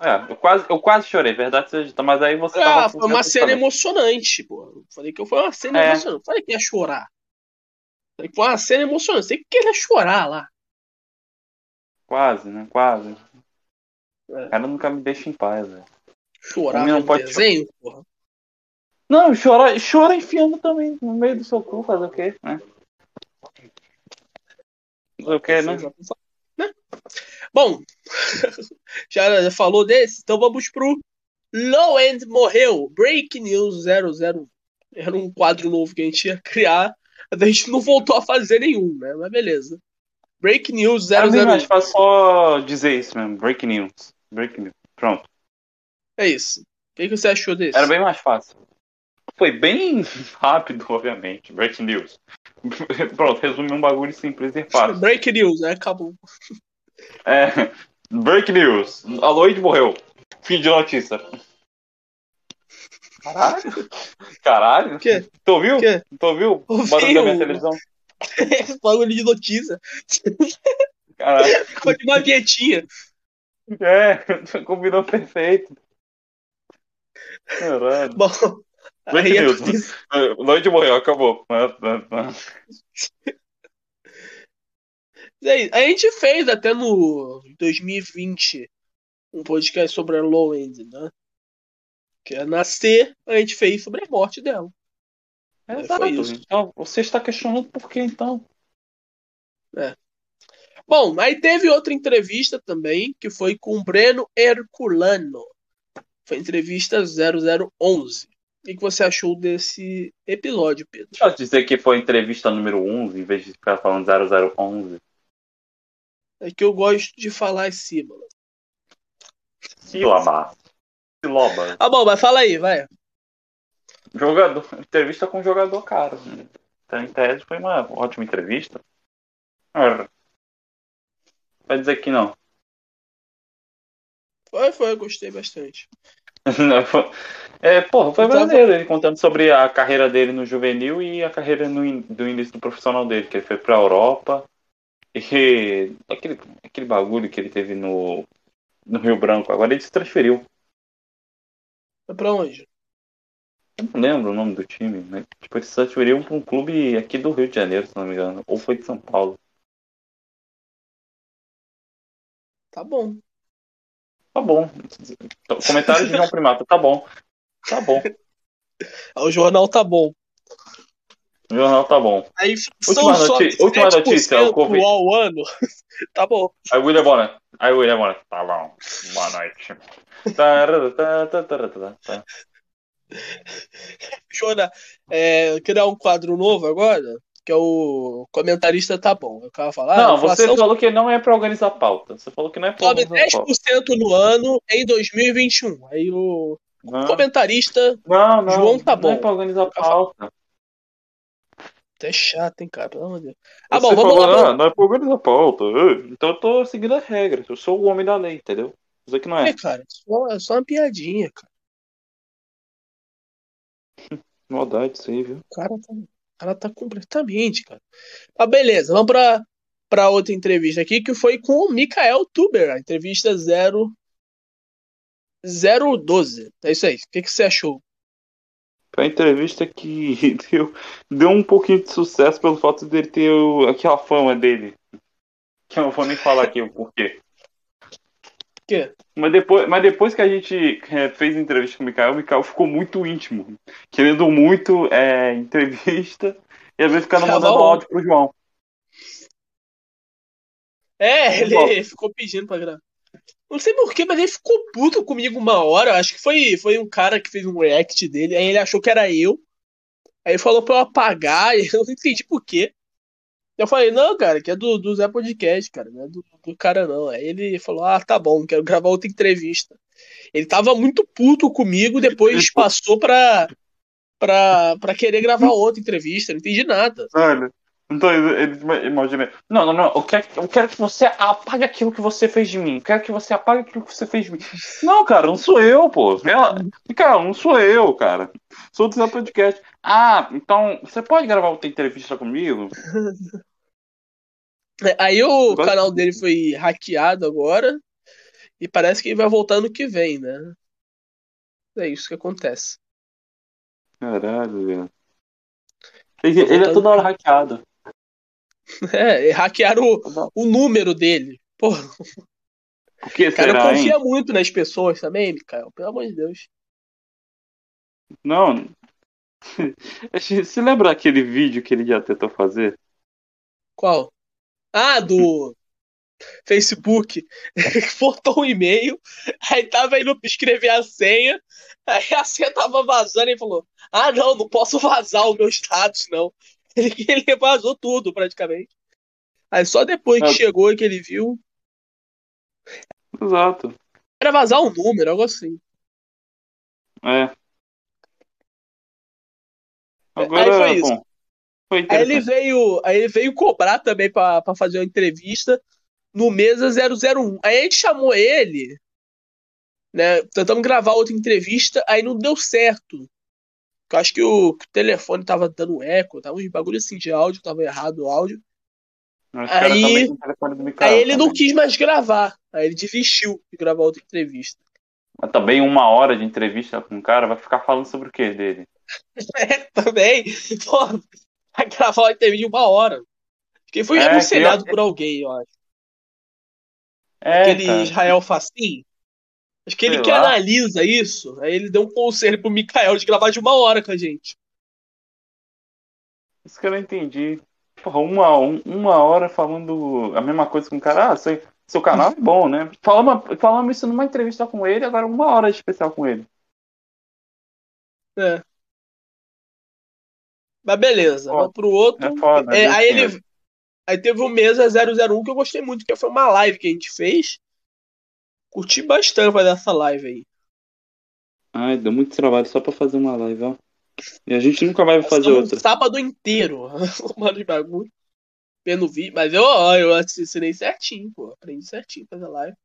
É, eu quase, eu quase chorei, verdade seja dita, mas aí você Ah, foi uma cena também. emocionante, pô. Eu Falei que foi uma cena É. emocionante. Falei que ia chorar. Foi uma cena emocionante. Sei que queria chorar lá. Quase, né? Quase. É. O cara nunca me deixa em paz, velho. Chorar Homem não no pode desenho, porra. Não, chora, chora enfiando também no meio do seu cu, fazer o quê, né? Fazer o quê, né? Né? Bom, já já falou desse, então vamos pro Low End morreu. Break News 00. Era um quadro novo que a gente ia criar. A gente não voltou a fazer nenhum, né? Mas beleza. Break News Era bem mais 00. fácil só dizer isso mesmo, break news. Break news. Pronto. É isso. O que, que você achou desse? Era bem mais fácil. Foi bem rápido, obviamente. Break news. Pronto, resumir um bagulho simples e fácil. Break News, né? Acabou. É, break news. A Lloyd morreu. Fim de notícia. Caralho? Caralho? O quê? Tu ouviu? O quê? Tu ouviu? O Ouvi, barulho da minha televisão? Bagulho de notícia. Caralho. Foi de uma vietinha. É, combinou perfeito. Caralho. Bom, Break aí news. aconteceu- Uh, Lloyd morreu, acabou. É. A gente fez até no 2020 um podcast sobre a Low End, né? Que ia nascer, a gente fez sobre a morte dela. É, Exato. foi isso. Então, você está questionando por que então? Bom, aí teve outra entrevista também, que foi com o Breno Herculano. Foi entrevista 0011. O que que você achou desse episódio, Pedro? Posso dizer que foi entrevista número 11, em vez de ficar falando 0011. É que eu gosto de falar em cima. Sílaba. Sílaba. Ah, bom, mas fala aí, vai. Jogador, entrevista com um jogador caro. Então, em tese, foi uma ótima entrevista. Vai dizer que não. Foi, foi, eu gostei bastante. É, porra, foi maneiro ele contando sobre a carreira dele no juvenil e a carreira no in- do início do profissional dele, que ele foi pra Europa. E aquele, aquele bagulho que ele teve no, no Rio Branco, agora ele se transferiu. Foi pra onde? Eu não lembro o nome do time, mas tipo, ele se transferiu pra um clube aqui do Rio de Janeiro, se não me engano. Ou foi de São Paulo. Tá bom. Tá bom. Comentário de João Primato, tá bom. Tá bom. O jornal tá bom. O jornal tá bom. Aí Última noti- última notícia, o 7% Covid. ao ano. tá bom. Aí William Bonner. Aí William Bonner. Tá bom. Boa noite. Tá, tá, tá. Jona, é, criar um quadro novo agora, que é o comentarista tá bom. Eu quero falar. Não, você falou que não é pra organizar pauta. Você falou que não é pra sobe organizar pauta. 10% no ano em 2021. Aí o Não, comentarista não, não, João tá Não é bom. pra organizar pauta. É chato, hein, cara? Pelo amor de Deus. Ah, bom, vamos lá. "Ah, vamos- não é pra organizar pauta. Então eu tô seguindo as regras. Eu sou o homem da lei, entendeu? Isso aqui não é. É, cara, só, é só uma piadinha, cara. Maldade isso aí, viu? O cara tá, o cara tá completamente, cara. Ah, beleza, vamos pra, pra outra entrevista aqui, que foi com o Mikael Tuber, a entrevista 0 012. É isso aí. O que, que você achou? Foi uma entrevista que deu, deu um pouquinho de sucesso pelo fato dele ter o- aquela fama dele. Que eu não vou nem falar aqui o porquê. quê? Mas depois, mas depois que a gente é, fez a entrevista com o Mikael, o Mikael ficou muito íntimo. Querendo muito é, entrevista e às vezes ficando Tá mandando bom. áudio pro João. É, ele Bom. ficou pedindo pra gravar. Não sei porquê, mas ele ficou puto comigo uma hora. Acho que foi, foi um cara que fez um react dele. Aí ele achou que era eu. Aí falou pra eu apagar. E eu não entendi por quê. Eu falei, não, cara, que é do, do Zé Podcast, cara. Não é do, do cara, não. Aí ele falou, ah, tá bom, quero gravar outra entrevista. Ele tava muito puto comigo, depois passou pra, pra, pra querer gravar outra entrevista. Não entendi nada. Olha. Então, ele imagina. Não, não, não. Eu quero, eu quero que você apague aquilo que você fez de mim. Eu quero que você apague aquilo que você fez de mim. Não, cara, não sou eu, pô. Ela- Cara, não sou eu, cara. Sou do Zé Podcast. Ah, então você pode gravar outra entrevista comigo? Aí o Agora- canal dele foi hackeado agora. E parece que ele vai voltar no que vem, né? É isso que acontece. Caralho, velho. Ele, ele é toda hora hackeado. É, e hackearam o, o número dele. Pô, Por que o cara será, hein? confia muito nas pessoas também, Mikael. Pelo amor de Deus. Não. Você lembra aquele vídeo que ele já tentou fazer? Qual? Ah, do Facebook. Botou um e-mail, aí tava indo escrever a senha, aí a senha tava vazando e falou: Ah, não, não posso vazar os meus dados, não. Ele, ele vazou tudo, praticamente. Aí só depois que Ah. chegou e que ele viu, Exato. era vazar um número, algo assim. É. Aí Agora, foi isso. bom. Foi Aí ele veio, aí ele veio cobrar também pra pra fazer uma entrevista no Mesa 001. Aí a gente chamou ele, né? Tentamos gravar outra entrevista, aí não deu certo. Eu acho que o, que o telefone tava dando eco, tava uns bagulho assim de áudio, tava errado o áudio. Aí- Aí ele não quis mais gravar. Aí ele desistiu de gravar outra entrevista. Mas também uma hora de entrevista com o cara vai ficar falando sobre o que dele? É, também. Pô, vai gravar uma entrevista de uma hora. Porque foi É, eu- por alguém, eu acho. É, Aquele cara. Israel Facim. Acho que ele Sei que lá. analisa isso. Aí ele deu um conselho pro Mikael de gravar de uma hora com a gente. Isso que eu não entendi. Porra, uma, um- uma hora falando a mesma coisa com o cara. Ah, seu, seu canal é bom, né? Falamos, falamos isso numa entrevista com ele, agora uma hora especial com ele. É. Mas beleza, Foda. vamos pro outro. É foda. É, aí ele. Aí teve o Mesa 001 que eu gostei muito, que foi uma live que a gente fez. Curti bastante fazer essa live aí. Ai, deu muito trabalho só pra fazer uma live, ó. E a gente nunca vai fazer outra. um sábado inteiro. Mano de bagulho. Vendo vídeo. Mas eu, ó, eu ensinei certinho, pô. Aprendi certinho fazer live.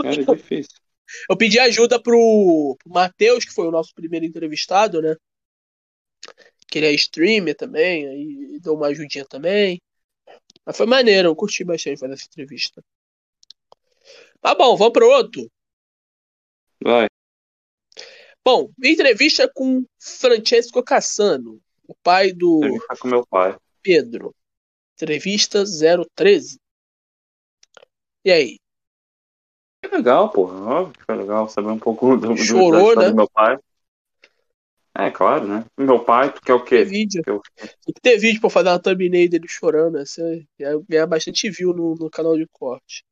Cara, é difícil. Eu pedi ajuda pro, pro Matheus, que foi o nosso primeiro entrevistado, né? Que ele é streamer também, aí deu uma ajudinha também. Mas foi maneiro, eu curti bastante fazer essa entrevista. Tá bom, vamos pro outro. Vai. Bom, entrevista com Francesco Cassano, o pai do Entrevista com meu pai. Pedro. Entrevista 013. E aí? Que legal, porra. Óbvio que foi legal saber um pouco do, do, Chorou, história né? do meu pai. É, claro, né? Meu pai, tu quer o Tem quê? vídeo. Eu- Tem que ter vídeo pra fazer uma thumbnail dele chorando. Essa ia ganhar bastante view no, no canal de corte.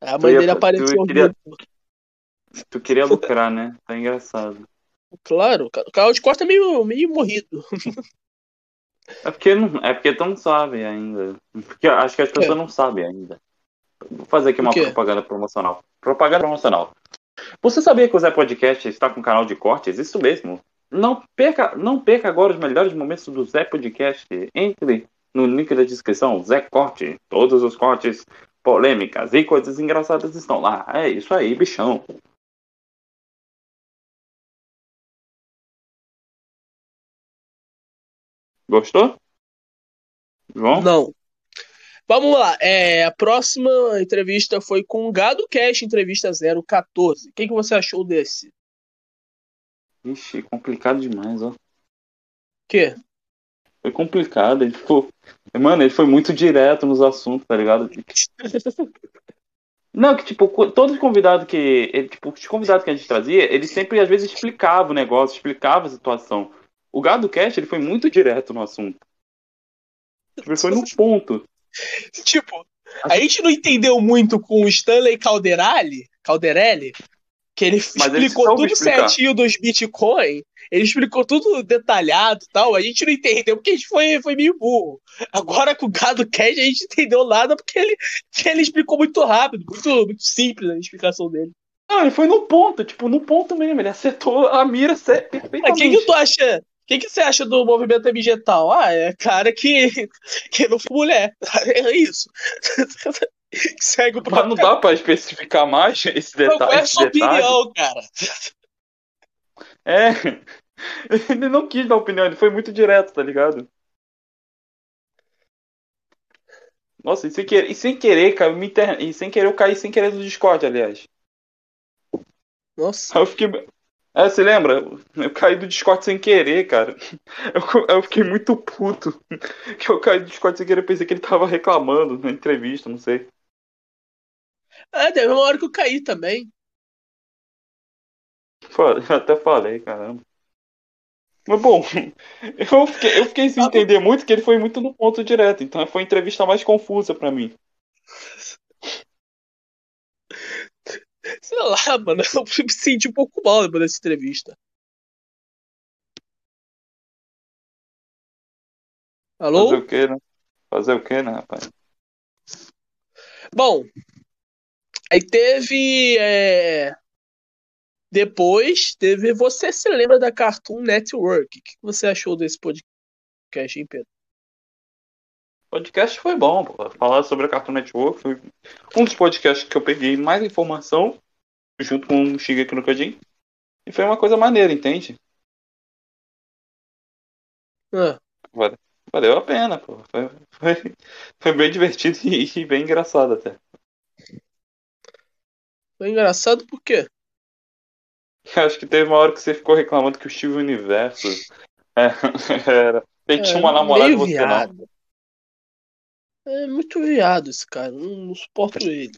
A mãe ia- dele tu apareceu queria- muito. Tu queria lucrar, né? Tá engraçado. Claro, o canal de corte é meio, meio morrido. É porque não, é porque tu não sabe ainda. Porque acho que as pessoas não sabem ainda. Vou fazer aqui uma propaganda promocional. Propaganda promocional. Você sabia que o Zé Podcast está com um canal de cortes? Isso mesmo. Não perca, não perca agora os melhores momentos do Zé Podcast. Entre no link da descrição, Zé Corte. Todos os cortes, polêmicas e coisas engraçadas estão lá. É isso aí, bichão. Gostou? João? Não. Vamos lá. É, a próxima entrevista foi com o Gado Cash, entrevista 014. O que, que você achou desse? Ixi, complicado demais, ó. quê? Foi complicado. Ele ficou. Mano, ele foi muito direto nos assuntos, tá ligado? Não, que tipo, co- todo convidado que. Ele, tipo, os convidados que a gente trazia, ele sempre às vezes explicava o negócio, explicava a situação. O Gado Cast, ele foi muito direto no assunto. Tipo, ele foi no ponto. Tipo, a gente não entendeu muito com o Stanley Calderelli, Calderelli que ele Mas explicou tudo explicar. certinho dos Bitcoin. Ele explicou tudo detalhado e tal. A gente não entendeu porque a gente foi, foi meio burro. Agora com o Gado Cash a gente entendeu nada porque ele, ele explicou muito rápido, muito, muito simples a explicação dele. Não, ele foi no ponto, tipo, no ponto mesmo. Ele acertou a mira Ah, O perfeitamente. que, que tu acha? O que, que você acha do movimento vegetal? Ah, é cara que, que não foi mulher. É isso. Segue o Mas não dá pra especificar mais esse Qual detalhe. é a esse sua detalhe. opinião, cara? É. Ele não quis dar opinião, ele foi muito direto, tá ligado? Nossa, e sem querer, e sem querer caiu minha internet. E sem querer eu caí sem querer no Discord, aliás. Nossa. Aí eu fiquei. É, você lembra? Eu caí do Discord sem querer, cara. Eu, eu fiquei muito puto. Que eu caí do Discord sem querer, pensei que ele tava reclamando na entrevista, não sei. É, teve uma hora que eu caí também. Falei- Eu até falei, caramba. Mas bom, eu fiquei, eu fiquei sem entender muito que ele foi muito no ponto direto, então foi a entrevista mais confusa pra mim. Sei lá, mano. Eu me senti um pouco mal depois dessa entrevista. Alô? Fazer o quê, né? Fazer o quê, né, rapaz? Bom, aí teve. é, Depois teve. Você se lembra da Cartoon Network? O que você achou desse podcast, hein, Pedro? O podcast foi bom, pô. Falar sobre a Cartoon Network foi um dos podcasts que eu peguei mais informação, junto com o Shigeki no Kyojin. E foi uma coisa maneira, entende? Ah, Valeu a pena, pô. Foi, foi, foi bem divertido e, e bem engraçado até. Foi engraçado por quê? Acho que teve uma hora que você ficou reclamando que o Steve Universo é, era. Ele tinha uma namorada e você não. viado. É muito viado esse cara. Não, não suporto ele.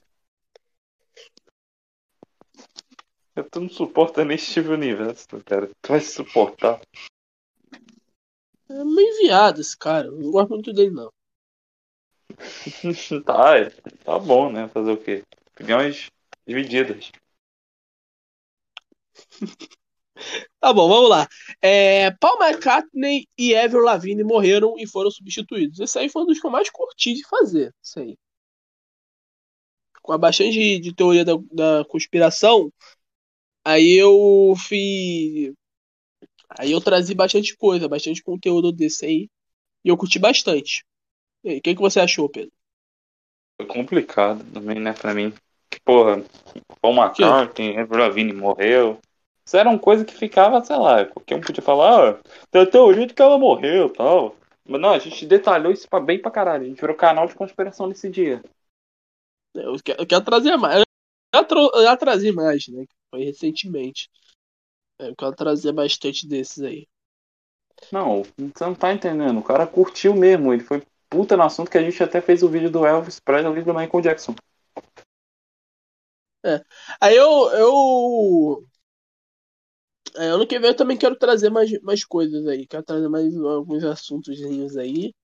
Tu não suporta nem Steve Universo, cara. Tu vai suportar. É meio viado esse cara. Não gosto muito dele, não. tá, é, tá bom, né? Fazer o quê? Opiniões divididas. Tá bom, vamos lá. É, Paul McCartney e Avril Lavigne morreram e foram substituídos. Esse aí foi um dos que eu mais curti de fazer. Isso aí. Com bastante de, de teoria da, da conspiração, aí eu fiz. Aí eu trazi bastante coisa, bastante conteúdo desse aí. E eu curti bastante. E aí, o que, que você achou, Pedro? Foi complicado também, né, pra mim. Que, porra, Paul McCartney, Avril Lavigne morreu. Isso era uma coisa que ficava, sei lá, qualquer um podia falar, ah, tem a teoria de que ela morreu e tal. Mas não, a gente detalhou isso pra- bem pra caralho. A gente virou canal de conspiração nesse dia. Eu quero, eu quero trazer mais. Eu já, tro- eu já trazi mais, né? Foi recentemente. É, Eu quero trazer bastante desses aí. Não, você não tá entendendo. O cara curtiu mesmo. Ele foi puta no assunto que a gente até fez o vídeo do Elvis Presley do Michael Jackson. Aí eu. eu... É, ano que vem eu também quero trazer mais, mais coisas aí. Quero trazer mais alguns assuntos aí.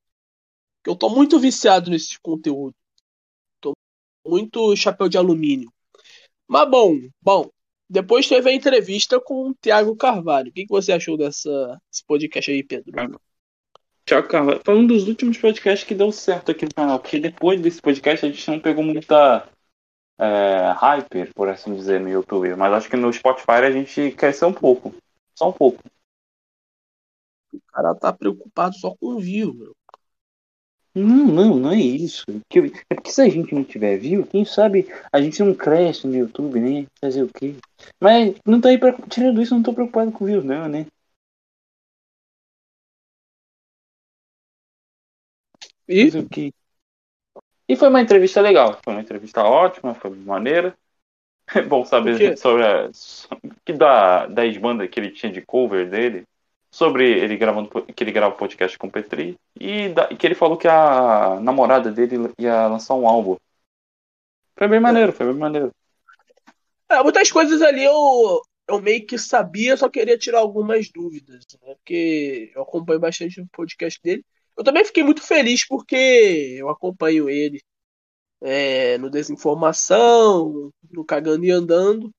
Que eu tô muito viciado nesse conteúdo. Tô muito chapéu de alumínio. Mas bom, bom. Depois teve a entrevista com o Thiago Carvalho. O que, que você achou dessa, desse podcast aí, Pedro? Tiago Carvalho foi um dos últimos podcasts que deu certo aqui no canal. Porque depois desse podcast a gente não pegou muita é, hyper, por assim dizer, no YouTube. Mas acho que no Spotify a gente cresceu um pouco. Só um pouco. O cara tá preocupado só com view, meu. Não, não, não é isso. É porque se a gente não tiver view, quem sabe a gente não cresce no YouTube, né? Fazer o quê? Mas não tô aí pra... tirando isso, não tô preocupado com view, não, né? E Fazer o quê? E foi uma entrevista legal. Foi uma entrevista ótima, foi maneira. É bom saber sobre a, que da, das bandas que ele tinha de cover dele. Sobre ele gravando que ele grava podcast com o Petri. E da- que ele falou que a namorada dele ia lançar um álbum. Foi bem maneiro, foi bem maneiro. É, muitas coisas ali eu, eu meio que sabia, só queria tirar algumas dúvidas, né? Porque eu acompanho bastante o podcast dele. Eu também fiquei muito feliz porque eu acompanho ele é, no Desinformação, no Cagando e Andando.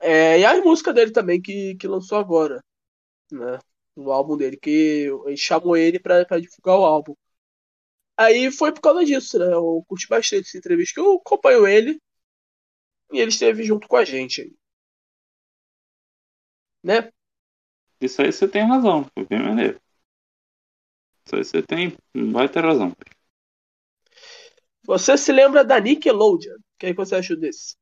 É, e as músicas dele também que, que lançou agora, né? O álbum dele, que a gente chamou ele pra, pra divulgar o álbum. Aí foi por causa disso, né? Eu curti bastante essa entrevista, que eu acompanho ele. E ele esteve junto com a gente aí. Né? Isso aí você tem razão, foi bem maneiro. Você tem. Vai ter razão. Você se lembra da Nickelodeon? O que, é que você achou desse?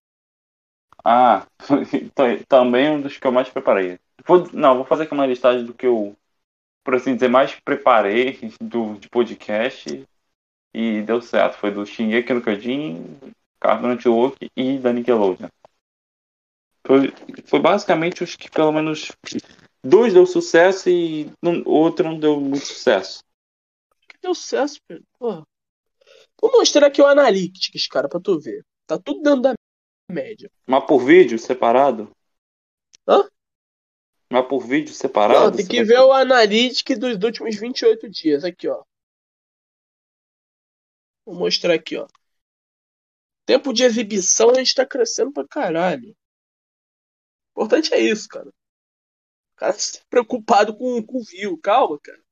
Ah, também um dos que eu mais preparei. Vou, não, vou fazer aqui uma listagem do que eu, por assim dizer, mais preparei do, de podcast e deu certo. Foi do Shingeki no Kyojin, Cartoon Network e da Nickelodeon. Foi, foi basicamente os que pelo menos dois deu sucesso e não- o outro não deu muito sucesso. Deu sucesso, Pedro. Porra. Vou mostrar aqui o Analytics, cara, pra tu ver. Tá tudo dentro da média. Mas por vídeo separado? Hã? Mas por vídeo separado? Não, tem que vai- ver o Analytics dos últimos 28 dias. Aqui, ó. Vou mostrar aqui, ó. Tempo de exibição a gente tá crescendo pra caralho. O importante é isso, cara. O cara tá preocupado com, com view. Calma, cara.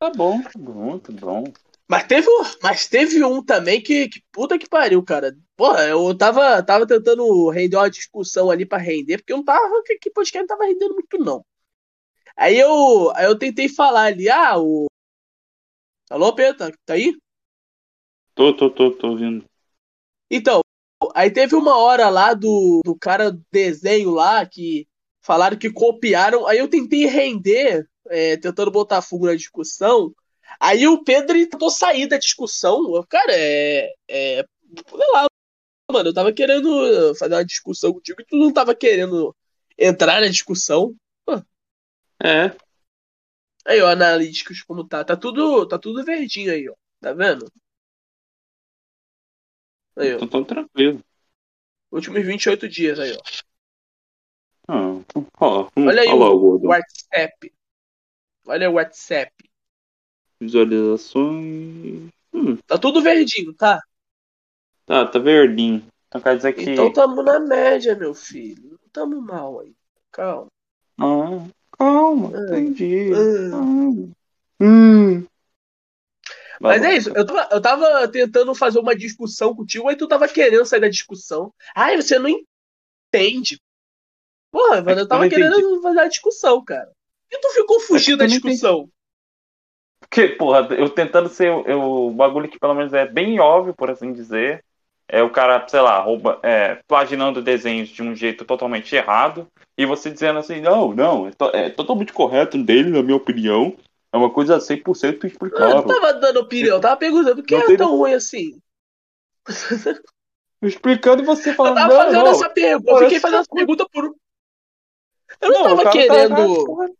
Tá bom, tá bom, tá bom. Mas teve, um- mas teve um também que, que puta que pariu, cara. Porra, eu tava, tava tentando render uma discussão ali pra render, porque eu não tava, que, que podcast não tava rendendo muito, não. Aí eu, aí eu tentei falar ali, ah, o. Alô, Pedro, tá, tá aí? Tô, tô, tô, tô ouvindo. Então, aí teve uma hora lá do, do cara do desenho lá que falaram que copiaram. Aí eu tentei render, é, tentando botar fogo na discussão. Aí o Pedro tentou sair da discussão. Cara, é, é. Sei lá, mano, eu tava querendo fazer uma discussão contigo e tu não tava querendo entrar na discussão. É, Aí, ó, analíticos como tá. Tá tudo, tá tudo verdinho aí, ó. Tá vendo? Aí, ó. Então tô tranquilo. Últimos 28 dias aí, ó. Ah, ó, hum, Olha aí o o. WhatsApp. Olha o WhatsApp. Visualizações. Hum, Tá tudo verdinho, tá? tá, tá verdinho. Então quer dizer que. Então tamo na média, meu filho. Não tamo mal aí. Calma. Ah, calma, Ah, entendi. ah. Hum. Hum. Mas é isso, eu tava, eu tava tentando fazer uma discussão contigo, aí tu tava querendo sair da discussão. Ai, você não entende. Porra, que eu tava querendo fazer a discussão, cara. E tu ficou fugindo da eu não entendi. discussão? Porque, porra, eu tentando ser eu, o bagulho que pelo menos é bem óbvio, por assim dizer. É o cara, sei lá, rouba, é, plaginando desenhos de um jeito totalmente errado. E você dizendo assim, não, não, é, to- é totalmente correto dele, na minha opinião. É uma coisa 100% Eu explicável. não tava dando opinião, eu tava perguntando por que Não é tão ruim assim. Explicando e você Eu falando, tava não, fazendo não. essa pergunta, eu fiquei essa fazendo essa coisa- pergunta por. Eu não, o tava cara tá querendo. errado.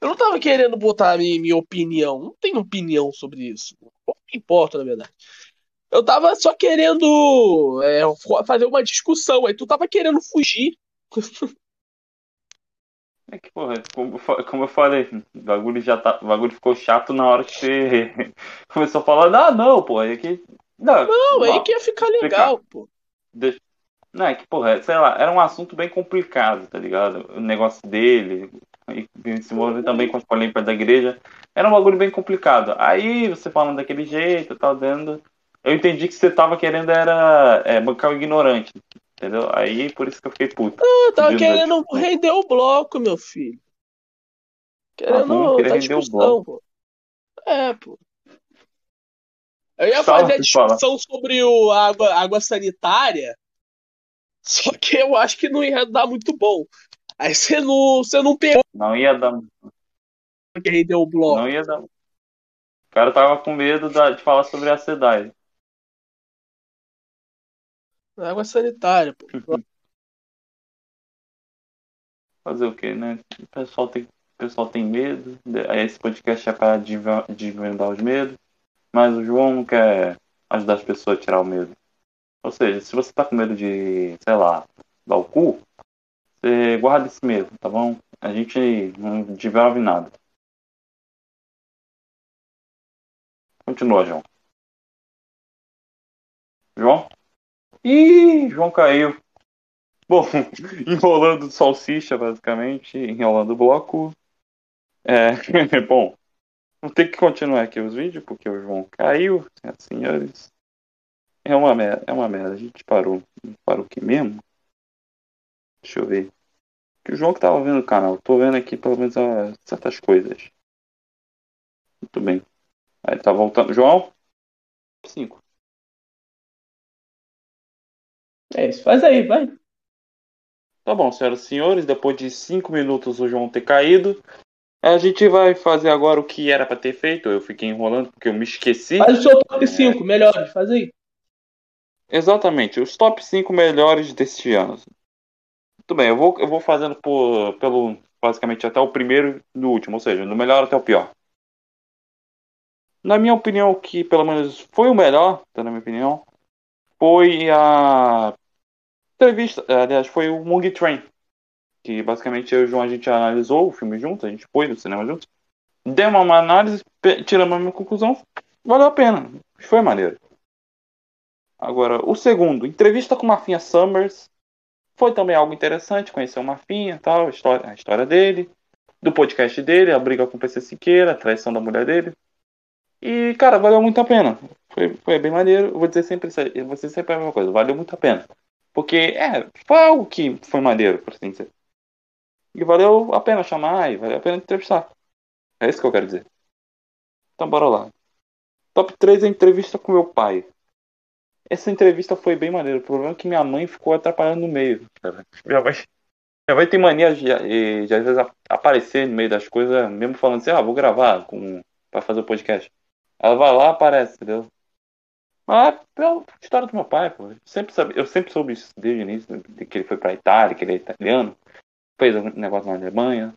Eu não tava querendo botar a minha, minha opinião. Não tenho opinião sobre isso. Pouco me importa, na verdade. Eu tava só querendo é, fazer uma discussão. Aí tu tava querendo fugir. É que, porra, como, como eu falei, o bagulho já tá, o bagulho ficou chato na hora que você começou a falar, ah, não, pô, é que. Não, Não, aí não, que ia ficar legal, pô. deixa- Não, é que, porra, sei lá, era um assunto bem complicado, tá ligado? O negócio dele, e se envolver também com as polêmicas da igreja, era um bagulho bem complicado. Aí, você falando daquele jeito, tá dando. Eu entendi que você tava querendo era é, bancar o ignorante, entendeu? Aí, por isso que eu fiquei puto. Eu tava querendo discussão. render o bloco, meu filho. Querendo queria outra render o discussão, pô. É, pô. Eu ia Fala, fazer a discussão sobre o água, água sanitária, só que eu acho que não ia dar muito bom. Aí você não, você não pegou Não ia dar. que rendeu o bloco. Não ia dar. O cara tava com medo de falar sobre a SEDAI. Água sanitária, pô. Fazer o quê, né? O pessoal tem, o pessoal tem medo. Aí Esse podcast é para desvendar os medos. Mas o João não quer ajudar as pessoas a tirar o medo. Ou seja, se você tá com medo de, sei lá, dar o cu, você guarda esse medo, tá bom? A gente não desenvolve nada. Continua, João. João? Ih, João caiu. Bom, enrolando salsicha, basicamente, enrolando o bloco. É, bom, vou ter que continuar aqui os vídeos, porque o João caiu, senhoras e senhores. É uma merda, é uma merda. A gente parou. Parou aqui mesmo? Deixa eu ver. Que o João que tava vendo o canal. Tô vendo aqui pelo menos ah, certas coisas. Muito bem. Aí tá voltando. João? Cinco. É isso, faz aí, vai. Tá bom, senhoras e senhores, depois de cinco minutos o João ter caído, a gente vai fazer agora o que era pra ter feito. Eu fiquei enrolando porque eu me esqueci. Faz o seu top 5 melhores, faz aí. Exatamente, os top 5 melhores deste ano. Muito bem, eu vou, eu vou fazendo por, pelo basicamente até o primeiro e do último, ou seja, do melhor até o pior. Na minha opinião, que pelo menos foi o melhor, tá, na minha opinião, foi a entrevista, aliás, foi o Mung Train. Que basicamente eu e o João a gente analisou o filme juntos, a gente foi no cinema juntos. Deu uma análise, tiramos a minha conclusão, valeu a pena, foi maneiro. Agora, o segundo, entrevista com Marfinha Summers. Foi também algo interessante, conhecer o Marfinha tal, a história, a história dele, do podcast dele, a briga com o PC Siqueira, a traição da mulher dele. E, cara, valeu muito a pena. Foi, foi bem maneiro. Eu vou dizer sempre isso vou dizer sempre a mesma coisa, valeu muito a pena. Porque, é, foi algo que foi maneiro, por assim dizer. E valeu a pena chamar e valeu a pena entrevistar. É isso que eu quero dizer. Então, bora lá. Top 3 é entrevista com meu pai. Essa entrevista foi bem maneira. O problema é que minha mãe ficou atrapalhando no meio. Cara. Minha mãe, minha mãe tem mania de, de, às vezes aparecer no meio das coisas, mesmo falando assim, ah, vou gravar com, pra fazer o podcast. Ela vai lá aparece, entendeu? Mas é história do meu pai, pô. Eu sempre, eu sempre soube isso desde o início, de que ele foi pra Itália, que ele é italiano, fez um negócio na Alemanha.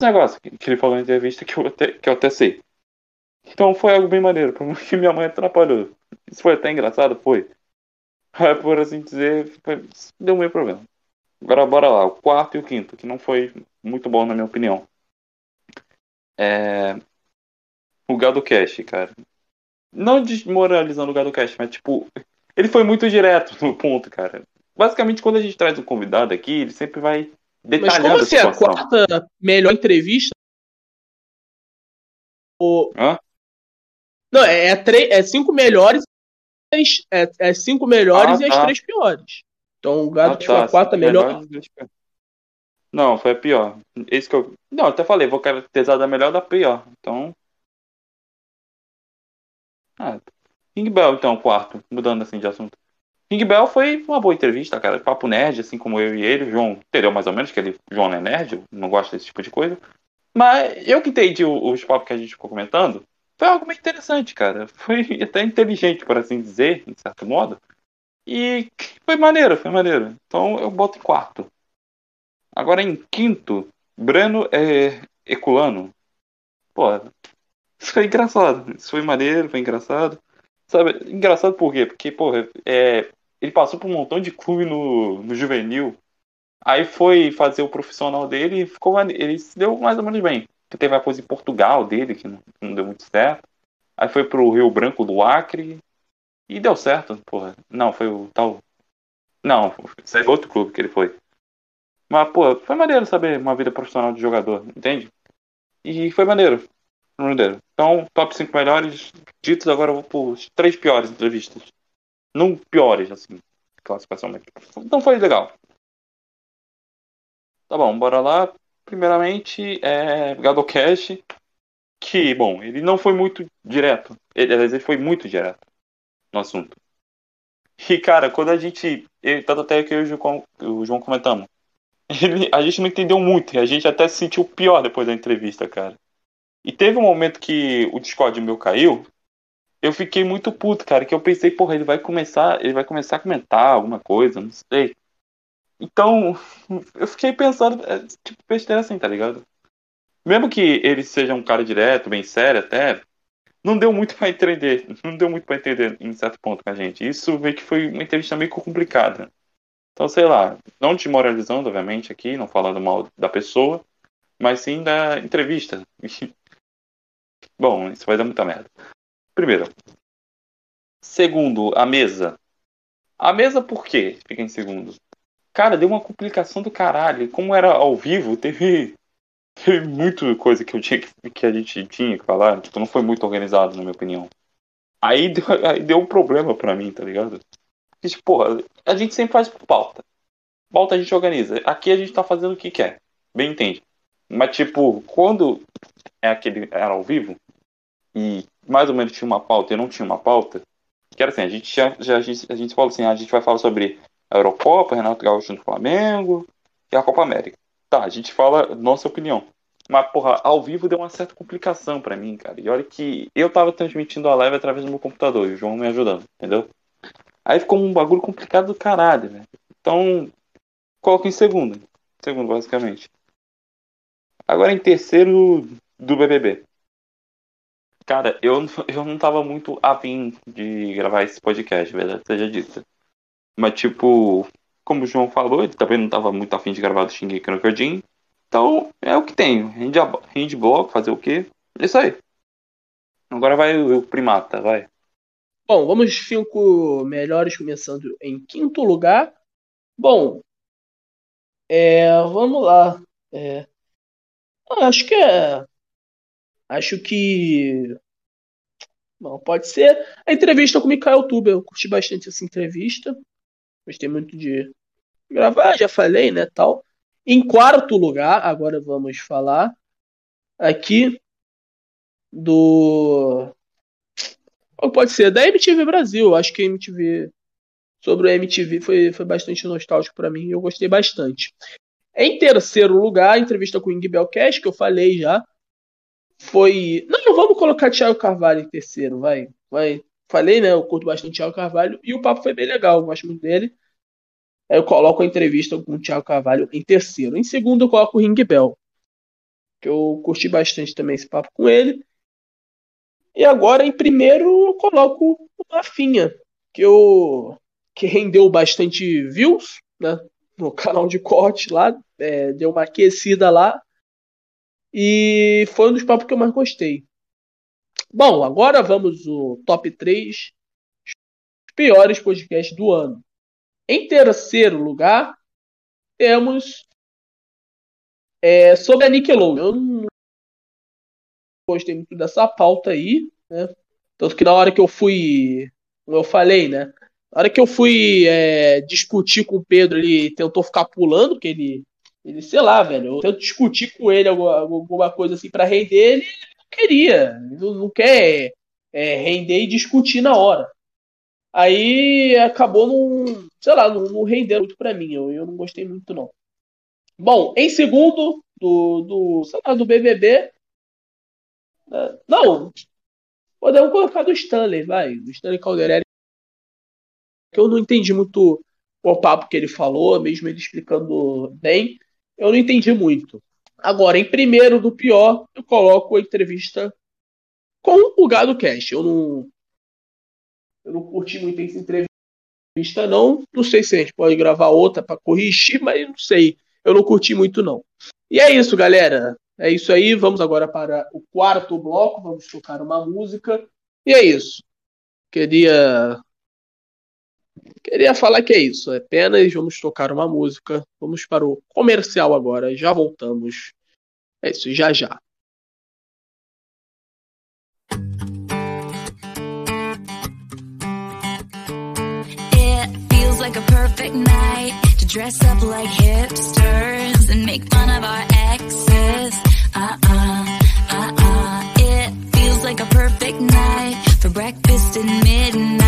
Esse negócio que, que ele falou na entrevista que eu até, que eu até sei. Então foi algo bem maneiro. O problema é que minha mãe atrapalhou. Isso foi até engraçado, foi. por assim dizer, foi- deu meio problema. Agora bora lá, o quarto e o quinto, que não foi muito bom na minha opinião. É... O Gado Cash, cara. Não desmoralizando o Gado Cash, mas tipo, ele foi muito direto no ponto, cara. Basicamente, quando a gente traz um convidado aqui, ele sempre vai Mas detalhando como a assim, a situação. quarta melhor entrevista? O... Hã? Não, é, é, tre- é cinco melhores, é, é cinco melhores Ah, e as tá. três piores. Então o Gado Ah, tá, a quarta cinco melhor. Não, foi a pior. Esse que eu. Não, até falei, vou caracterizar da melhor da pior. Então. Ah, King Bell, então, quarto, mudando assim de assunto. King Bell foi uma boa entrevista, cara. Papo nerd, assim como eu e ele. O João entendeu mais ou menos que ele, João não é nerd, não gosta desse tipo de coisa. Mas eu que entendi os papos que a gente ficou comentando, foi algo meio interessante, cara. Foi até inteligente, por assim dizer, de certo modo. E foi maneiro, foi maneiro. Então eu boto em quarto. Agora em quinto, Breno é, Eculano. Pô, isso foi engraçado. Isso foi maneiro, foi engraçado. Sabe, engraçado por quê? Porque, porra, é, ele passou por um montão de clube no, no juvenil. Aí foi fazer o profissional dele e ficou mane- ele se deu mais ou menos bem. Teve a coisa em Portugal dele, que não, não deu muito certo. Aí foi pro Rio Branco do Acre. E deu certo, porra. Não, foi o tal. Não, isso é outro clube que ele foi. Mas, pô, foi maneiro saber uma vida profissional de jogador, entende? E foi maneiro. Foi maneiro. Então, top 5 melhores ditos, agora eu vou pros três piores entrevistas. Não piores, assim, classificação, então foi legal. Tá bom, bora lá. Primeiramente, é Gadocash, que, bom, ele não foi muito direto. Ele, aliás, ele foi muito direto no assunto. E, cara, quando a gente. ele- Tanto até que eu e o João, comentamos. Ele, a gente não entendeu muito. A gente até se sentiu pior depois da entrevista, cara. E teve um momento que o Discord meu caiu. Eu fiquei muito puto, cara. Que eu pensei, porra, ele vai começar. Ele vai começar a comentar alguma coisa, não sei. Então, eu fiquei pensando, é, tipo, besteira assim, tá ligado? Mesmo que ele seja um cara direto, bem sério até, não deu muito pra entender. Não deu muito pra entender em certo ponto com a gente. Isso meio que foi uma entrevista meio complicada. Então, sei lá, não desmoralizando, obviamente, aqui, não falando mal da pessoa, mas sim da entrevista. Bom, isso vai dar muita merda. Primeiro. Segundo, a mesa. A mesa por quê? Fica em segundo. Cara, deu uma complicação do caralho. Como era ao vivo, teve, teve muita coisa que eu tinha que, que a gente tinha que falar. Tipo, não foi muito organizado, na minha opinião. Aí deu, aí deu um problema pra mim, tá ligado? Porque, tipo, porra, a gente sempre faz pauta. Pauta a gente organiza. Aqui a gente tá fazendo o que quer. Bem entende. Mas, tipo, quando é aquele era ao vivo e mais ou menos tinha uma pauta e não tinha uma pauta, que era assim, a gente já, já a gente, a gente falou assim, a gente vai falar sobre a Eurocopa, Renato Gaúcho no Flamengo e a Copa América. Tá, a gente fala nossa opinião. Mas, porra, ao vivo deu uma certa complicação pra mim, cara. E olha que eu tava transmitindo a live através do meu computador e o João me ajudando, entendeu? Aí ficou um bagulho complicado do caralho, velho. Então, coloco em segundo. Segundo, basicamente. Agora em terceiro do BBB. Cara, eu, eu não tava muito afim de gravar esse podcast, verdade seja dita. Mas, tipo, como o João falou, ele também não tava muito afim de gravar do Shingeki no Kyojin. Então, é o que tem. Rende, bloco, fazer o quê? É isso aí. Agora vai o, primata, vai. Bom, vamos cinco melhores, começando em quinto lugar. Bom, é, vamos lá. É, acho que é. Acho que. Bom, pode ser a entrevista com o Mikael Tuber. Eu curti bastante essa entrevista. Gostei muito de gravar, já falei, né, tal. Em quarto lugar, agora vamos falar aqui do. Ou pode ser da MTV Brasil. Acho que a MTV. Sobre a MTV foi, foi bastante nostálgico pra mim eu gostei bastante. Em terceiro lugar, a entrevista com o Ing Belcast, que eu falei já. Foi. Não, vamos colocar Thiago Carvalho em terceiro, vai. vai. Falei, né? Eu curto bastante Thiago Carvalho e o papo foi bem legal, eu gosto muito dele. Aí eu coloco a entrevista com o Thiago Carvalho em terceiro. Em segundo, eu coloco o Ring Bell, que eu curti bastante também esse papo com ele. E agora, em primeiro, eu coloco o Rafinha, que eu, que rendeu bastante views, né? No canal de corte lá, é, deu uma aquecida lá. E foi um dos papos que eu mais gostei. Bom, agora vamos o top 3 piores podcasts do ano. Em terceiro lugar, temos é, sobre a Nickelodeon. Eu não gostei muito dessa pauta aí, né? Tanto que na hora que eu fui, como eu falei, né? Na hora que eu fui é, discutir com o Pedro, ele tentou ficar pulando, porque ele, ele sei lá, velho, eu tento discutir com ele alguma, alguma coisa assim para render, ele queria, não, quer é, render e discutir na hora. Aí acabou não, sei lá, não, rendeu muito pra mim, eu, eu não gostei muito não. Bom, em segundo do, do, sei lá, do BBB, né? não, podemos colocar do Stanley, vai, do Stanley Calderelli, que eu não entendi muito o papo que ele falou, mesmo ele explicando bem, eu não entendi muito. Agora, em primeiro do pior, eu coloco a entrevista com o Gado Cash. Eu não, eu não curti muito essa entrevista, não. Não sei se a gente pode gravar outra para corrigir, mas não sei. Eu não curti muito, não. E é isso, galera. É isso aí. Vamos agora para o quarto bloco. Vamos tocar uma música. E é isso. Queria Queria falar que é isso. Apenas vamos tocar uma música. Vamos para o comercial agora. Já voltamos. É isso, já já. Like a perfect night to dress up like hipsters and make fun of our exes. Uh uh, uh uh. It feels like a perfect night for breakfast at midnight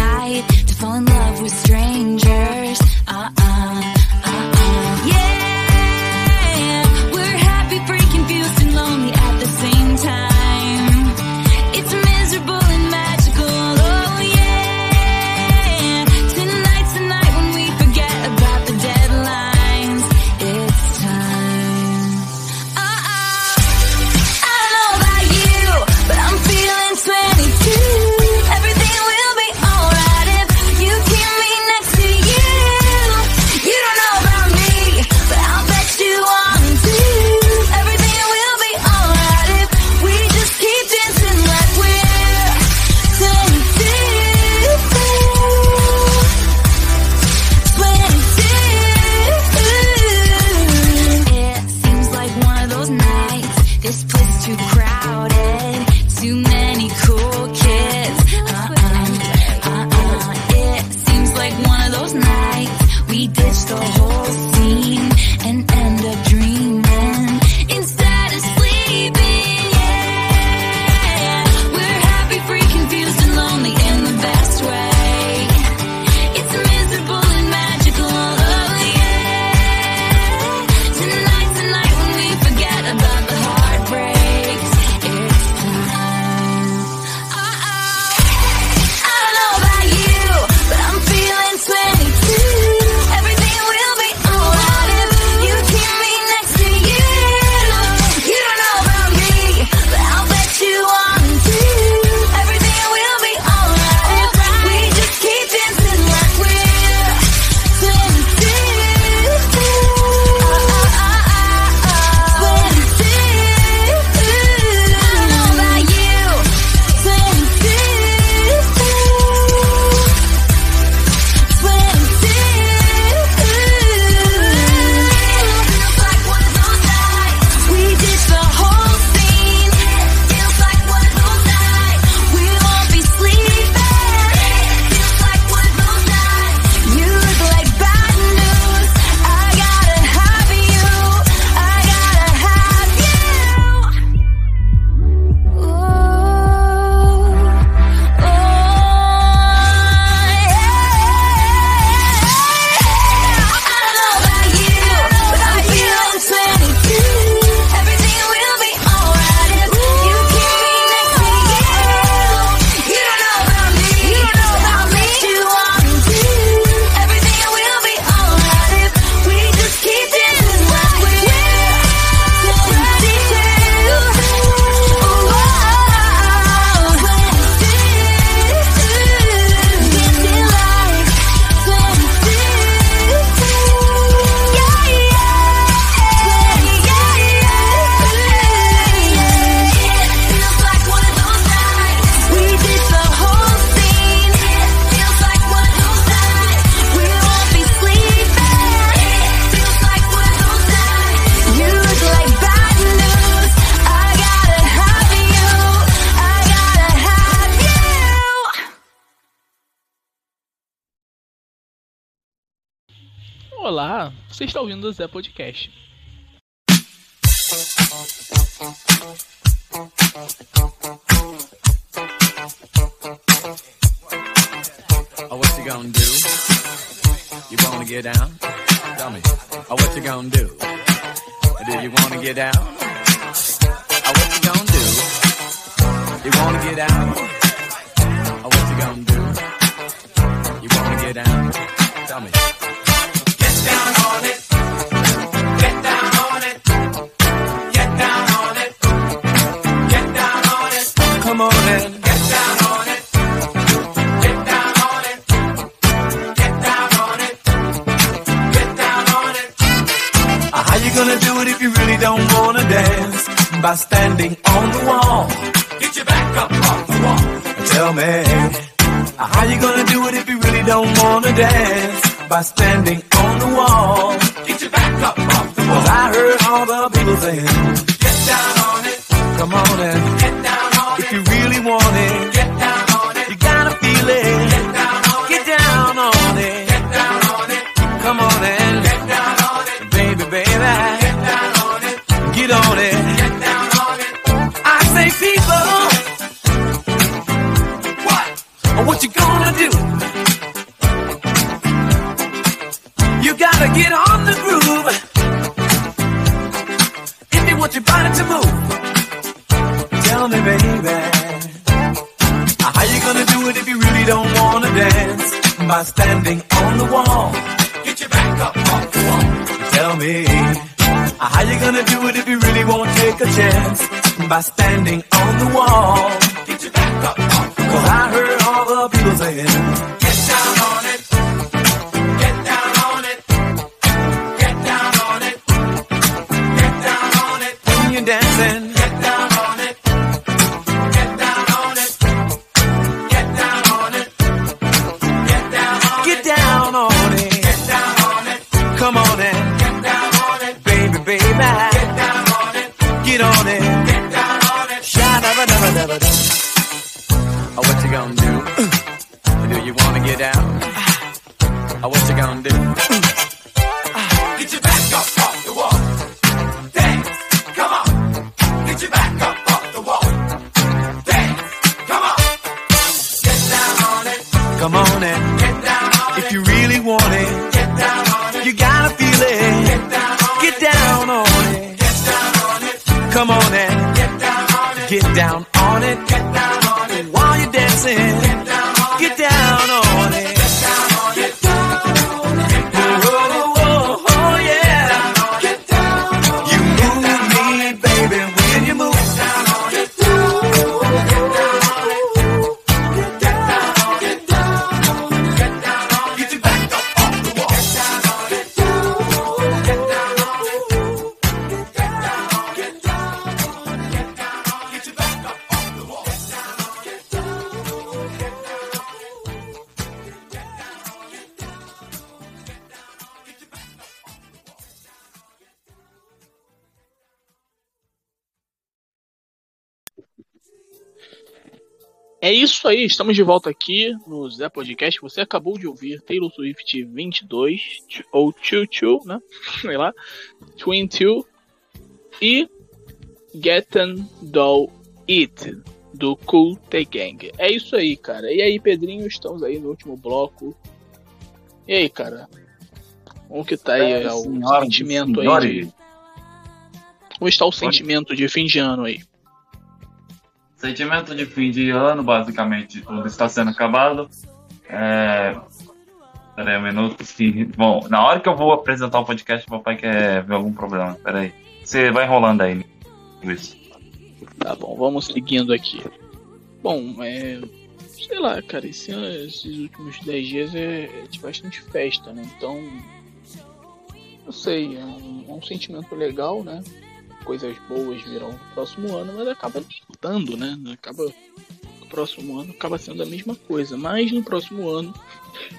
ouvindo o Zé Podcast. Oh, what you gonna do? You wanna get down? Tell me. Oh, what you gonna do? Do you wanna get down? Oh, what you gonna do? You wanna get down? Oh, what you gonna do? You wanna get down? Tell me. By standing on the wall. Get your back up off the wall. Tell me. How you gonna do it if you really don't wanna dance? By standing on the wall. Get your back up off the wall. Cause I heard all the people saying, Get down on it. Come on and get down on it. If you really want it, get down on it. You gotta feel it. Get down on it. Get down on it. Get down on it. Come on and get down on it. Baby, baby. Get down on it. Get on it. Standing on the wall. Get your back up off the wall. Tell me. How you gonna do it if you really won't take a chance? By standing on the wall. Estamos de volta aqui no Zé Podcast. Você acabou de ouvir Taylor Swift 22, ou 22, né? Sei lá. 22 e Getting Do It, do Cool The Gang. É isso aí, cara. E aí, Pedrinho, estamos aí no último bloco. E aí, cara? Como que tá aí É, o sentimento aí? senhores. De... Como está o sentimento de fim de ano aí? Sentimento de fim de ano, basicamente, tudo está sendo acabado. É... Peraí um minuto. Bom, na hora que eu vou apresentar o podcast, meu pai quer ver algum problema. Peraí. Você vai enrolando aí, Luiz. Tá bom, vamos seguindo aqui. Bom, é. Sei lá, cara, esse ano, esses últimos 10 dias é, é de bastante festa, né? Então. Não sei, é um, é um sentimento legal, né? Coisas boas virão no próximo ano, mas acaba né? Acaba. O próximo ano acaba sendo a mesma coisa. Mas no próximo ano.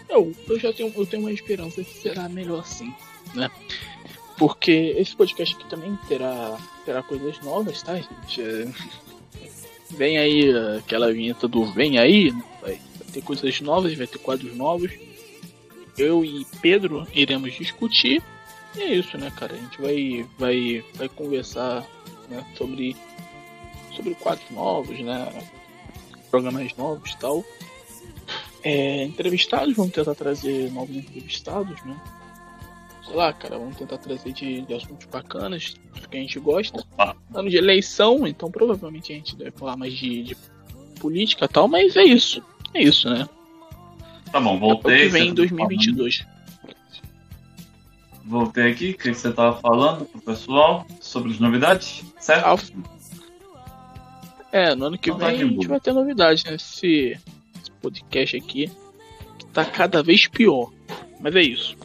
Eu, eu já tenho, eu tenho uma esperança que será melhor assim, né? Porque esse podcast aqui também terá, terá coisas novas, tá, gente? É, Vem aí aquela vinheta do Vem aí, né? vai, vai ter coisas novas, vai ter quadros novos. eu e Pedro iremos discutir. E é isso, né, cara? A gente vai, vai, vai conversar né, sobre, sobre quadros novos, né? Programas novos e tal. É, entrevistados, vamos tentar trazer novos entrevistados, né? Sei lá, cara, vamos tentar trazer de, de assuntos bacanas, que a gente gosta. Ano de eleição, então provavelmente a gente deve falar mais de, de política e tal, mas é isso. É isso, né? Tá bom, É o voltei. que vem você em tá 2022. falando- Voltei aqui, o que você tava falando pro pessoal sobre as novidades, certo? É, no ano que Então tá vem a gente vai ter novidade, né? Esse, esse podcast aqui que tá cada vez pior. Mas é isso.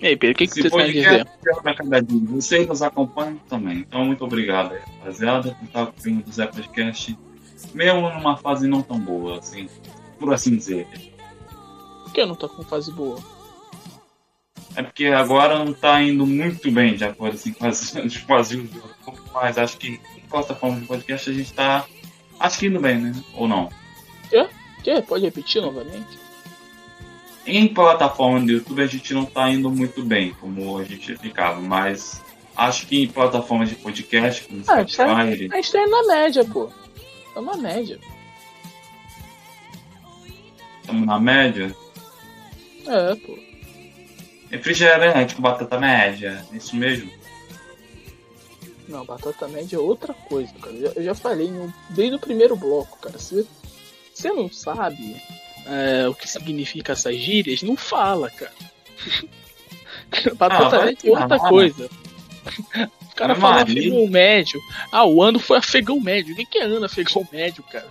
E aí, Pedro, o que, que você tem a dizer? é vocês nos acompanham também. Então, muito obrigado aí, rapaziada, por estar ouvindo o Zé Podcast, mesmo numa fase não tão boa, assim, por assim dizer. Por que não tá com fase boa? É porque agora não tá indo muito bem, de acordo assim, com as, com as mas acho que em plataforma de podcast a gente tá, acho que indo bem, né? Ou não? Quê? Pode repetir novamente? Em plataforma do YouTube a gente não tá indo muito bem, como a gente ficava, mas acho que em plataforma de podcast, como Ah, Spotify, tá. A gente tá indo na média, pô. Tá na média. estamos na média. É, pô. Refrigerante com batata média, é isso mesmo. Não, batata média é outra coisa, cara. Eu já, falei no- desde o primeiro bloco, cara. Se você não sabe é, o que significa essas gírias, não fala, cara. batata Ah, média é outra coisa. O cara fala afegão médio. Ah, o ano foi afegão médio. O que é ano afegão médio, cara?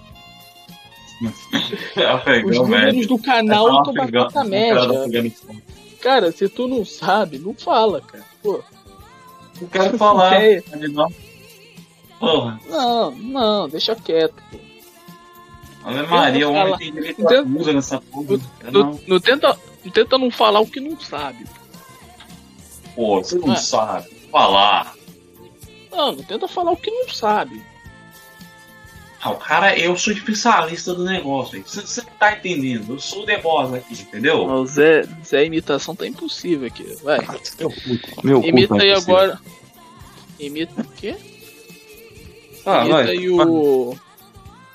Os Afegão números médio. do canal É só estão afegão- batata média. Cara, se tu não sabe, não fala, cara. Pô, Eu quero falar, É. não. Porra, não, não, deixa quieto. Pô. Ave Maria, o homem tem literatura nessa porra. Não, Não, não tenta, não tenta não falar o que não sabe. pô, você não Ah. sabe falar. Não, não tenta falar o que não sabe. Ah, o cara, eu sou especialista do negócio. aí. Você não tá entendendo? Eu sou o The Boss aqui, entendeu? O Zé, Zé, imitação tá impossível aqui. Vai. Meu cu Imita tá aí impossível. agora. Imita o quê? Ah, Imita vai. aí o.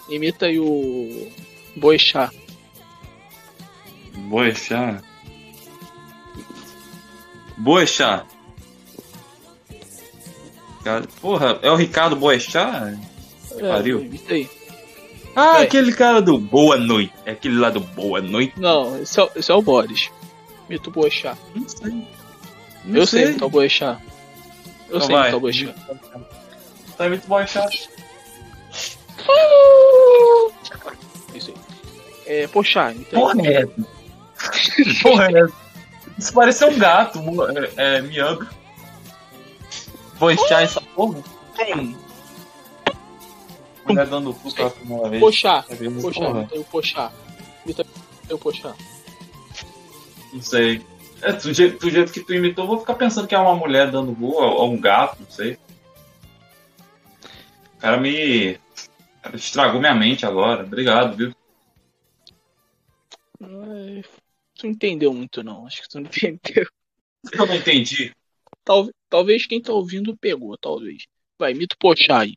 Imita aí o. Boixá. Boechat. Cara, porra, é o Ricardo Boechat? É, Pariu. imita aí. Ah, Vai. aquele cara do Boa Noite. É aquele lá do Boa Noite. Não, esse é, esse é o Boris. Imita o Boixá. Não sei. Eu sei imitar o Boixá. Eu Então sei vai. imitar o Boixá. Tá muito Boechat. Isso aí. É, Poxa, então. Porra é essa? Porra é essa? Isso parece um gato é, é, miando. Boechat essa porra? Mulher dando cu pela primeira vez. O o. Não sei. É, do, jeito, do jeito que tu imitou, eu vou ficar pensando que é uma mulher dando voa ou um gato, não sei. O cara me. o cara estragou minha mente agora. Obrigado, viu? Ai, Tu não entendeu muito, não. Acho que tu não entendeu. Eu não entendi. Tal- talvez quem tá ouvindo pegou, talvez. Vai, imita o Poxa aí.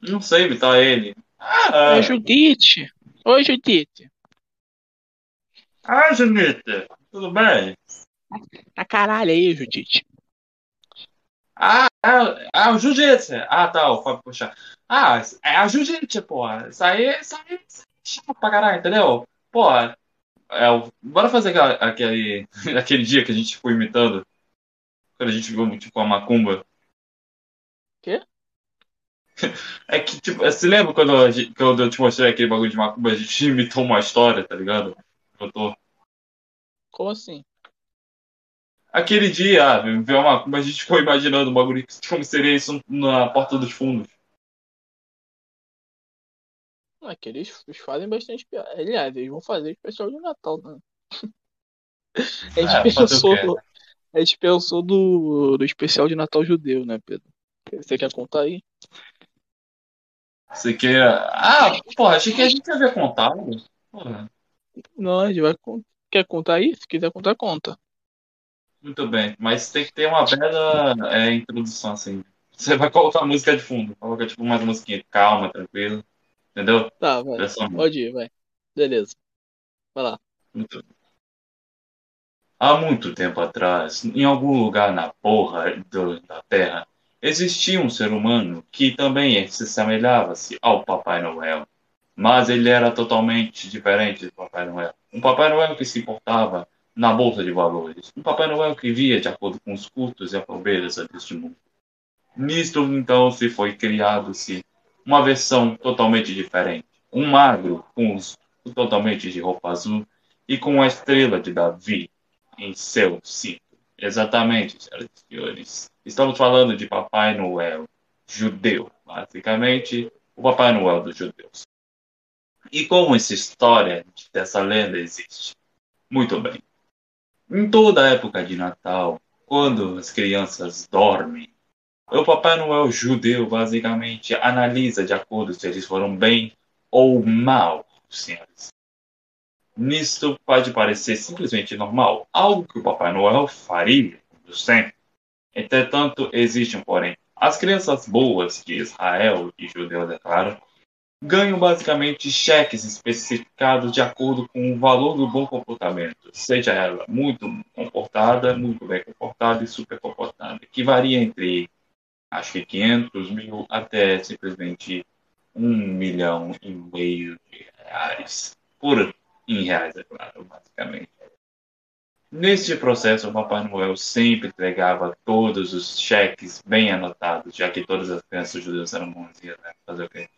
Não sei imitar ele. Ah, É Judite. Oi, Judite. ah Janita, tudo bem? A caralho aí, Judite. Ah, ah, ah, o Jiu-Jitsu. Ah, tá, o Fábio puxar. Ah, é a Jiu-Jitsu, porra. Isso aí, isso aí, isso aí é chato pra caralho, entendeu? Porra, é, bora fazer aquela- aquele, aquele dia que a gente ficou imitando. Quando a gente viu, tipo, a macumba. Quê? É que, tipo, você lembra quando, gente- quando eu te mostrei aquele bagulho de macumba, a gente imitou uma história, tá ligado? Eu tô... Como assim? Aquele dia, ah, viu uma macumba, a gente ficou imaginando o bagulho, como seria isso na porta dos fundos. Ah, que eles, eles fazem bastante piada. Aliás, eles vão fazer especial de Natal, né? A gente É, pensou, do, a gente pensou do, do especial de Natal judeu, né, Pedro? Você quer contar aí? Você quer. Ah, porra, achei que a gente ia ver contado. Porra. Não, a gente vai. Quer contar aí? Se quiser contar, conta. Muito bem, mas tem que ter uma bela é, introdução, assim. Você vai colocar música de fundo, coloca tipo umas musiquinhas calma, tranquilo, entendeu? Tá, vai. Dessa Pode ir, vai. Beleza. Vai lá. Muito. Há muito tempo atrás, em algum lugar na porra do- da Terra, existia um ser humano que também se assemelhava-se ao Papai Noel. Mas ele era totalmente diferente do Papai Noel. Um Papai Noel que se portava na bolsa de valores. Um Papai Noel que via de acordo com os cultos e a pobreza deste mundo. Nisto, então, se foi criado-se uma versão totalmente diferente. Um magro com os totalmente de roupa azul e com a estrela de Davi em seu cinto. Exatamente, senhoras e senhores. Estamos falando de Papai Noel judeu, basicamente o Papai Noel dos judeus. E como essa história dessa lenda existe? Muito bem. Em toda a época de Natal, quando as crianças dormem, o Papai Noel judeu basicamente analisa de acordo se eles foram bem ou mal, senhores. Nisto pode parecer simplesmente normal, algo que o Papai Noel faria, como sempre. Entretanto, existe um porém. As crianças boas de Israel e judeus, é claro, ganham basicamente cheques especificados de acordo com o valor do bom comportamento, seja ela muito comportada, muito bem comportada e super comportada, que varia entre, acho que 500 mil até simplesmente um milhão e meio de reais, por em reais, é claro, basicamente. Neste processo, o Papai Noel sempre entregava todos os cheques bem anotados, já que todas as crianças judeus eram bonzinhas, né? Fazer o quê?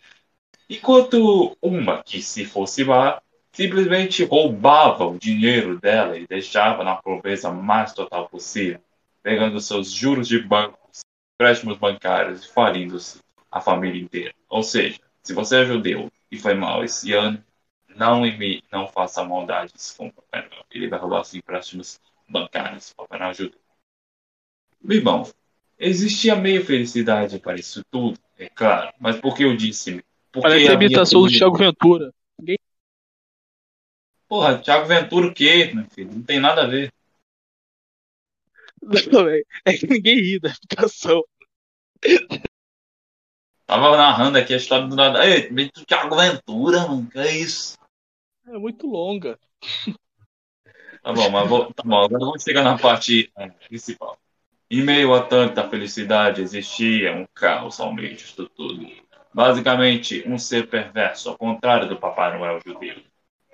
Enquanto uma que, se fosse má, simplesmente roubava o dinheiro dela e deixava na pobreza mais total possível, pegando seus juros de bancos, empréstimos bancários e falindo-se a família inteira. Ou seja, se você é judeu e foi mal esse ano, não, imi- não faça maldades com o Papai Noel. Ele vai roubar os empréstimos bancários. O Papai Noel ajuda. Bem bom, existia meio felicidade para isso tudo, é claro. Mas por que eu disse? Porque Parece a imitação do. Thiago Ventura. Porra, Thiago Ventura o quê, meu filho? Não tem nada a ver. Não, velho. É que ninguém ri da imitação. Tava narrando aqui a história do nada. Ei, Thiago Ventura, mano. Que é isso? É muito longa. Tá bom, mas vou, tá bom, agora vamos chegar na parte é, principal. Em meio a tanta felicidade, existia um caos ao meio disso tudo. Basicamente, um ser perverso, ao contrário do Papai Noel judeu.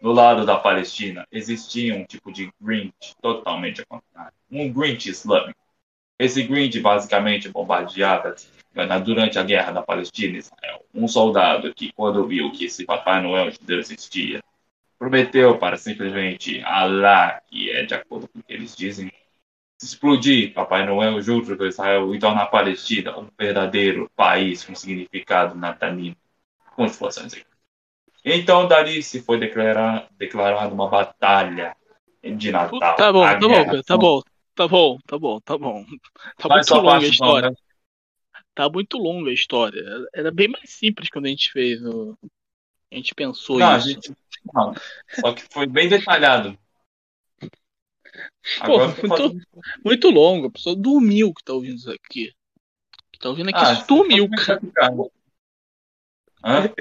Do lado da Palestina, existia um tipo de Grinch totalmente ao contrário. Um Grinch islâmico. Esse Grinch basicamente bombardeava né, durante a guerra da Palestina e Israel. Um soldado que, quando viu que esse Papai Noel judeu existia, prometeu para simplesmente Allah, que é de acordo com o que eles dizem, explodir Papai Noel junto com Israel e tornar a Palestina um verdadeiro país com significado natalino, com explosões aí. Então, dali se foi declarar, declarada uma batalha de Natal. Tá bom, tá bom, guerra Pedro, tá bom. Tá bom, tá bom, tá bom. Tá Faz muito longa a então, história. né? Tá muito longa a história. Era bem mais simples quando a gente fez. o- A gente pensou Não, a isso. gente. Não, só que foi bem detalhado. Pô, eu muito, muito longo. A pessoa dormiu que tá ouvindo isso aqui. Que tá ouvindo aqui, Ah, dormiu, você cara. Hã?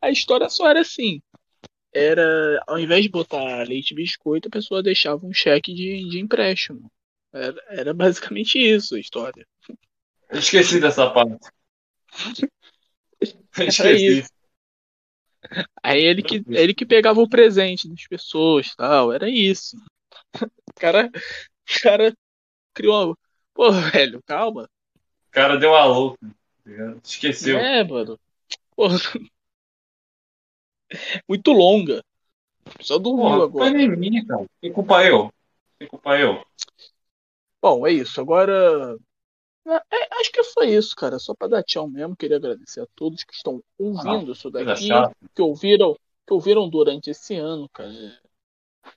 A história só era assim. Era, ao invés de botar leite e biscoito, a pessoa deixava um cheque de, de empréstimo. Era, era basicamente isso a história. Eu Esqueci dessa parte. Era Esqueci. Aí ele que, ele que pegava o presente das pessoas tal. Era isso. O cara, o cara criou uma. Pô, velho, calma. O cara deu a louca. tá? Esqueceu. É, mano. Pô. Muito longa. Só dormiu Porra, agora. foi nem minha, cara. Que culpa eu? Que culpa eu? Bom, é isso. Agora. É, acho que é só isso, cara. Só pra dar tchau mesmo. Queria agradecer a todos que estão ouvindo isso coisa daqui. Que ouviram, que ouviram durante esse ano, cara.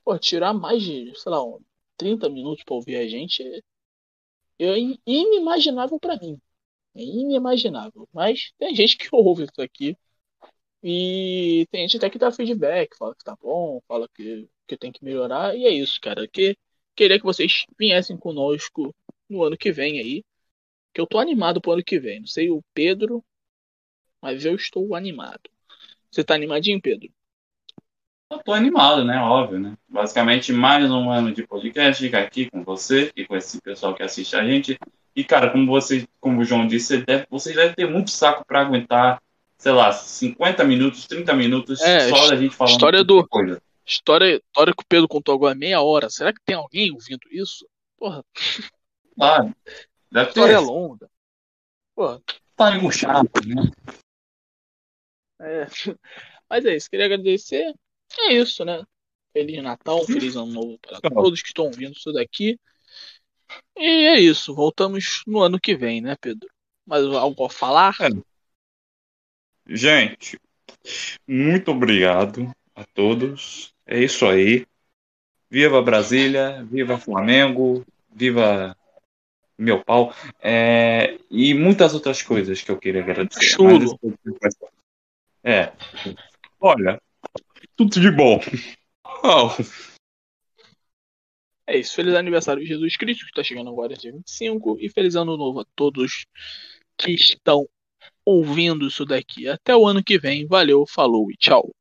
Pô, tirar mais de, sei lá, um 30 minutos pra ouvir a gente é, é in- inimaginável pra mim. É inimaginável. Mas tem gente que ouve isso aqui. E tem gente até que dá feedback, fala que tá bom, fala que, que tem que melhorar. E é isso, cara. Que, queria que vocês viessem conosco no ano que vem aí. Que eu tô animado pro ano que vem. Não sei o Pedro, mas eu estou animado. Você tá animadinho, Pedro? Eu tô animado, né? Óbvio, né? Basicamente, mais um ano de podcast aqui com você e com esse pessoal que assiste a gente. E, cara, como você, como o João disse, você deve, vocês devem ter muito saco pra aguentar, sei lá, 50 minutos, 30 minutos É, só da gente falando história do- coisa. História, história que o Pedro contou agora meia hora. Será que tem alguém ouvindo isso? Porra, Claro. Deve ter. história longa. Porra, Tá murchado, né? é. Mas é isso, queria agradecer. É isso, né? Feliz Natal, feliz ano novo para todos que estão ouvindo isso daqui. E é isso, voltamos no ano que vem, né, Pedro? Mais algo a falar? É. Gente, muito obrigado a todos. É isso aí. Viva Brasília, viva Flamengo, viva meu pau. É, e muitas outras coisas que eu queria agradecer. Chulo. Mas É. Olha, tudo de bom. Oh. É isso, feliz aniversário de Jesus Cristo, que está chegando agora dia 25, e feliz ano novo a todos que estão ouvindo isso daqui. Até o ano que vem, valeu, falou e tchau.